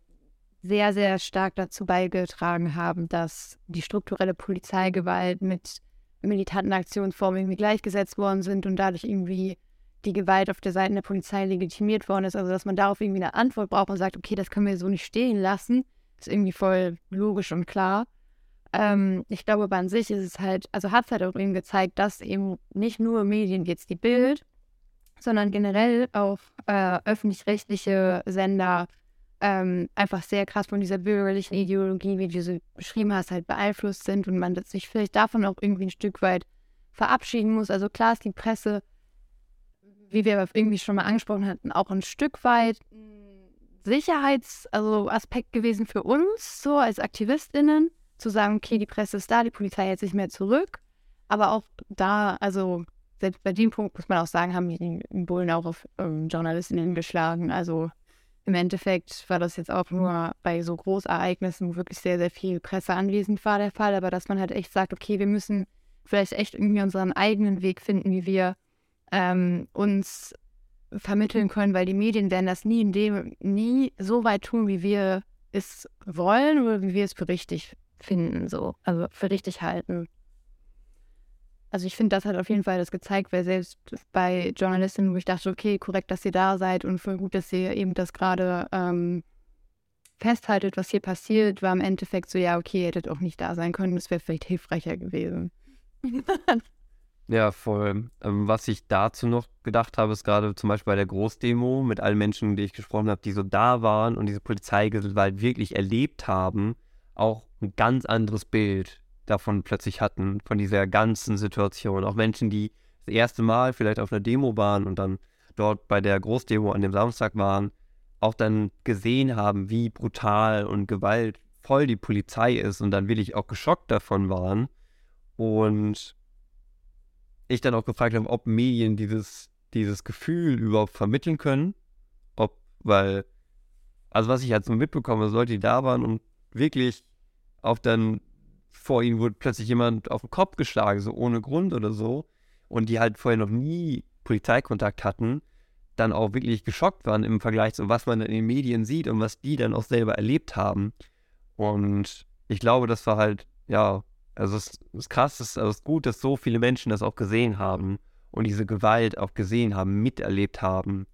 sehr, sehr stark dazu beigetragen haben, dass die strukturelle Polizeigewalt mit militanten Aktionsformen irgendwie gleichgesetzt worden sind und dadurch irgendwie die Gewalt auf der Seite der Polizei legitimiert worden ist. Also dass man darauf irgendwie eine Antwort braucht und sagt, okay, das können wir so nicht stehen lassen, ist irgendwie voll logisch und klar. Ähm, ich glaube, aber an sich ist es halt, also hat es halt auch eben gezeigt, dass eben nicht nur Medien, jetzt die Bild, sondern generell auch äh, öffentlich-rechtliche Sender ähm, einfach sehr krass von dieser bürgerlichen Ideologie, wie du sie beschrieben hast, halt beeinflusst sind und man sich vielleicht davon auch irgendwie ein Stück weit verabschieden muss. Also klar ist die Presse, wie wir irgendwie schon mal angesprochen hatten, auch ein Stück weit Sicherheits-, also Aspekt gewesen für uns, so als AktivistInnen, zu sagen, okay, die Presse ist da, die Polizei hält sich mehr zurück. Aber auch da, also selbst bei dem Punkt muss man auch sagen, haben die Bullen auch auf ähm, JournalistInnen geschlagen. Also im Endeffekt war das jetzt auch nur bei so Großereignissen, wo wirklich sehr, sehr viel Presse anwesend war, der Fall. Aber dass man halt echt sagt, okay, wir müssen vielleicht echt irgendwie unseren eigenen Weg finden, wie wir ähm, uns vermitteln können, weil die Medien werden das nie in dem, nie so weit tun, wie wir es wollen oder wie wir es für richtig finden, so, also für richtig halten. Also ich finde, das hat auf jeden Fall das gezeigt, weil selbst bei Journalistinnen, wo ich dachte, okay, korrekt, dass ihr da seid und voll gut, dass ihr eben das gerade ähm, festhaltet, was hier passiert, war im Endeffekt so, ja, okay, ihr hättet auch nicht da sein können, das wäre vielleicht hilfreicher gewesen. Ja, voll. Ähm, was ich dazu noch gedacht habe, ist gerade zum Beispiel bei der Großdemo mit allen Menschen, die ich gesprochen habe, die so da waren und diese Polizeigewalt wirklich erlebt haben, auch ein ganz anderes Bild davon plötzlich hatten, von dieser ganzen Situation. Auch Menschen, die das erste Mal vielleicht auf einer Demo waren und dann dort bei der Großdemo an dem Samstag waren, auch dann gesehen haben, wie brutal und gewaltvoll die Polizei ist und dann wirklich auch geschockt davon waren. Und ich dann auch gefragt habe, ob Medien dieses, dieses Gefühl überhaupt vermitteln können. Ob, weil, also was ich halt so mitbekomme, ist Leute, die da waren und wirklich auf dann vor ihnen wurde plötzlich jemand auf den Kopf geschlagen, so ohne Grund oder so, und die halt vorher noch nie Polizeikontakt hatten, dann auch wirklich geschockt waren im Vergleich zu was man in den Medien sieht und was die dann auch selber erlebt haben. Und ich glaube, das war halt, ja, also es ist krass, ist, also es ist gut, dass so viele Menschen das auch gesehen haben und diese Gewalt auch gesehen haben, miterlebt haben.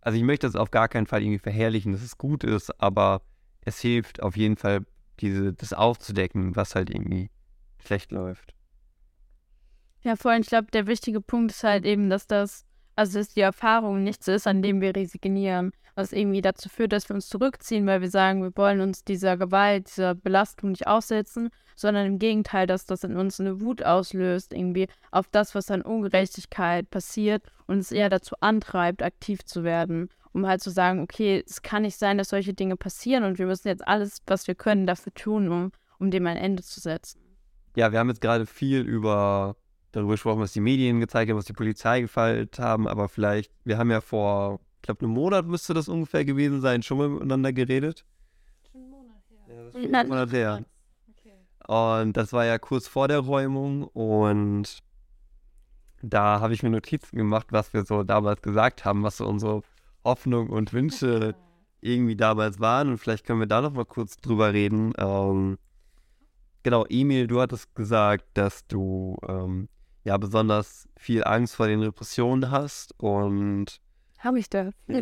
Also ich möchte das auf gar keinen Fall irgendwie verherrlichen, dass es gut ist, aber es hilft auf jeden Fall, diese, das aufzudecken, was halt irgendwie schlecht läuft. Ja, vor allem, ich glaube, der wichtige Punkt ist halt eben, dass das, also dass die Erfahrung nichts ist, an dem wir resignieren, was irgendwie dazu führt, dass wir uns zurückziehen, weil wir sagen, wir wollen uns dieser Gewalt, dieser Belastung nicht aussetzen, sondern im Gegenteil, dass das in uns eine Wut auslöst, irgendwie auf das, was an Ungerechtigkeit passiert und es eher dazu antreibt, aktiv zu werden, um halt zu sagen, okay, es kann nicht sein, dass solche Dinge passieren und wir müssen jetzt alles, was wir können, dafür tun, um, um dem ein Ende zu setzen. Ja, wir haben jetzt gerade viel über darüber gesprochen, was die Medien gezeigt haben, was die Polizei gefeilt haben, aber vielleicht, wir haben ja vor, ich glaube, einem Monat müsste das ungefähr gewesen sein, schon mal miteinander geredet. Schon einen Monat her. Ja, das ist schon ein Monat her. Und das war ja kurz vor der Räumung und da habe ich mir Notizen gemacht, was wir so damals gesagt haben, was so unsere Hoffnungen und Wünsche irgendwie damals waren. Und vielleicht können wir da noch mal kurz drüber reden. Ähm, genau, Emil, du hattest gesagt, dass du ähm, ja besonders viel Angst vor den Repressionen hast und Habe ich das?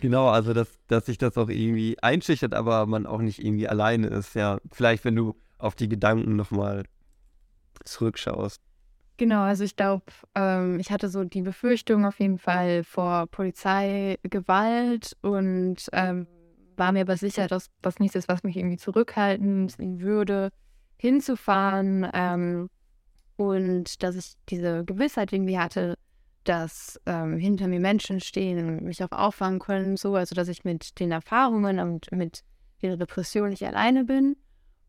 Genau, also dass, dass sich das auch irgendwie einschüchtert, aber man auch nicht irgendwie alleine ist. Ja, vielleicht wenn du auf die Gedanken nochmal zurückschaust? Genau, also ich glaube, ähm, ich hatte so die Befürchtung auf jeden Fall vor Polizeigewalt und ähm, war mir aber sicher, dass das nichts ist, was mich irgendwie zurückhalten würde, hinzufahren. Ähm, und dass ich diese Gewissheit irgendwie hatte, dass ähm, hinter mir Menschen stehen und mich auch auffangen können, so, also dass ich mit den Erfahrungen und mit der Repression nicht alleine bin.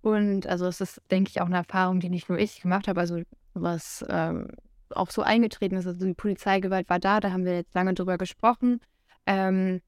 Und also es ist, denke ich, auch eine Erfahrung, die nicht nur ich gemacht habe, also was ähm, auch so eingetreten ist. Also die Polizeigewalt war da, da haben wir jetzt lange drüber gesprochen. Ähm,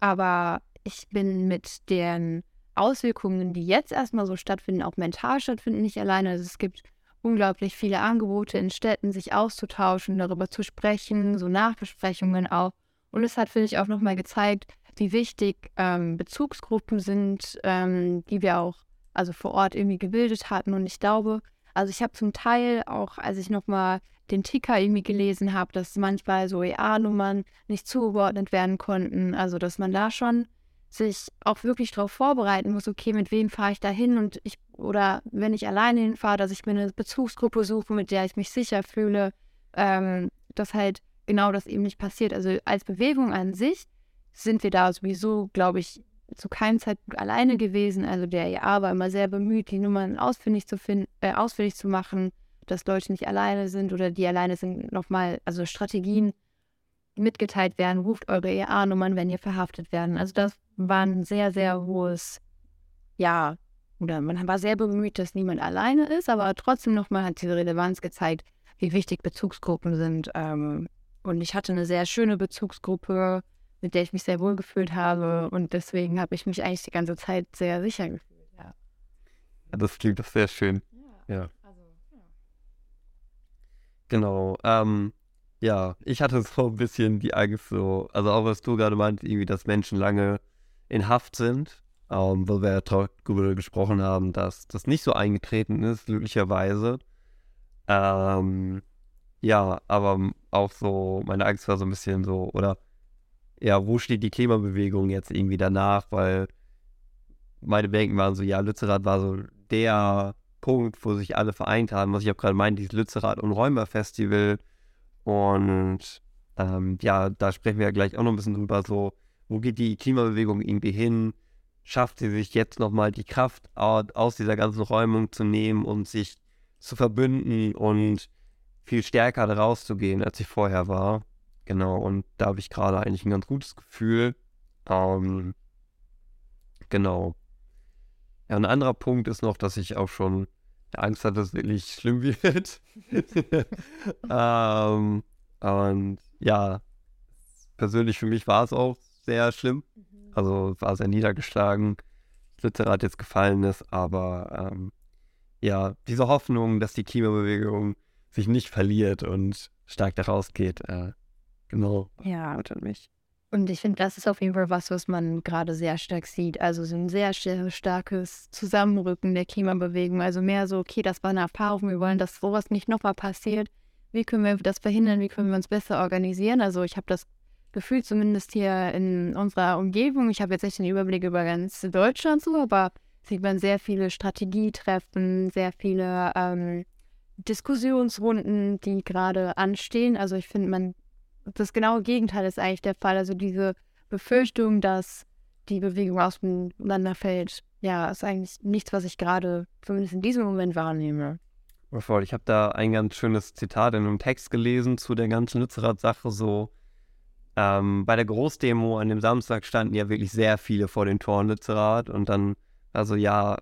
aber ich bin mit den Auswirkungen, die jetzt erstmal so stattfinden, auch mental stattfinden, nicht alleine. Also es gibt unglaublich viele Angebote in Städten, sich auszutauschen, darüber zu sprechen, so Nachbesprechungen auch. Und es hat, finde ich, auch nochmal gezeigt, wie wichtig ähm, Bezugsgruppen sind, ähm, die wir auch also vor Ort irgendwie gebildet hatten. Und ich glaube, also ich habe zum Teil auch, als ich nochmal den Ticker irgendwie gelesen habe, dass manchmal so EA-Nummern nicht zugeordnet werden konnten. Also dass man da schon sich auch wirklich darauf vorbereiten muss, okay, mit wem fahre ich da hin und ich, oder wenn ich alleine hinfahre, dass ich mir eine Bezugsgruppe suche, mit der ich mich sicher fühle, ähm, dass halt genau das eben nicht passiert. Also als Bewegung an sich sind wir da sowieso, glaube ich, zu keinem Zeitpunkt alleine gewesen. Also der EA war immer sehr bemüht, die Nummern ausfindig zu finden, äh, ausfindig zu machen, dass Leute nicht alleine sind oder die alleine sind, nochmal, also Strategien mitgeteilt werden, ruft eure EA-Nummern, wenn ihr verhaftet werden. Also das war ein sehr, sehr hohes, ja, oder man war sehr bemüht, dass niemand alleine ist, aber trotzdem nochmal hat diese Relevanz gezeigt, wie wichtig Bezugsgruppen sind. Ähm, und ich hatte eine sehr schöne Bezugsgruppe, mit der ich mich sehr wohl gefühlt habe. Und deswegen habe ich mich eigentlich die ganze Zeit sehr sicher gefühlt. Ja, ja das klingt doch sehr schön. Ja. ja. Also, ja. Genau. Ähm, ja, ich hatte so ein bisschen die Angst so, also auch was du gerade meint, irgendwie, dass Menschen lange in Haft sind, ähm, weil wir ja darüber gesprochen haben, dass das nicht so eingetreten ist, glücklicherweise. Ähm, ja, aber auch so, meine Angst war so ein bisschen so, oder ja, wo steht die Klimabewegung jetzt irgendwie danach, weil meine Bedenken waren so, ja, Lützerath war so der Punkt, wo sich alle vereint haben, was ich auch gerade meinte, dieses Lützerath und Räumer Festival und ähm, ja, da sprechen wir ja gleich auch noch ein bisschen drüber, so, wo geht die Klimabewegung irgendwie hin? Schafft sie sich jetzt nochmal die Kraft aus dieser ganzen Räumung zu nehmen und sich zu verbünden und viel stärker rauszugehen, als sie vorher war. Genau, und da habe ich gerade eigentlich ein ganz gutes Gefühl. Ähm, genau. Ja, ein anderer Punkt ist noch, dass ich auch schon Angst hatte, dass es wirklich schlimm wird. ähm, und ja, persönlich für mich war es auch sehr schlimm. Mhm. Also war sehr niedergeschlagen. Literat jetzt gefallen ist, aber ähm, ja, diese Hoffnung, dass die Klimabewegung sich nicht verliert und stark daraus geht, äh, genau, ja. und mich. Und ich finde, das ist auf jeden Fall was, was man gerade sehr stark sieht. Also so ein sehr starkes Zusammenrücken der Klimabewegung. Also mehr so, okay, das war eine Erfahrung, wir wollen, dass sowas nicht nochmal passiert. Wie können wir das verhindern? Wie können wir uns besser organisieren? Also ich habe das Gefühl, zumindest hier in unserer Umgebung, ich habe jetzt nicht den Überblick über ganz Deutschland so, aber sieht man sehr viele Strategietreffen, sehr viele ähm, Diskussionsrunden, die gerade anstehen. Also ich finde, man das genaue Gegenteil ist eigentlich der Fall. Also diese Befürchtung, dass die Bewegung auseinanderfällt, ja, ist eigentlich nichts, was ich gerade zumindest in diesem Moment wahrnehme. Ich habe da ein ganz schönes Zitat in einem Text gelesen zu der ganzen Lützerath-Sache, so ähm, bei der Großdemo an dem Samstag standen ja wirklich sehr viele vor den Toren Lützerath und dann, also ja,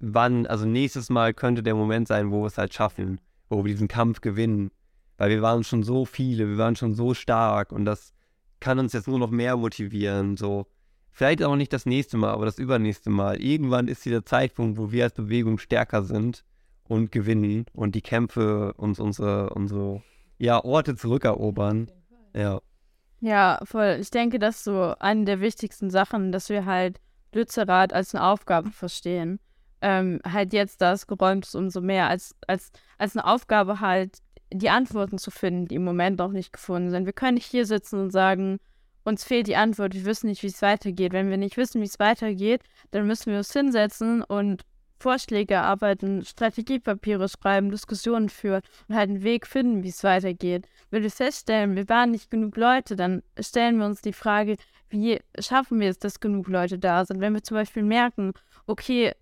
wann, also nächstes Mal könnte der Moment sein, wo wir es halt schaffen, wo wir diesen Kampf gewinnen, weil wir waren schon so viele, wir waren schon so stark und das kann uns jetzt nur noch mehr motivieren, so. Vielleicht auch nicht das nächste Mal, aber das übernächste Mal. Irgendwann ist dieser Zeitpunkt, wo wir als Bewegung stärker sind und gewinnen und die Kämpfe uns unsere, unsere ja, Orte zurückerobern. Ja. Ja, voll. Ich denke, das ist so eine der wichtigsten Sachen, dass wir halt Lützerath als eine Aufgabe verstehen. Ähm, halt jetzt, da es geräumt ist, umso mehr als, als, als eine Aufgabe halt, die Antworten zu finden, die im Moment noch nicht gefunden sind. Wir können nicht hier sitzen und sagen, uns fehlt die Antwort, wir wissen nicht, wie es weitergeht. Wenn wir nicht wissen, wie es weitergeht, dann müssen wir uns hinsetzen und Vorschläge erarbeiten, Strategiepapiere schreiben, Diskussionen führen und halt einen Weg finden, wie es weitergeht. Wenn wir feststellen, wir waren nicht genug Leute, dann stellen wir uns die Frage, wie schaffen wir es, dass genug Leute da sind? Wenn wir zum Beispiel merken, okay,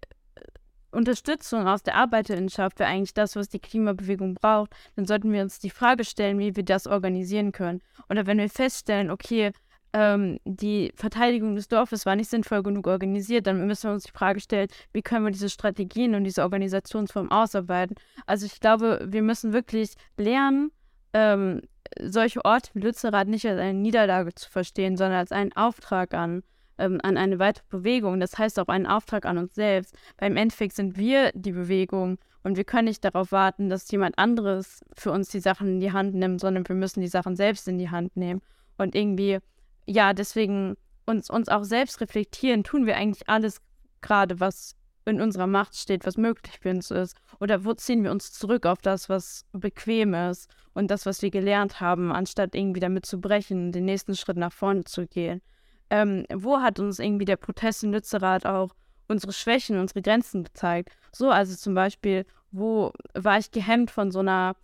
Unterstützung aus der Arbeiterinnenschaft wäre eigentlich das, was die Klimabewegung braucht, dann sollten wir uns die Frage stellen, wie wir das organisieren können. Oder wenn wir feststellen, okay, ähm, die Verteidigung des Dorfes war nicht sinnvoll genug organisiert, dann müssen wir uns die Frage stellen, wie können wir diese Strategien und diese Organisationsform ausarbeiten. Also ich glaube, wir müssen wirklich lernen, ähm, solche Orte wie Lützerath nicht als eine Niederlage zu verstehen, sondern als einen Auftrag an, ähm, an eine weitere Bewegung. Das heißt auch einen Auftrag an uns selbst. Weil im Endeffekt sind wir die Bewegung und wir können nicht darauf warten, dass jemand anderes für uns die Sachen in die Hand nimmt, sondern wir müssen die Sachen selbst in die Hand nehmen. Und irgendwie ja, deswegen uns, uns auch selbst reflektieren, tun wir eigentlich alles gerade, was in unserer Macht steht, was möglich für uns ist? Oder wo ziehen wir uns zurück auf das, was bequem ist und das, was wir gelernt haben, anstatt irgendwie damit zu brechen, den nächsten Schritt nach vorne zu gehen? Ähm, wo hat uns irgendwie der Protest in Lützerath auch unsere Schwächen, unsere Grenzen gezeigt? So, also zum Beispiel, wo war ich gehemmt von so einer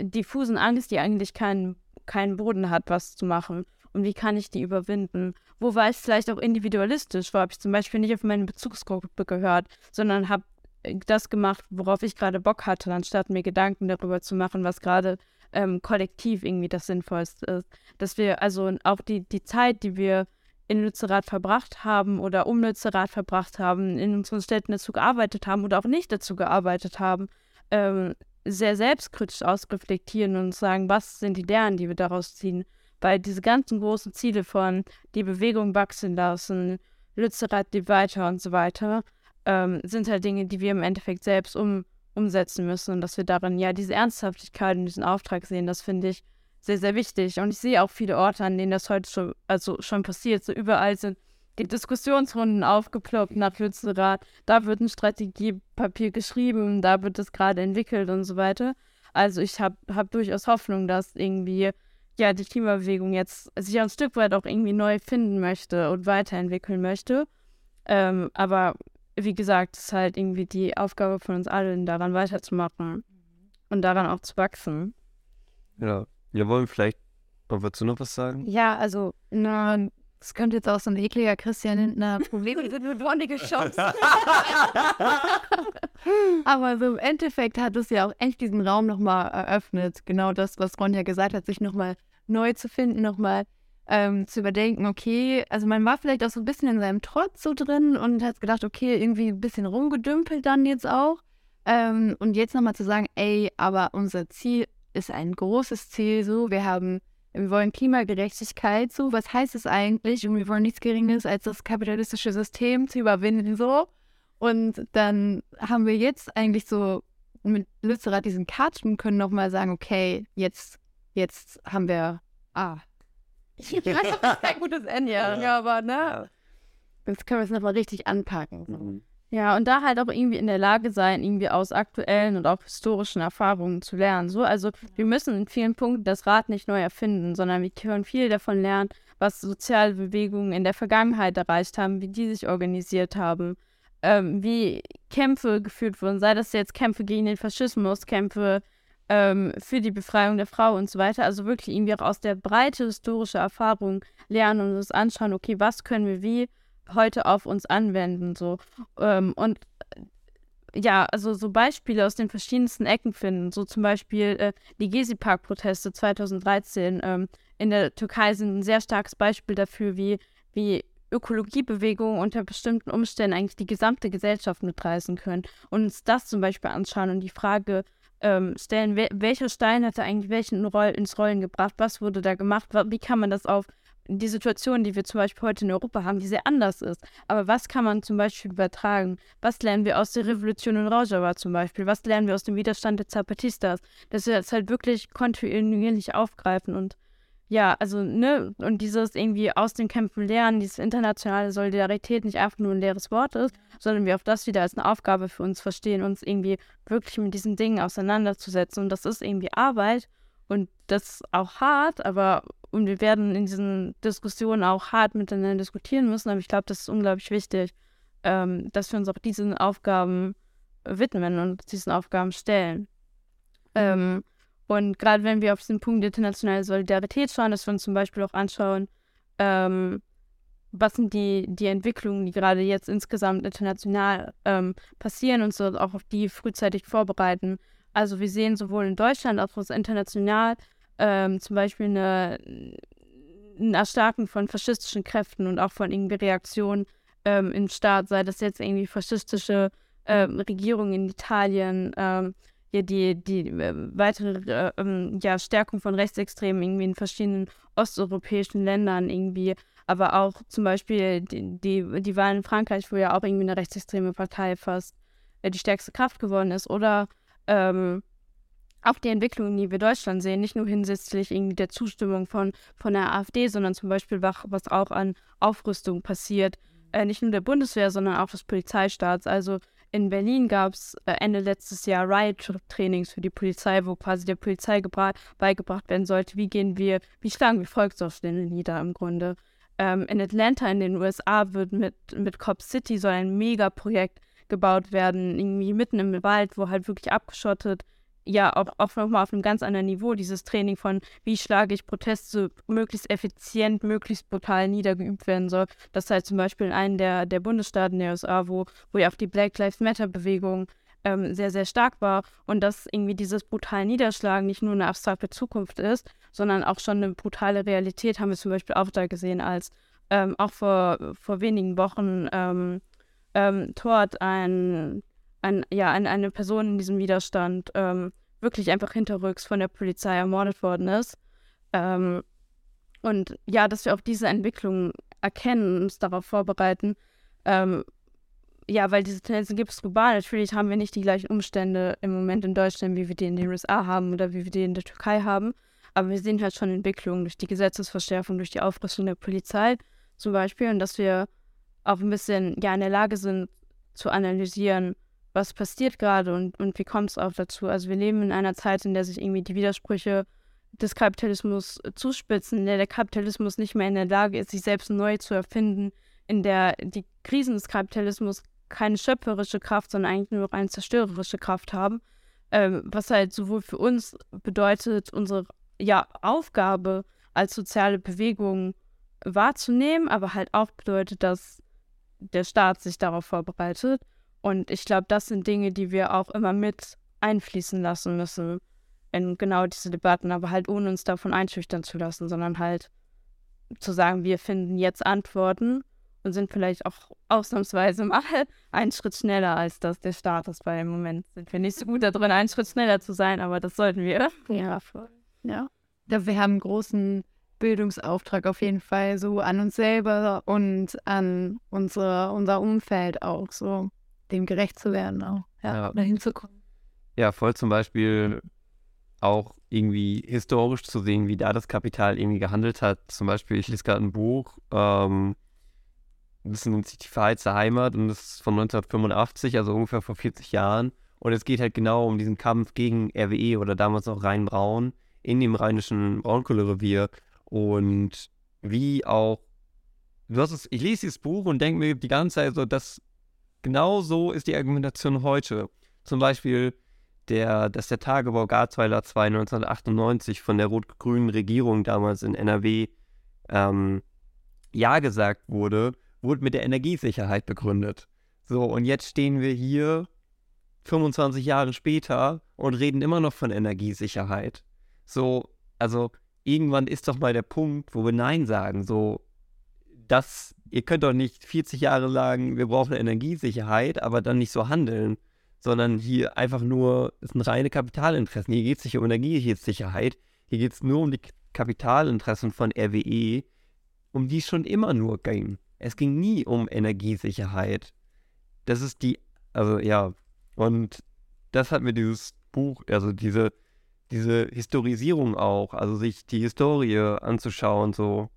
diffusen Angst, die eigentlich keinen, keinen Boden hat, was zu machen? und wie kann ich die überwinden? Wo war ich vielleicht auch individualistisch? Wo habe ich zum Beispiel nicht auf meine Bezugsgruppe gehört, sondern habe äh, das gemacht, worauf ich gerade Bock hatte, anstatt mir Gedanken darüber zu machen, was gerade ähm, kollektiv irgendwie das Sinnvollste ist. Dass wir also auch die, die Zeit, die wir in Lützerath verbracht haben oder um Lützerath verbracht haben, in unseren Städten dazu gearbeitet haben oder auch nicht dazu gearbeitet haben, ähm, sehr selbstkritisch ausreflektieren und sagen, was sind die Lernen, die wir daraus ziehen? Weil diese ganzen großen Ziele von die Bewegung wachsen lassen, Lützerath die weiter und so weiter, ähm, sind halt Dinge, die wir im Endeffekt selbst um, umsetzen müssen und dass wir darin ja diese Ernsthaftigkeit und diesen Auftrag sehen, das finde ich sehr, sehr wichtig. Und ich sehe auch viele Orte, an denen das heute schon, also schon passiert. So überall sind die Diskussionsrunden aufgeploppt nach Lützerath. Da wird ein Strategiepapier geschrieben, da wird es gerade entwickelt und so weiter. Also ich habe hab durchaus Hoffnung, dass irgendwie ja, die Klimabewegung jetzt sich ein Stück weit auch irgendwie neu finden möchte und weiterentwickeln möchte. Ähm, aber wie gesagt, es ist halt irgendwie die Aufgabe von uns allen, daran weiterzumachen und daran auch zu wachsen. Ja, wir wollen vielleicht, wolltest du noch was sagen? Ja, also, na, es könnte jetzt auch so ein ekliger Christian Lindner Probleme sind mit wondige Chance. Aber so im Endeffekt hat es ja auch echt diesen Raum nochmal eröffnet. Genau das, was Ron ja gesagt hat, sich nochmal neu zu finden, nochmal ähm, zu überdenken, okay, also man war vielleicht auch so ein bisschen in seinem Trotz so drin und hat gedacht, okay, irgendwie ein bisschen rumgedümpelt dann jetzt auch. Ähm, und jetzt nochmal zu sagen, ey, aber unser Ziel ist ein großes Ziel, so, wir haben, wir wollen Klimagerechtigkeit, so, was heißt es eigentlich? Und wir wollen nichts Geringes als das kapitalistische System zu überwinden, so. Und dann haben wir jetzt eigentlich so mit Lützerath diesen Cut und können nochmal sagen, okay, jetzt, jetzt haben wir, ah, ich weiß, das ist kein gutes Ende, ja. ja, aber ne, jetzt können wir es nochmal richtig anpacken. Mhm. Ja, und da halt auch irgendwie in der Lage sein, irgendwie aus aktuellen und auch historischen Erfahrungen zu lernen. So, also wir müssen in vielen Punkten das Rad nicht neu erfinden, sondern wir können viel davon lernen, was soziale Bewegungen in der Vergangenheit erreicht haben, wie die sich organisiert haben, ähm, wie Kämpfe geführt wurden, sei das jetzt Kämpfe gegen den Faschismus, Kämpfe ähm, für die Befreiung der Frau und so weiter. Also wirklich irgendwie auch aus der Breite historischer Erfahrung lernen und uns anschauen, okay, was können wir wie heute auf uns anwenden, so. Ähm, und ja, also so Beispiele aus den verschiedensten Ecken finden. So zum Beispiel äh, die Gezi-Park-Proteste 2013 ähm, in der Türkei sind ein sehr starkes Beispiel dafür, wie, wie Ökologiebewegung unter bestimmten Umständen eigentlich die gesamte Gesellschaft mitreißen können und uns das zum Beispiel anschauen und die Frage ähm, stellen, wel welcher Stein hatte eigentlich welchen Roll ins Rollen gebracht, was wurde da gemacht, wie kann man das auf die Situation, die wir zum Beispiel heute in Europa haben, die sehr anders ist. Aber was kann man zum Beispiel übertragen? Was lernen wir aus der Revolution in Rojava zum Beispiel? Was lernen wir aus dem Widerstand der Zapatistas? Dass wir das halt wirklich kontinuierlich aufgreifen und ja, also, ne, und dieses irgendwie aus den Kämpfen lernen, diese internationale Solidarität nicht einfach nur ein leeres Wort ist, sondern wir auch das wieder als eine Aufgabe für uns verstehen, uns irgendwie wirklich mit diesen Dingen auseinanderzusetzen. Und das ist irgendwie Arbeit und das ist auch hart, aber und wir werden in diesen Diskussionen auch hart miteinander diskutieren müssen, aber ich glaube, das ist unglaublich wichtig. ähm, dass wir uns auch diesen Aufgaben widmen und diesen Aufgaben stellen. Ähm, und gerade wenn wir auf diesen Punkt internationale Solidarität schauen, dass wir uns zum Beispiel auch anschauen, ähm, was sind die, die Entwicklungen, die gerade jetzt insgesamt international ähm, passieren und so auch auf die frühzeitig vorbereiten. Also wir sehen sowohl in Deutschland als auch international ähm, zum Beispiel eine, ein Erstarken von faschistischen Kräften und auch von irgendwie Reaktionen ähm, im Staat, sei das jetzt irgendwie faschistische ähm, Regierungen in Italien, ähm, ja, die, die äh, weitere äh, ähm, ja, Stärkung von Rechtsextremen irgendwie in verschiedenen osteuropäischen Ländern irgendwie, aber auch zum Beispiel die, die, die Wahl in Frankreich, wo ja auch irgendwie eine rechtsextreme Partei fast äh, die stärkste Kraft geworden ist, oder ähm, auch die Entwicklungen, die wir Deutschland sehen, nicht nur hinsichtlich irgendwie der Zustimmung von, von der AfD, sondern zum Beispiel, was auch an Aufrüstung passiert, äh, nicht nur der Bundeswehr, sondern auch des Polizeistaats. Also in Berlin gab es äh, Ende letztes Jahr Riot-Trainings für die Polizei, wo quasi der Polizei beigebracht werden sollte, wie gehen wir, wie schlagen wir Volksaufstände nieder im Grunde. Ähm, in Atlanta in den USA wird mit, mit Cop City soll ein Megaprojekt gebaut werden, irgendwie mitten im Wald, wo halt wirklich abgeschottet ja auch, auch nochmal auf einem ganz anderen Niveau, dieses Training von, wie schlage ich Proteste möglichst effizient, möglichst brutal niedergeübt werden soll. Das ist halt zum Beispiel in einem der, der Bundesstaaten der USA, wo, wo ja auch die Black Lives Matter-Bewegung ähm, sehr, sehr stark war und dass irgendwie dieses brutale Niederschlagen nicht nur eine abstrakte Zukunft ist, sondern auch schon eine brutale Realität, haben wir zum Beispiel auch da gesehen, als ähm, auch vor, vor wenigen Wochen ähm, ähm, dort ein ein, ja, ein, eine Person in diesem Widerstand ähm, wirklich einfach hinterrücks von der Polizei ermordet worden ist. Ähm, und ja, dass wir auch diese Entwicklung erkennen und uns darauf vorbereiten. Ähm, ja, weil diese Tendenzen gibt es global. Natürlich haben wir nicht die gleichen Umstände im Moment in Deutschland, wie wir die in den USA haben oder wie wir die in der Türkei haben. Aber wir sehen halt schon Entwicklungen durch die Gesetzesverschärfung, durch die Aufrüstung der Polizei zum Beispiel und dass wir auch ein bisschen ja in der Lage sind zu analysieren, was passiert gerade und, und wie kommt es auch dazu. Also wir leben in einer Zeit, in der sich irgendwie die Widersprüche des Kapitalismus zuspitzen, in der der Kapitalismus nicht mehr in der Lage ist, sich selbst neu zu erfinden, in der die Krisen des Kapitalismus keine schöpferische Kraft, sondern eigentlich nur eine zerstörerische Kraft haben, ähm, was halt sowohl für uns bedeutet, unsere ja, Aufgabe als soziale Bewegung wahrzunehmen, aber halt auch bedeutet, dass der Staat sich darauf vorbereitet und ich glaube, das sind Dinge, die wir auch immer mit einfließen lassen müssen in genau diese Debatten, aber halt ohne uns davon einschüchtern zu lassen, sondern halt zu sagen, wir finden jetzt Antworten und sind vielleicht auch ausnahmsweise mal einen Schritt schneller als das der Staat ist, weil im Moment sind wir nicht so gut darin, einen Schritt schneller zu sein, aber das sollten wir. Ja, voll. Ja. Wir haben einen großen Bildungsauftrag auf jeden Fall so an uns selber und an unsere, unser Umfeld auch so dem gerecht zu werden auch, ja, ja. dahin zu kommen. Ja, voll zum Beispiel auch irgendwie historisch zu sehen, wie da das Kapital irgendwie gehandelt hat. Zum Beispiel, ich lese gerade ein Buch, ähm, das nennt sich Die Verheizte Heimat und das ist von 1985, also ungefähr vor 40 Jahren. Und es geht halt genau um diesen Kampf gegen RWE oder damals noch Rhein-Braun in dem rheinischen Braunkohlerevier und wie auch, du hast es, ich lese dieses Buch und denke mir die ganze Zeit so, dass Genau so ist die Argumentation heute. Zum Beispiel, der, dass der Tagebau Garzweiler 2 1998 von der rot-grünen Regierung damals in NRW ähm, Ja gesagt wurde, wurde mit der Energiesicherheit begründet. So, und jetzt stehen wir hier 25 Jahre später und reden immer noch von Energiesicherheit. So, also irgendwann ist doch mal der Punkt, wo wir Nein sagen. So, das, ihr könnt doch nicht 40 Jahre lang, wir brauchen Energiesicherheit, aber dann nicht so handeln, sondern hier einfach nur, es sind reine Kapitalinteressen. Hier geht es nicht um Energiesicherheit, hier geht es nur um die Kapitalinteressen von RWE, um die es schon immer nur ging. Es ging nie um Energiesicherheit. Das ist die, also ja, und das hat mir dieses Buch, also diese, diese Historisierung auch, also sich die Historie anzuschauen, so,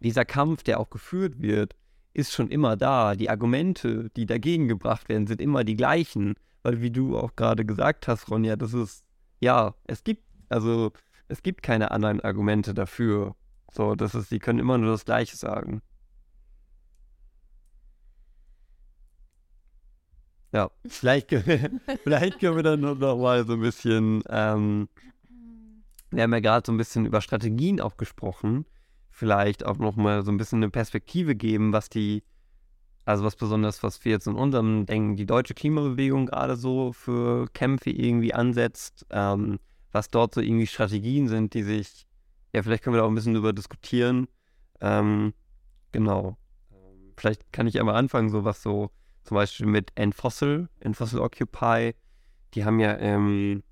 dieser Kampf, der auch geführt wird, ist schon immer da. Die Argumente, die dagegen gebracht werden, sind immer die gleichen. Weil wie du auch gerade gesagt hast, Ronja, das ist, ja, es gibt, also es gibt keine anderen Argumente dafür. So, das ist, die können immer nur das Gleiche sagen. Ja, vielleicht, vielleicht können wir dann noch mal so ein bisschen, ähm, wir haben ja gerade so ein bisschen über Strategien auch gesprochen, vielleicht auch noch mal so ein bisschen eine Perspektive geben, was die, also was besonders, was wir jetzt in unserem Denken, die deutsche Klimabewegung gerade so für Kämpfe irgendwie ansetzt, ähm, was dort so irgendwie Strategien sind, die sich, ja, vielleicht können wir da auch ein bisschen drüber diskutieren. Ähm, genau. Vielleicht kann ich einmal anfangen, so was so zum Beispiel mit Enfossil, Enfossil Occupy. Die haben ja im,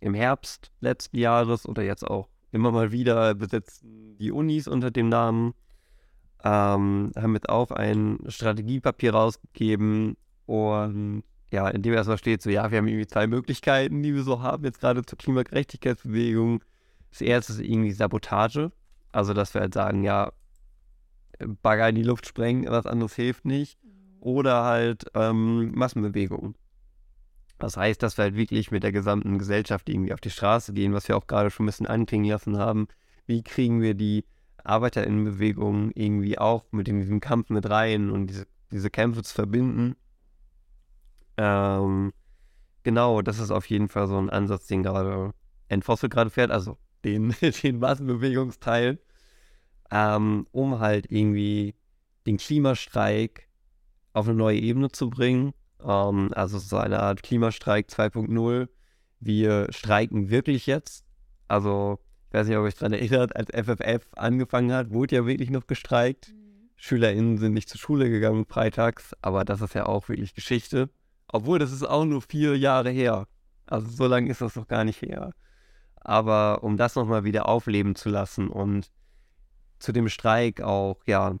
im Herbst letzten Jahres oder jetzt auch immer mal wieder besetzen die Unis unter dem Namen. Ähm, haben jetzt auch ein Strategiepapier rausgegeben und ja, in dem erstmal steht so, ja, wir haben irgendwie zwei Möglichkeiten, die wir so haben, jetzt gerade zur Klimagerechtigkeitsbewegung. Das erste ist irgendwie Sabotage. Also, dass wir halt sagen, ja, Bagger in die Luft sprengen, was anderes hilft nicht. Oder halt ähm, Massenbewegungen. Das heißt, dass wir halt wirklich mit der gesamten Gesellschaft irgendwie auf die Straße gehen, was wir auch gerade schon ein bisschen anklingen lassen haben. Wie kriegen wir die ArbeiterInnenbewegung irgendwie auch mit in diesem Kampf mit rein und diese, diese Kämpfe zu verbinden? Ähm, genau, das ist auf jeden Fall so ein Ansatz, den gerade Entfossil gerade fährt, also den, den Massenbewegungsteil ähm, um halt irgendwie den Klimastreik auf eine neue Ebene zu bringen. Ähm, also so eine Art Klimastreik 2.0. Wir streiken wirklich jetzt. Also, ich weiß nicht, ob ihr euch daran erinnert, als FFF angefangen hat, wurde ja wirklich noch gestreikt. Mhm. SchülerInnen sind nicht zur Schule gegangen freitags, aber das ist ja auch wirklich Geschichte. Obwohl, das ist auch nur vier Jahre her. Also so lange ist das noch gar nicht her. Aber um das nochmal wieder aufleben zu lassen und zu dem Streik auch, ja,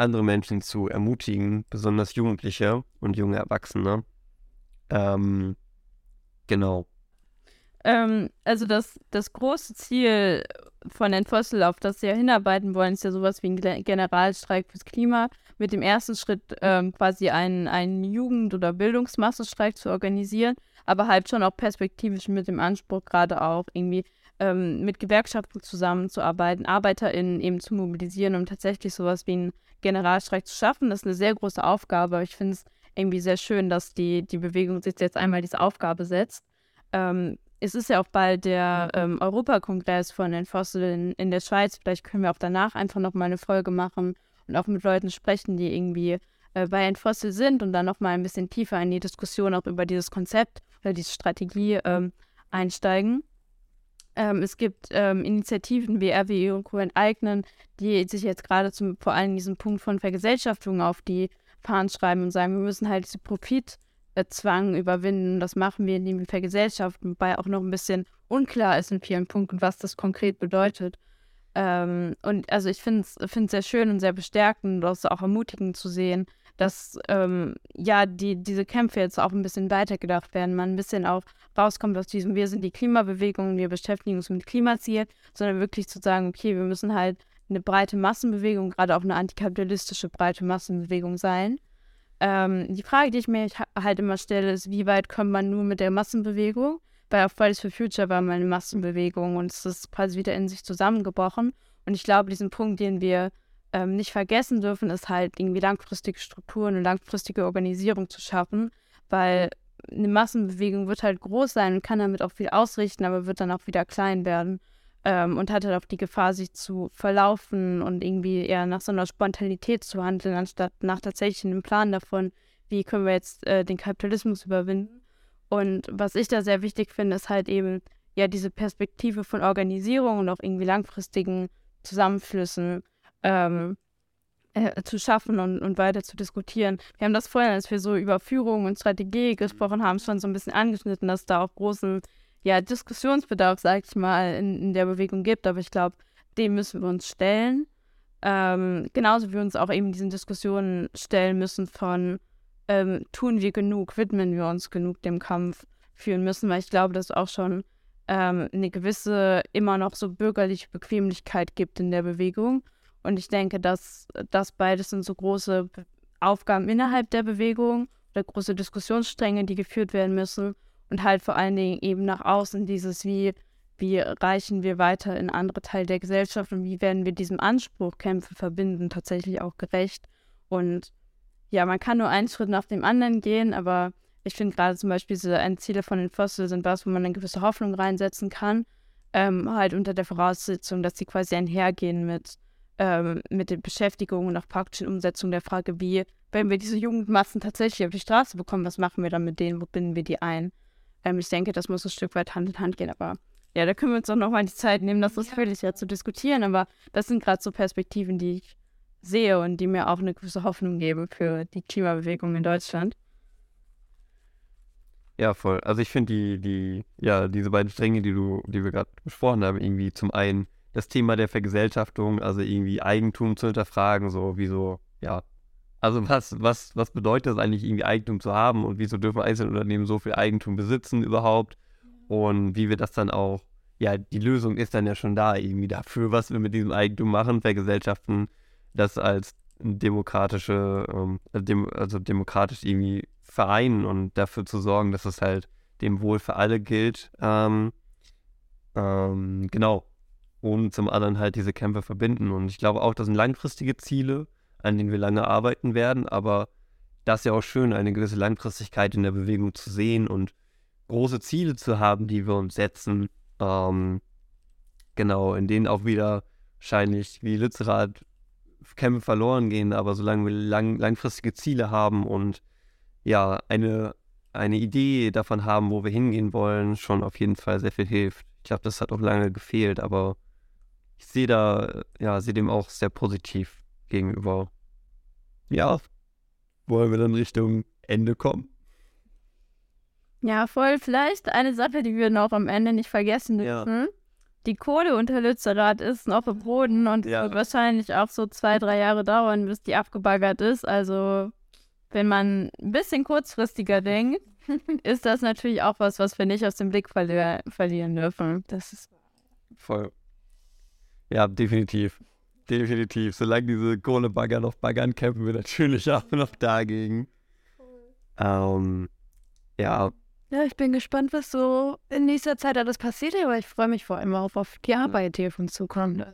andere Menschen zu ermutigen, besonders Jugendliche und junge Erwachsene. Ähm, genau. Ähm, also das, das große Ziel von den Fossil, auf das sie ja hinarbeiten wollen, ist ja sowas wie ein Generalstreik fürs Klima. Mit dem ersten Schritt ähm, quasi einen, einen Jugend- oder Bildungsmassenstreik zu organisieren, aber halt schon auch perspektivisch mit dem Anspruch, gerade auch irgendwie ähm, mit Gewerkschaften zusammenzuarbeiten, ArbeiterInnen eben zu mobilisieren, um tatsächlich sowas wie einen Generalstreik zu schaffen. Das ist eine sehr große Aufgabe. Ich finde es irgendwie sehr schön, dass die, die Bewegung sich jetzt einmal diese Aufgabe setzt. Ähm, es ist ja auch bald der ähm, Europakongress von den Fossilien in der Schweiz. Vielleicht können wir auch danach einfach nochmal eine Folge machen und auch mit Leuten sprechen, die irgendwie äh, bei Entfossil sind und dann nochmal ein bisschen tiefer in die Diskussion auch über dieses Konzept oder diese Strategie ähm, einsteigen. Ähm, es gibt ähm, Initiativen wie RWE und Co. enteignen, die sich jetzt gerade zum, vor allem diesen Punkt von Vergesellschaftung auf die Fahnen schreiben und sagen, wir müssen halt diese Profitzwang überwinden. Das machen wir, indem wir vergesellschaften, wobei auch noch ein bisschen unklar ist in vielen Punkten, was das konkret bedeutet. Ähm, und also ich finde es sehr schön und sehr bestärkend und auch ermutigend zu sehen, dass ähm, ja die, diese Kämpfe jetzt auch ein bisschen weitergedacht werden, man ein bisschen auch rauskommt aus diesem, wir sind die Klimabewegung, wir beschäftigen uns mit Klimazielen, sondern wirklich zu sagen, okay, wir müssen halt eine breite Massenbewegung, gerade auch eine antikapitalistische breite Massenbewegung sein. Ähm, die Frage, die ich mir halt immer stelle, ist, wie weit kommt man nur mit der Massenbewegung? Weil auf Fridays for Future war mal eine Massenbewegung und es ist quasi wieder in sich zusammengebrochen. Und ich glaube, diesen Punkt, den wir ähm, nicht vergessen dürfen, ist halt irgendwie langfristige Strukturen und langfristige Organisierung zu schaffen, weil eine Massenbewegung wird halt groß sein und kann damit auch viel ausrichten, aber wird dann auch wieder klein werden ähm, und hat halt auch die Gefahr, sich zu verlaufen und irgendwie eher nach so einer Spontanität zu handeln, anstatt nach tatsächlich einem Plan davon, wie können wir jetzt äh, den Kapitalismus überwinden. Und was ich da sehr wichtig finde, ist halt eben ja diese Perspektive von Organisierung und auch irgendwie langfristigen Zusammenflüssen ähm, äh, zu schaffen und, und weiter zu diskutieren. Wir haben das vorhin, als wir so über Führung und Strategie gesprochen haben, schon so ein bisschen angeschnitten, dass da auch großen ja, Diskussionsbedarf, sag ich mal, in, in der Bewegung gibt. Aber ich glaube, dem müssen wir uns stellen. Ähm, genauso wie wir uns auch eben diesen Diskussionen stellen müssen von ähm, tun wir genug, widmen wir uns genug dem Kampf führen müssen, weil ich glaube, dass auch schon ähm, eine gewisse immer noch so bürgerliche Bequemlichkeit gibt in der Bewegung und ich denke, dass das beides sind so große Aufgaben innerhalb der Bewegung oder große Diskussionsstränge, die geführt werden müssen. Und halt vor allen Dingen eben nach außen dieses, wie, wie reichen wir weiter in andere Teile der Gesellschaft und wie werden wir diesem Anspruch Kämpfe verbinden, tatsächlich auch gerecht. Und ja, man kann nur einen Schritt nach dem anderen gehen, aber ich finde gerade zum Beispiel diese Endziele von den Fossil sind was, wo man eine gewisse Hoffnung reinsetzen kann, ähm, halt unter der Voraussetzung, dass sie quasi einhergehen mit, ähm, mit der Beschäftigung und auch praktischen Umsetzung der Frage, wie, wenn wir diese Jugendmassen tatsächlich auf die Straße bekommen, was machen wir dann mit denen, wo binden wir die ein? Ähm, ich denke, das muss ein Stück weit Hand in Hand gehen, aber ja, da können wir uns auch nochmal die Zeit nehmen, das ausführlicher ja. zu diskutieren, aber das sind gerade so Perspektiven, die ich sehe und die mir auch eine gewisse Hoffnung geben für die Klimabewegung in Deutschland. Ja, voll. Also ich finde die, die, ja, diese beiden Stränge, die du, die wir gerade besprochen haben, irgendwie zum einen das Thema der Vergesellschaftung, also irgendwie Eigentum zu hinterfragen, so wie so, ja, also was, was, was bedeutet es eigentlich, irgendwie Eigentum zu haben und wieso dürfen Einzelunternehmen so viel Eigentum besitzen überhaupt? Und wie wir das dann auch, ja, die Lösung ist dann ja schon da, irgendwie dafür, was wir mit diesem Eigentum machen, vergesellschaften, das als demokratische, ähm, also demokratisch irgendwie vereinen und dafür zu sorgen, dass es halt dem Wohl für alle gilt. Ähm, ähm, genau. Und zum anderen halt diese Kämpfe verbinden. Und ich glaube auch, das sind langfristige Ziele, an denen wir lange arbeiten werden, aber das ist ja auch schön, eine gewisse Langfristigkeit in der Bewegung zu sehen und große Ziele zu haben, die wir uns setzen. Ähm, genau, in denen auch wieder wahrscheinlich wie Lützerath Kämpfe verloren gehen, aber solange wir lang, langfristige Ziele haben und ja, eine, eine Idee davon haben, wo wir hingehen wollen, schon auf jeden Fall sehr viel hilft. Ich glaube, das hat auch lange gefehlt, aber ich sehe da, ja, sehe dem auch sehr positiv gegenüber. Ja, wollen wir dann Richtung Ende kommen? Ja, voll. Vielleicht eine Sache, die wir noch am Ende nicht vergessen dürfen. Ja. Die Kohle unter Lützerath ist noch im Boden und ja. wird wahrscheinlich auch so zwei, drei Jahre dauern, bis die abgebaggert ist. Also wenn man ein bisschen kurzfristiger denkt, ist das natürlich auch was, was wir nicht aus dem Blick verli verlieren dürfen. Das ist voll. Ja, definitiv. Definitiv. Solange diese Kohlebagger noch baggern, kämpfen wir natürlich auch noch dagegen. Ähm, ja. Ja, ich bin gespannt, was so in nächster Zeit alles passiert, aber ich freue mich vor allem auch auf die Arbeit, die auf uns zukommt.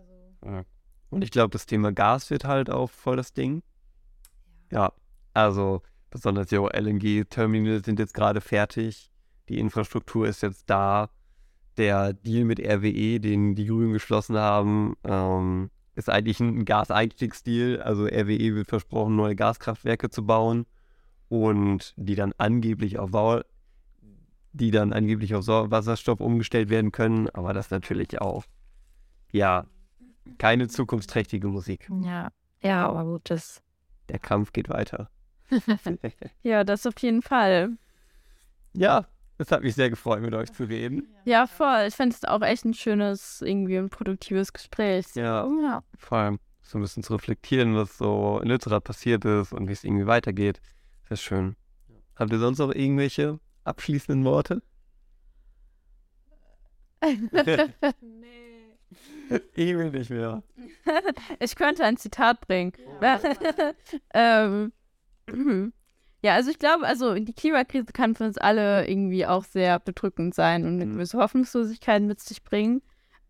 Ja. Und ich glaube, das Thema Gas wird halt auch voll das Ding. Ja, also besonders ja LNG-Terminals sind jetzt gerade fertig. Die Infrastruktur ist jetzt da. Der Deal mit RWE, den die Grünen geschlossen haben, ähm, ist eigentlich ein Gaseinstiegsdeal. Also RWE wird versprochen, neue Gaskraftwerke zu bauen und die dann angeblich auf Sau die dann angeblich auf Wasserstoff umgestellt werden können, aber das natürlich auch, ja, keine zukunftsträchtige Musik. Ja, ja, aber gut, das. Der Kampf geht weiter. ja, das auf jeden Fall. Ja, es hat mich sehr gefreut, mit euch zu reden. Ja, voll. Ich finde es auch echt ein schönes, irgendwie ein produktives Gespräch. Ja, ja, vor allem so ein bisschen zu reflektieren, was so in Lützerath passiert ist und wie es irgendwie weitergeht. Sehr schön. Habt ihr sonst noch irgendwelche abschließenden Worte? nee. Ich will nicht mehr. ich könnte ein Zitat bringen. Ja. ähm, Mhm. Ja, also ich glaube, also die Klimakrise kann für uns alle irgendwie auch sehr bedrückend sein und eine mhm. gewisse Hoffnungslosigkeit mit sich bringen.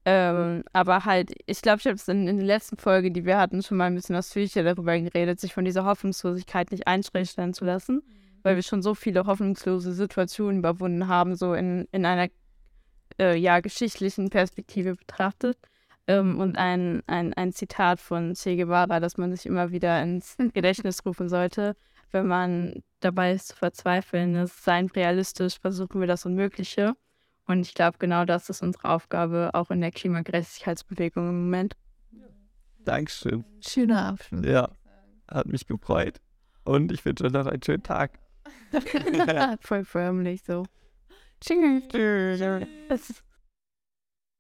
Ähm, aber halt, ich glaube, ich habe es in, in, der letzten Folge, die wir hatten, schon mal ein bisschen ausführlicher darüber geredet, sich von dieser Hoffnungslosigkeit nicht einschränken zu lassen, weil wir schon so viele hoffnungslose Situationen überwunden haben, so in, in einer äh, ja, geschichtlichen Perspektive betrachtet. Ähm, und ein, ein, ein Zitat von Che Guevara, das man sich immer wieder ins Gedächtnis rufen sollte, wenn man dabei ist zu verzweifeln, ist sein realistisch, versuchen wir das Unmögliche. Und ich glaube, genau das ist unsere Aufgabe, auch in der Klimagerechtigkeitsbewegung im Moment. Dankeschön. Schöner Abschluss. Ja, hat mich gefreut. Und ich wünsche euch noch einen schönen Tag. Voll förmlich so. Tschüss. Tschüss.